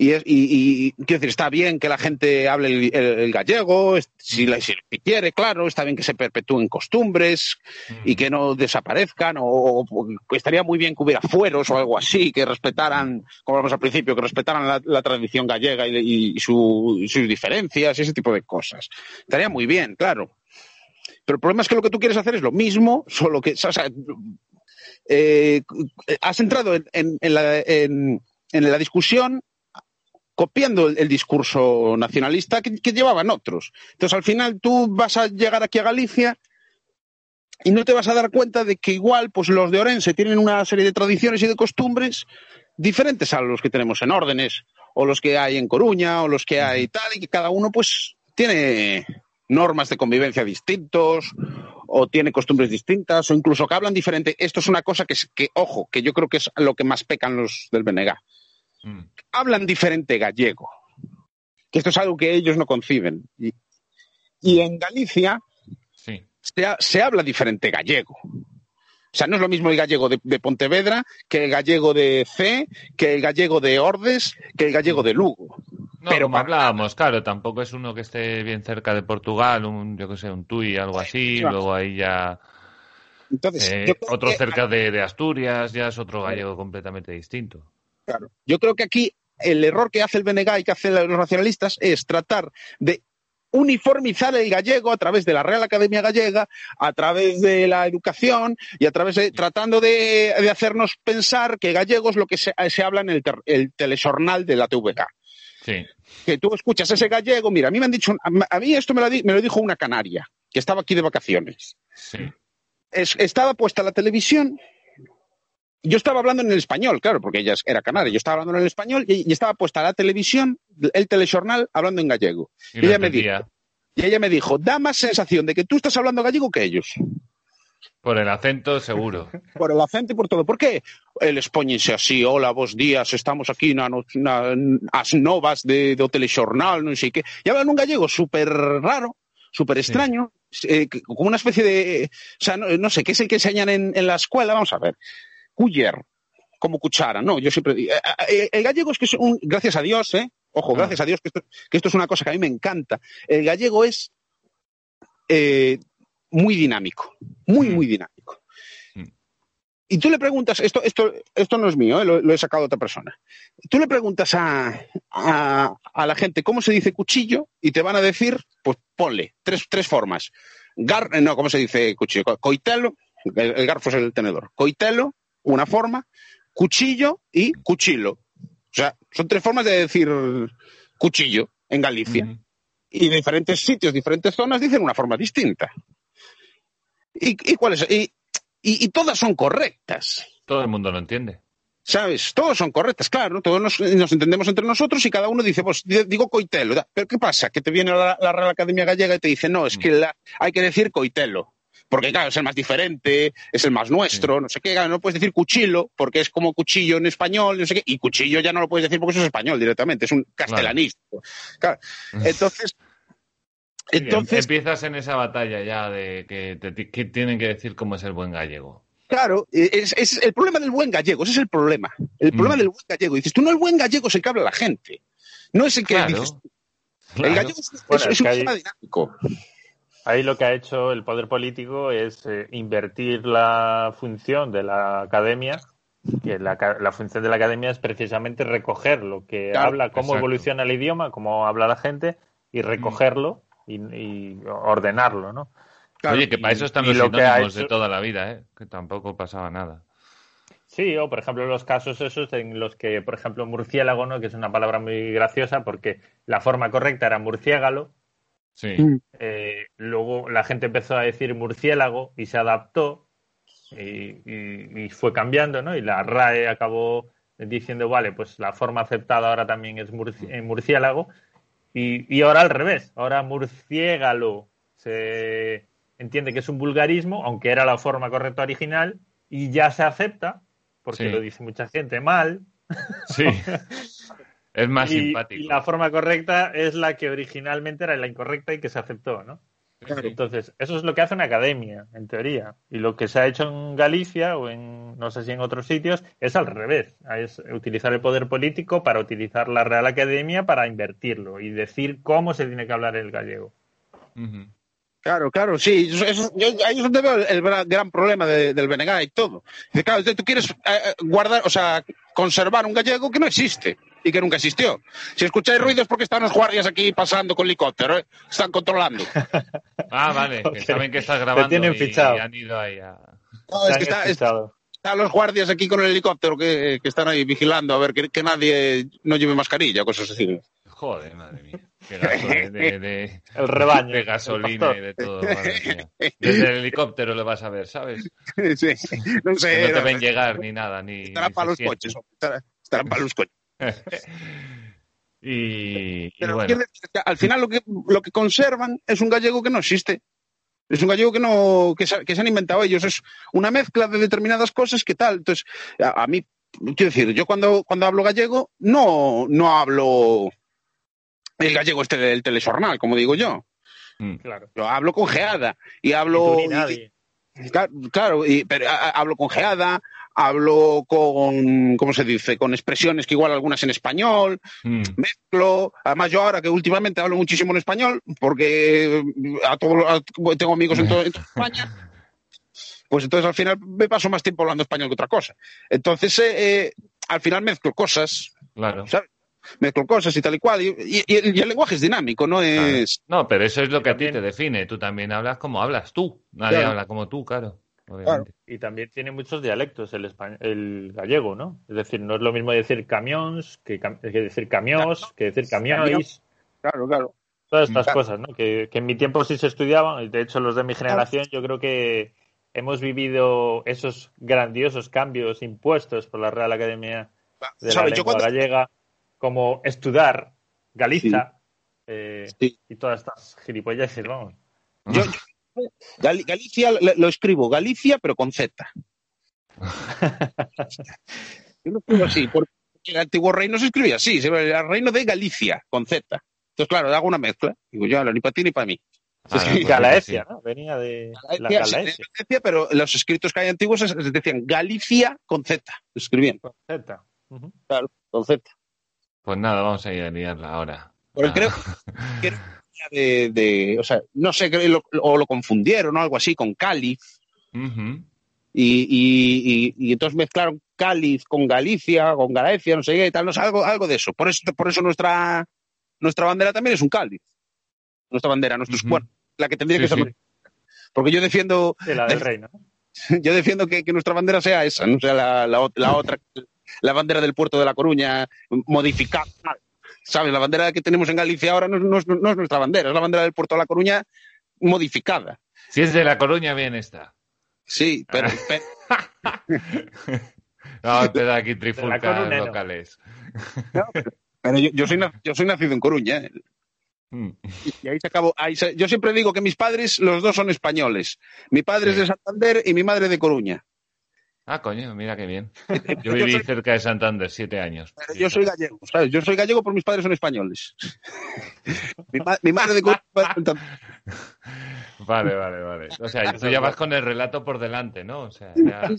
S4: Y, es- y- y- quiero decir, está bien que la gente hable el, gallego, si, la- si quiere, claro, está bien que se perpetúen costumbres y que no desaparezcan, o, estaría muy bien que hubiera fueros o algo así, que respetaran, como hablamos al principio, que respetaran la, tradición gallega y, y su- sus diferencias y ese tipo de cosas. Estaría muy bien, claro. Pero el problema es que lo que tú quieres hacer es lo mismo, solo que, eh, has entrado en, la, en la discusión copiando el, el discurso nacionalista que, que llevaban otros. Entonces, al final, tú vas a llegar aquí a Galicia y no te vas a dar cuenta de que igual, pues los de Orense tienen una serie de tradiciones y de costumbres diferentes a los que tenemos en órdenes, o los que hay en Coruña, o los que hay tal, y que cada uno, pues, tiene normas de convivencia distintos, o tiene costumbres distintas, o incluso que hablan diferente. Esto es una cosa que, es- que ojo, que yo creo que es lo que más pecan los del BNG
S2: Mm.
S4: hablan diferente gallego. Que esto es algo que ellos no conciben. Y, y en Galicia
S2: Sí.
S4: se, ha- se habla diferente gallego. O sea, no es lo mismo el gallego de, de Pontevedra que el gallego de C, que el gallego de Ordes, que el gallego de Lugo.
S2: No,
S4: Pero
S2: como hablábamos, claro, tampoco es uno que esté bien cerca de Portugal, un, yo que sé, un Tui, algo así,
S4: Claro.
S2: luego ahí ya
S4: Entonces,
S2: eh, otro
S4: que,
S2: cerca de, de Asturias, ya es otro gallego completamente distinto.
S4: Claro, yo creo que aquí el error que hace el BNG y que hacen los nacionalistas es tratar de uniformizar el gallego a través de la Real Academia Gallega, a través de la educación y a través de tratando de, de hacernos pensar que gallego es lo que se, se habla en el, ter- el telexornal de la TVK.
S2: Sí.
S4: Que tú escuchas ese gallego, mira, a mí me han dicho, a a mí esto me lo, di- me lo dijo una canaria, que estaba aquí de vacaciones.
S2: Sí.
S4: Es- estaba puesta la televisión. Yo estaba hablando en el español, claro, porque ella era canaria. Yo estaba hablando en el español y, y estaba puesta la televisión, el telejornal, hablando en gallego.
S2: Y
S4: Y ella me
S2: entendía
S4: Y ella me dijo, da más sensación de que tú estás hablando gallego que ellos.
S2: por el acento, seguro. *laughs*
S4: Por el acento y por todo. ¿Por qué? El expóñense así, hola, vos días, estamos aquí na, no- na, as novas de, do telexornal, non sei que. E hablan un gallego súper raro, súper extraño, eh, como una especie de... O sea, no, no sé, ¿qué es el que enseñan en, en la escuela? Vamos a ver. Cuyer, como cuchara, ¿no? Yo siempre digo... eh, eh, El gallego es que es un... Gracias a Dios, ¿eh? Ojo,
S2: Ah.
S4: gracias a Dios, que esto, que esto es una cosa que a mí me encanta. El gallego es eh, muy dinámico, muy,
S2: Mm.
S4: muy dinámico.
S2: Mm.
S4: Y tú le preguntas, esto, esto, esto no es mío, ¿eh? lo, lo he sacado de otra persona. Tú le preguntas a, a, a la gente cómo se dice cuchillo y te van a decir, pues ponle tres, tres formas. Gar, eh, no, ¿cómo se dice cuchillo? Co- Coitelo, el, el garfo es el tenedor. Coitelo, una forma, cuchillo y cuchillo. O sea, son tres formas de decir cuchillo en Galicia y diferentes sitios, diferentes zonas dicen una forma distinta. ¿Y, y cuáles? Y, y, y todas son correctas,
S2: Todo el mundo lo entiende.
S4: ¿sabes? Todas son correctas, claro, todos nos, nos entendemos entre nosotros y cada uno dice, pues di- digo coitelo, pero ¿qué pasa? Que te viene la, la Real Academia Gallega y te dice, no, es que la- hay que decir coitelo. Porque, claro, es el más diferente, es el más nuestro, no sé qué, claro, no puedes decir cuchillo, porque es como cuchillo en español, no sé qué, y cuchillo ya no lo puedes decir porque eso es español directamente, es un castellanístico. Claro. Entonces, entonces,
S2: Empiezas en esa batalla ya de que, te- que tienen que decir cómo es el buen gallego.
S4: Claro, es, es el problema del buen gallego, ese es el problema. El problema
S2: Mm.
S4: del buen gallego. Dices, tú no el buen gallego es el que habla la gente. No es el que
S2: Claro.
S4: dices.
S2: Claro.
S4: El gallego es,
S3: Bueno,
S4: es-
S3: es
S4: es un tema dinámico.
S3: Ahí lo que ha hecho el poder político es eh, invertir la función de la academia, que la, ca- la función de la academia es precisamente recoger lo que
S4: Claro,
S3: habla, cómo
S2: exacto.
S3: evoluciona el idioma, cómo habla la gente, y recogerlo y, y ordenarlo, ¿no?
S4: Claro,
S2: Oye, que para eso están
S3: y
S2: los
S3: lo
S2: de toda la vida, ¿eh? Que tampoco pasaba nada.
S3: Sí, o por ejemplo los casos esos en los que, por ejemplo, murciélago, ¿no? que es una palabra muy graciosa porque la forma correcta era murciégalo,
S2: Sí.
S4: Mm.
S3: eh, luego la gente empezó a decir murciélago y se adaptó y, y- y fue cambiando, ¿no? Y la RAE acabó diciendo, vale, pues la forma aceptada ahora también es murci- eh, murciélago Y, y ahora al revés. Ahora murciégalo se entiende que es un vulgarismo, aunque era la forma correcta original, y ya se acepta, porque
S2: Sí.
S3: lo dice mucha gente mal.
S2: Sí. *laughs* es más
S3: y,
S2: simpático.
S3: y la forma correcta es la que originalmente era la incorrecta y que se aceptó, ¿no? Entonces, eso es lo que hace una academia, en teoría. Y lo que se ha hecho en Galicia o en, no sé si en otros sitios, es al revés. Es utilizar el poder político para utilizar la Real Academia para invertirlo y decir cómo se tiene que hablar el gallego.
S4: Claro, claro, sí. Eso- eso- yo, ahí es donde veo el, el gran, problema de- del BNG y todo. Dice, claro, tú quieres eh, guardar, o sea, conservar un gallego que no existe y que nunca existió. Si escucháis ruidos porque están los guardias aquí pasando con helicóptero, ¿eh? están controlando. *laughs*
S2: Ah, vale, que
S3: Ok.
S2: saben que estás
S3: Te
S2: grabando
S3: tienen
S2: y,
S3: fichado.
S2: y han ido ahí a...
S4: No, es
S3: Se
S4: que
S3: han
S4: está- están los guardias aquí con el helicóptero que, que están ahí vigilando a ver que, que nadie no lleve mascarilla, cosas así.
S2: Joder, madre mía. Qué gasto de, de- de- *laughs*
S3: El rebaño.
S2: de
S3: el
S2: gasolina y de todo. madre mía. Desde el helicóptero lo vas a ver, ¿sabes? *laughs*
S4: Sí, no sé.
S2: Que no te
S4: no,
S2: ven llegar ni nada, ni...
S4: estarán
S2: ni
S4: para los
S2: siente.
S4: coches, estarán para los coches. *laughs*
S2: y, bueno,
S4: quiero decir que al final lo que, lo que conservan es un gallego que no existe. Es un gallego que no que se, que se han inventado ellos. Es una mezcla de determinadas cosas que tal. Entonces, a, a mí, quiero decir, yo cuando, cuando hablo gallego, no, no hablo el gallego este del telexornal, como digo yo.
S2: mm,
S3: Claro.
S4: Yo hablo con geada y hablo.
S3: tú ni
S4: y-
S3: nadie.
S4: Claro, claro, y- pero a- a- hablo con geada, hablo con, ¿cómo se dice? Con expresiones que igual algunas en español,
S2: mm,
S4: mezclo. Además, yo ahora que últimamente hablo muchísimo en español, porque a todos a- tengo amigos en, todo- en toda *laughs* España, pues entonces al final me paso más tiempo hablando español que otra cosa. Entonces, eh, eh, al final mezclo cosas,
S2: claro.
S4: ¿sabes? Mezclo cosas y tal y cual. Y, y- y el, y el lenguaje es dinámico, no
S2: Claro.
S4: es.
S2: No, pero eso es lo que a ti te define. Tú también hablas como hablas tú. Nadie
S4: Claro.
S2: habla como tú, claro. Obviamente.
S3: Y también tiene muchos dialectos el, espa- el gallego, ¿no? Es decir, no es lo mismo decir camions que, cam- que decir camiós, que decir camiois.
S4: Claro, claro.
S3: Todas estas
S4: Claro.
S3: cosas, ¿no? Que, que en mi tiempo sí se estudiaban. y De hecho, los de mi generación, yo creo que hemos vivido esos grandiosos cambios impuestos por la Real Academia de la. Lengua
S4: cuando,
S3: Gallega, como estudiar Galiza eh,
S4: Sí.
S3: y todas estas gilipolleces, vamos.
S4: yo- Gal- Galicia lo, escribo Galicia, pero con Z. *laughs* Yo lo escribo así, porque el antiguo reino se escribía así, se- el reino de Galicia, con Z. Entonces, claro, hago una mezcla. Digo, ya, ni para ti ni para mí.
S2: Ah,
S4: Sí,
S2: pues
S3: Galaecia. ¿no? Venía de la
S4: Galaecia, sí, pero los escritos que hay antiguos decían Galicia con Z. Lo escribían,
S3: con Z.
S4: Claro, con Z.
S2: Pues nada, vamos a ir a liarla ahora.
S4: Porque
S2: Ah.
S4: creo que de, de- o sea, no sé, lo- o lo confundieron o algo así con cáliz. Y, y, y, y entonces mezclaron Cáliz con Galicia, con Galicia, no sé qué y tal, no sé, algo, algo de eso. Por eso, por eso nuestra, nuestra bandera también es un cáliz. Nuestra bandera, nuestros
S2: Ujú.
S4: bueno, la que tendría
S2: Sí,
S4: que ser.
S2: sí.
S4: Porque yo defiendo,
S3: De la del reino. ¿no? *laughs*
S4: yo defiendo que, que nuestra bandera sea esa, no sea la, la, la otra, la bandera del puerto de La Coruña modificada. ¿Sabes? La bandera que tenemos en Galicia ahora no, es- no es- no es nuestra bandera, es la bandera del puerto de La Coruña modificada.
S2: Si es de La Coruña, bien está.
S4: Sí, pero, *laughs* pero-
S2: No, te da aquí trifulcas
S3: Coruña, no.
S2: locales.
S4: pero yo, yo soy, yo soy nacido en Coruña. ¿eh?
S2: Mm.
S4: Y ahí se acabó. ahí se- yo siempre digo que mis padres, los dos son españoles. Mi padre es de Santander y mi madre de Coruña.
S2: Ah, coño, mira qué bien. Yo
S4: Yo
S2: viví
S4: soy-
S2: cerca de Santander siete años.
S4: Pero yo soy gallego, ¿sabes? Yo soy gallego, pero mis padres son españoles. *laughs* mi, ma- mi madre de.
S2: Vale, vale, vale. O sea, tú ya vas con el relato por delante, ¿no? O sea, ya...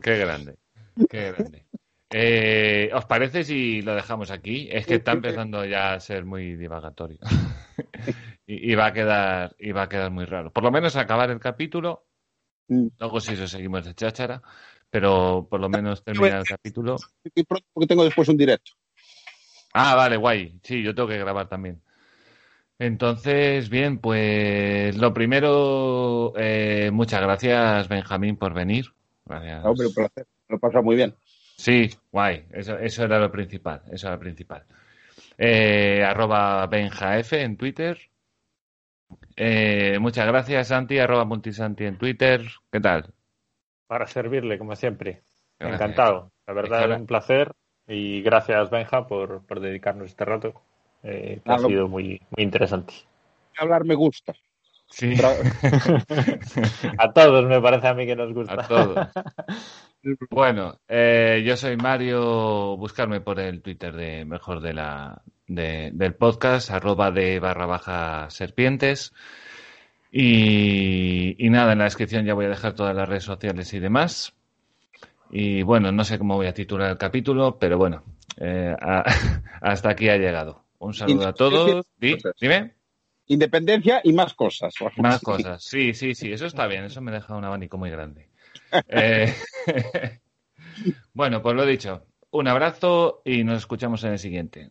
S2: Qué grande, qué grande. Eh, ¿Os parece si lo dejamos aquí? Es que está empezando ya a ser muy divagatorio. *laughs* y, y va a quedar, y va a quedar muy raro. Por lo menos acabar el capítulo.
S4: Mm.
S2: Luego si eso seguimos de cháchara. Pero por lo menos terminar el capítulo.
S4: Y pronto, porque tengo después un directo.
S2: Ah, vale, guay. Sí, yo tengo que grabar también. Entonces, bien, pues lo primero, eh, muchas gracias, Benjamín, por venir. Gracias.
S4: Hombre, un placer. Lo he pasado muy bien.
S2: Sí, guay. Eso, eso era lo principal. Eso era lo principal. Eh, arroba benjaf en Twitter. Eh, muchas gracias, Santi. Arroba multisanti en Twitter. ¿Qué tal?
S3: Para servirle, como siempre.
S2: Gracias.
S3: Encantado. La verdad,
S2: Es que ahora-
S3: es un placer Y gracias, Benja, por, por dedicarnos este rato. Eh, ha sido muy, muy interesante.
S4: Hablar me gusta.
S2: Sí, *laughs*
S3: A todos me parece a mí que nos gusta.
S2: a todos. Bueno, eh, yo soy Mario. Buscarme por el Twitter de mejor de la de- del podcast, arroba de barra baja serpientes. Y, y nada, en la descripción ya voy a dejar todas las redes sociales y demás. Y bueno, no sé cómo voy a titular el capítulo, pero bueno, eh, a- *laughs* hasta aquí ha llegado. Un saludo a todos. Di- dime.
S4: Independencia y más cosas.
S2: Más cosas. Sí, sí, sí, eso está bien. Eso me deja un abanico muy grande. *laughs* Eh, *laughs* bueno, pues lo dicho. Un abrazo y nos escuchamos en el siguiente.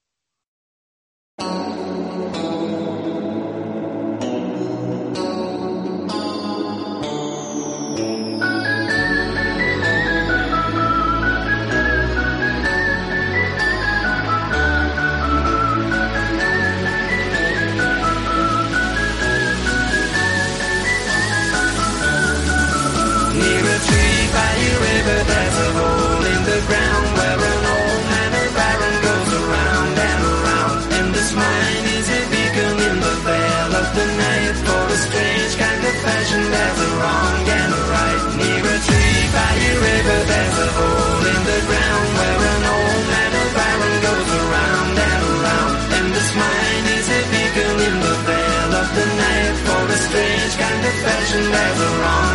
S6: never wrong.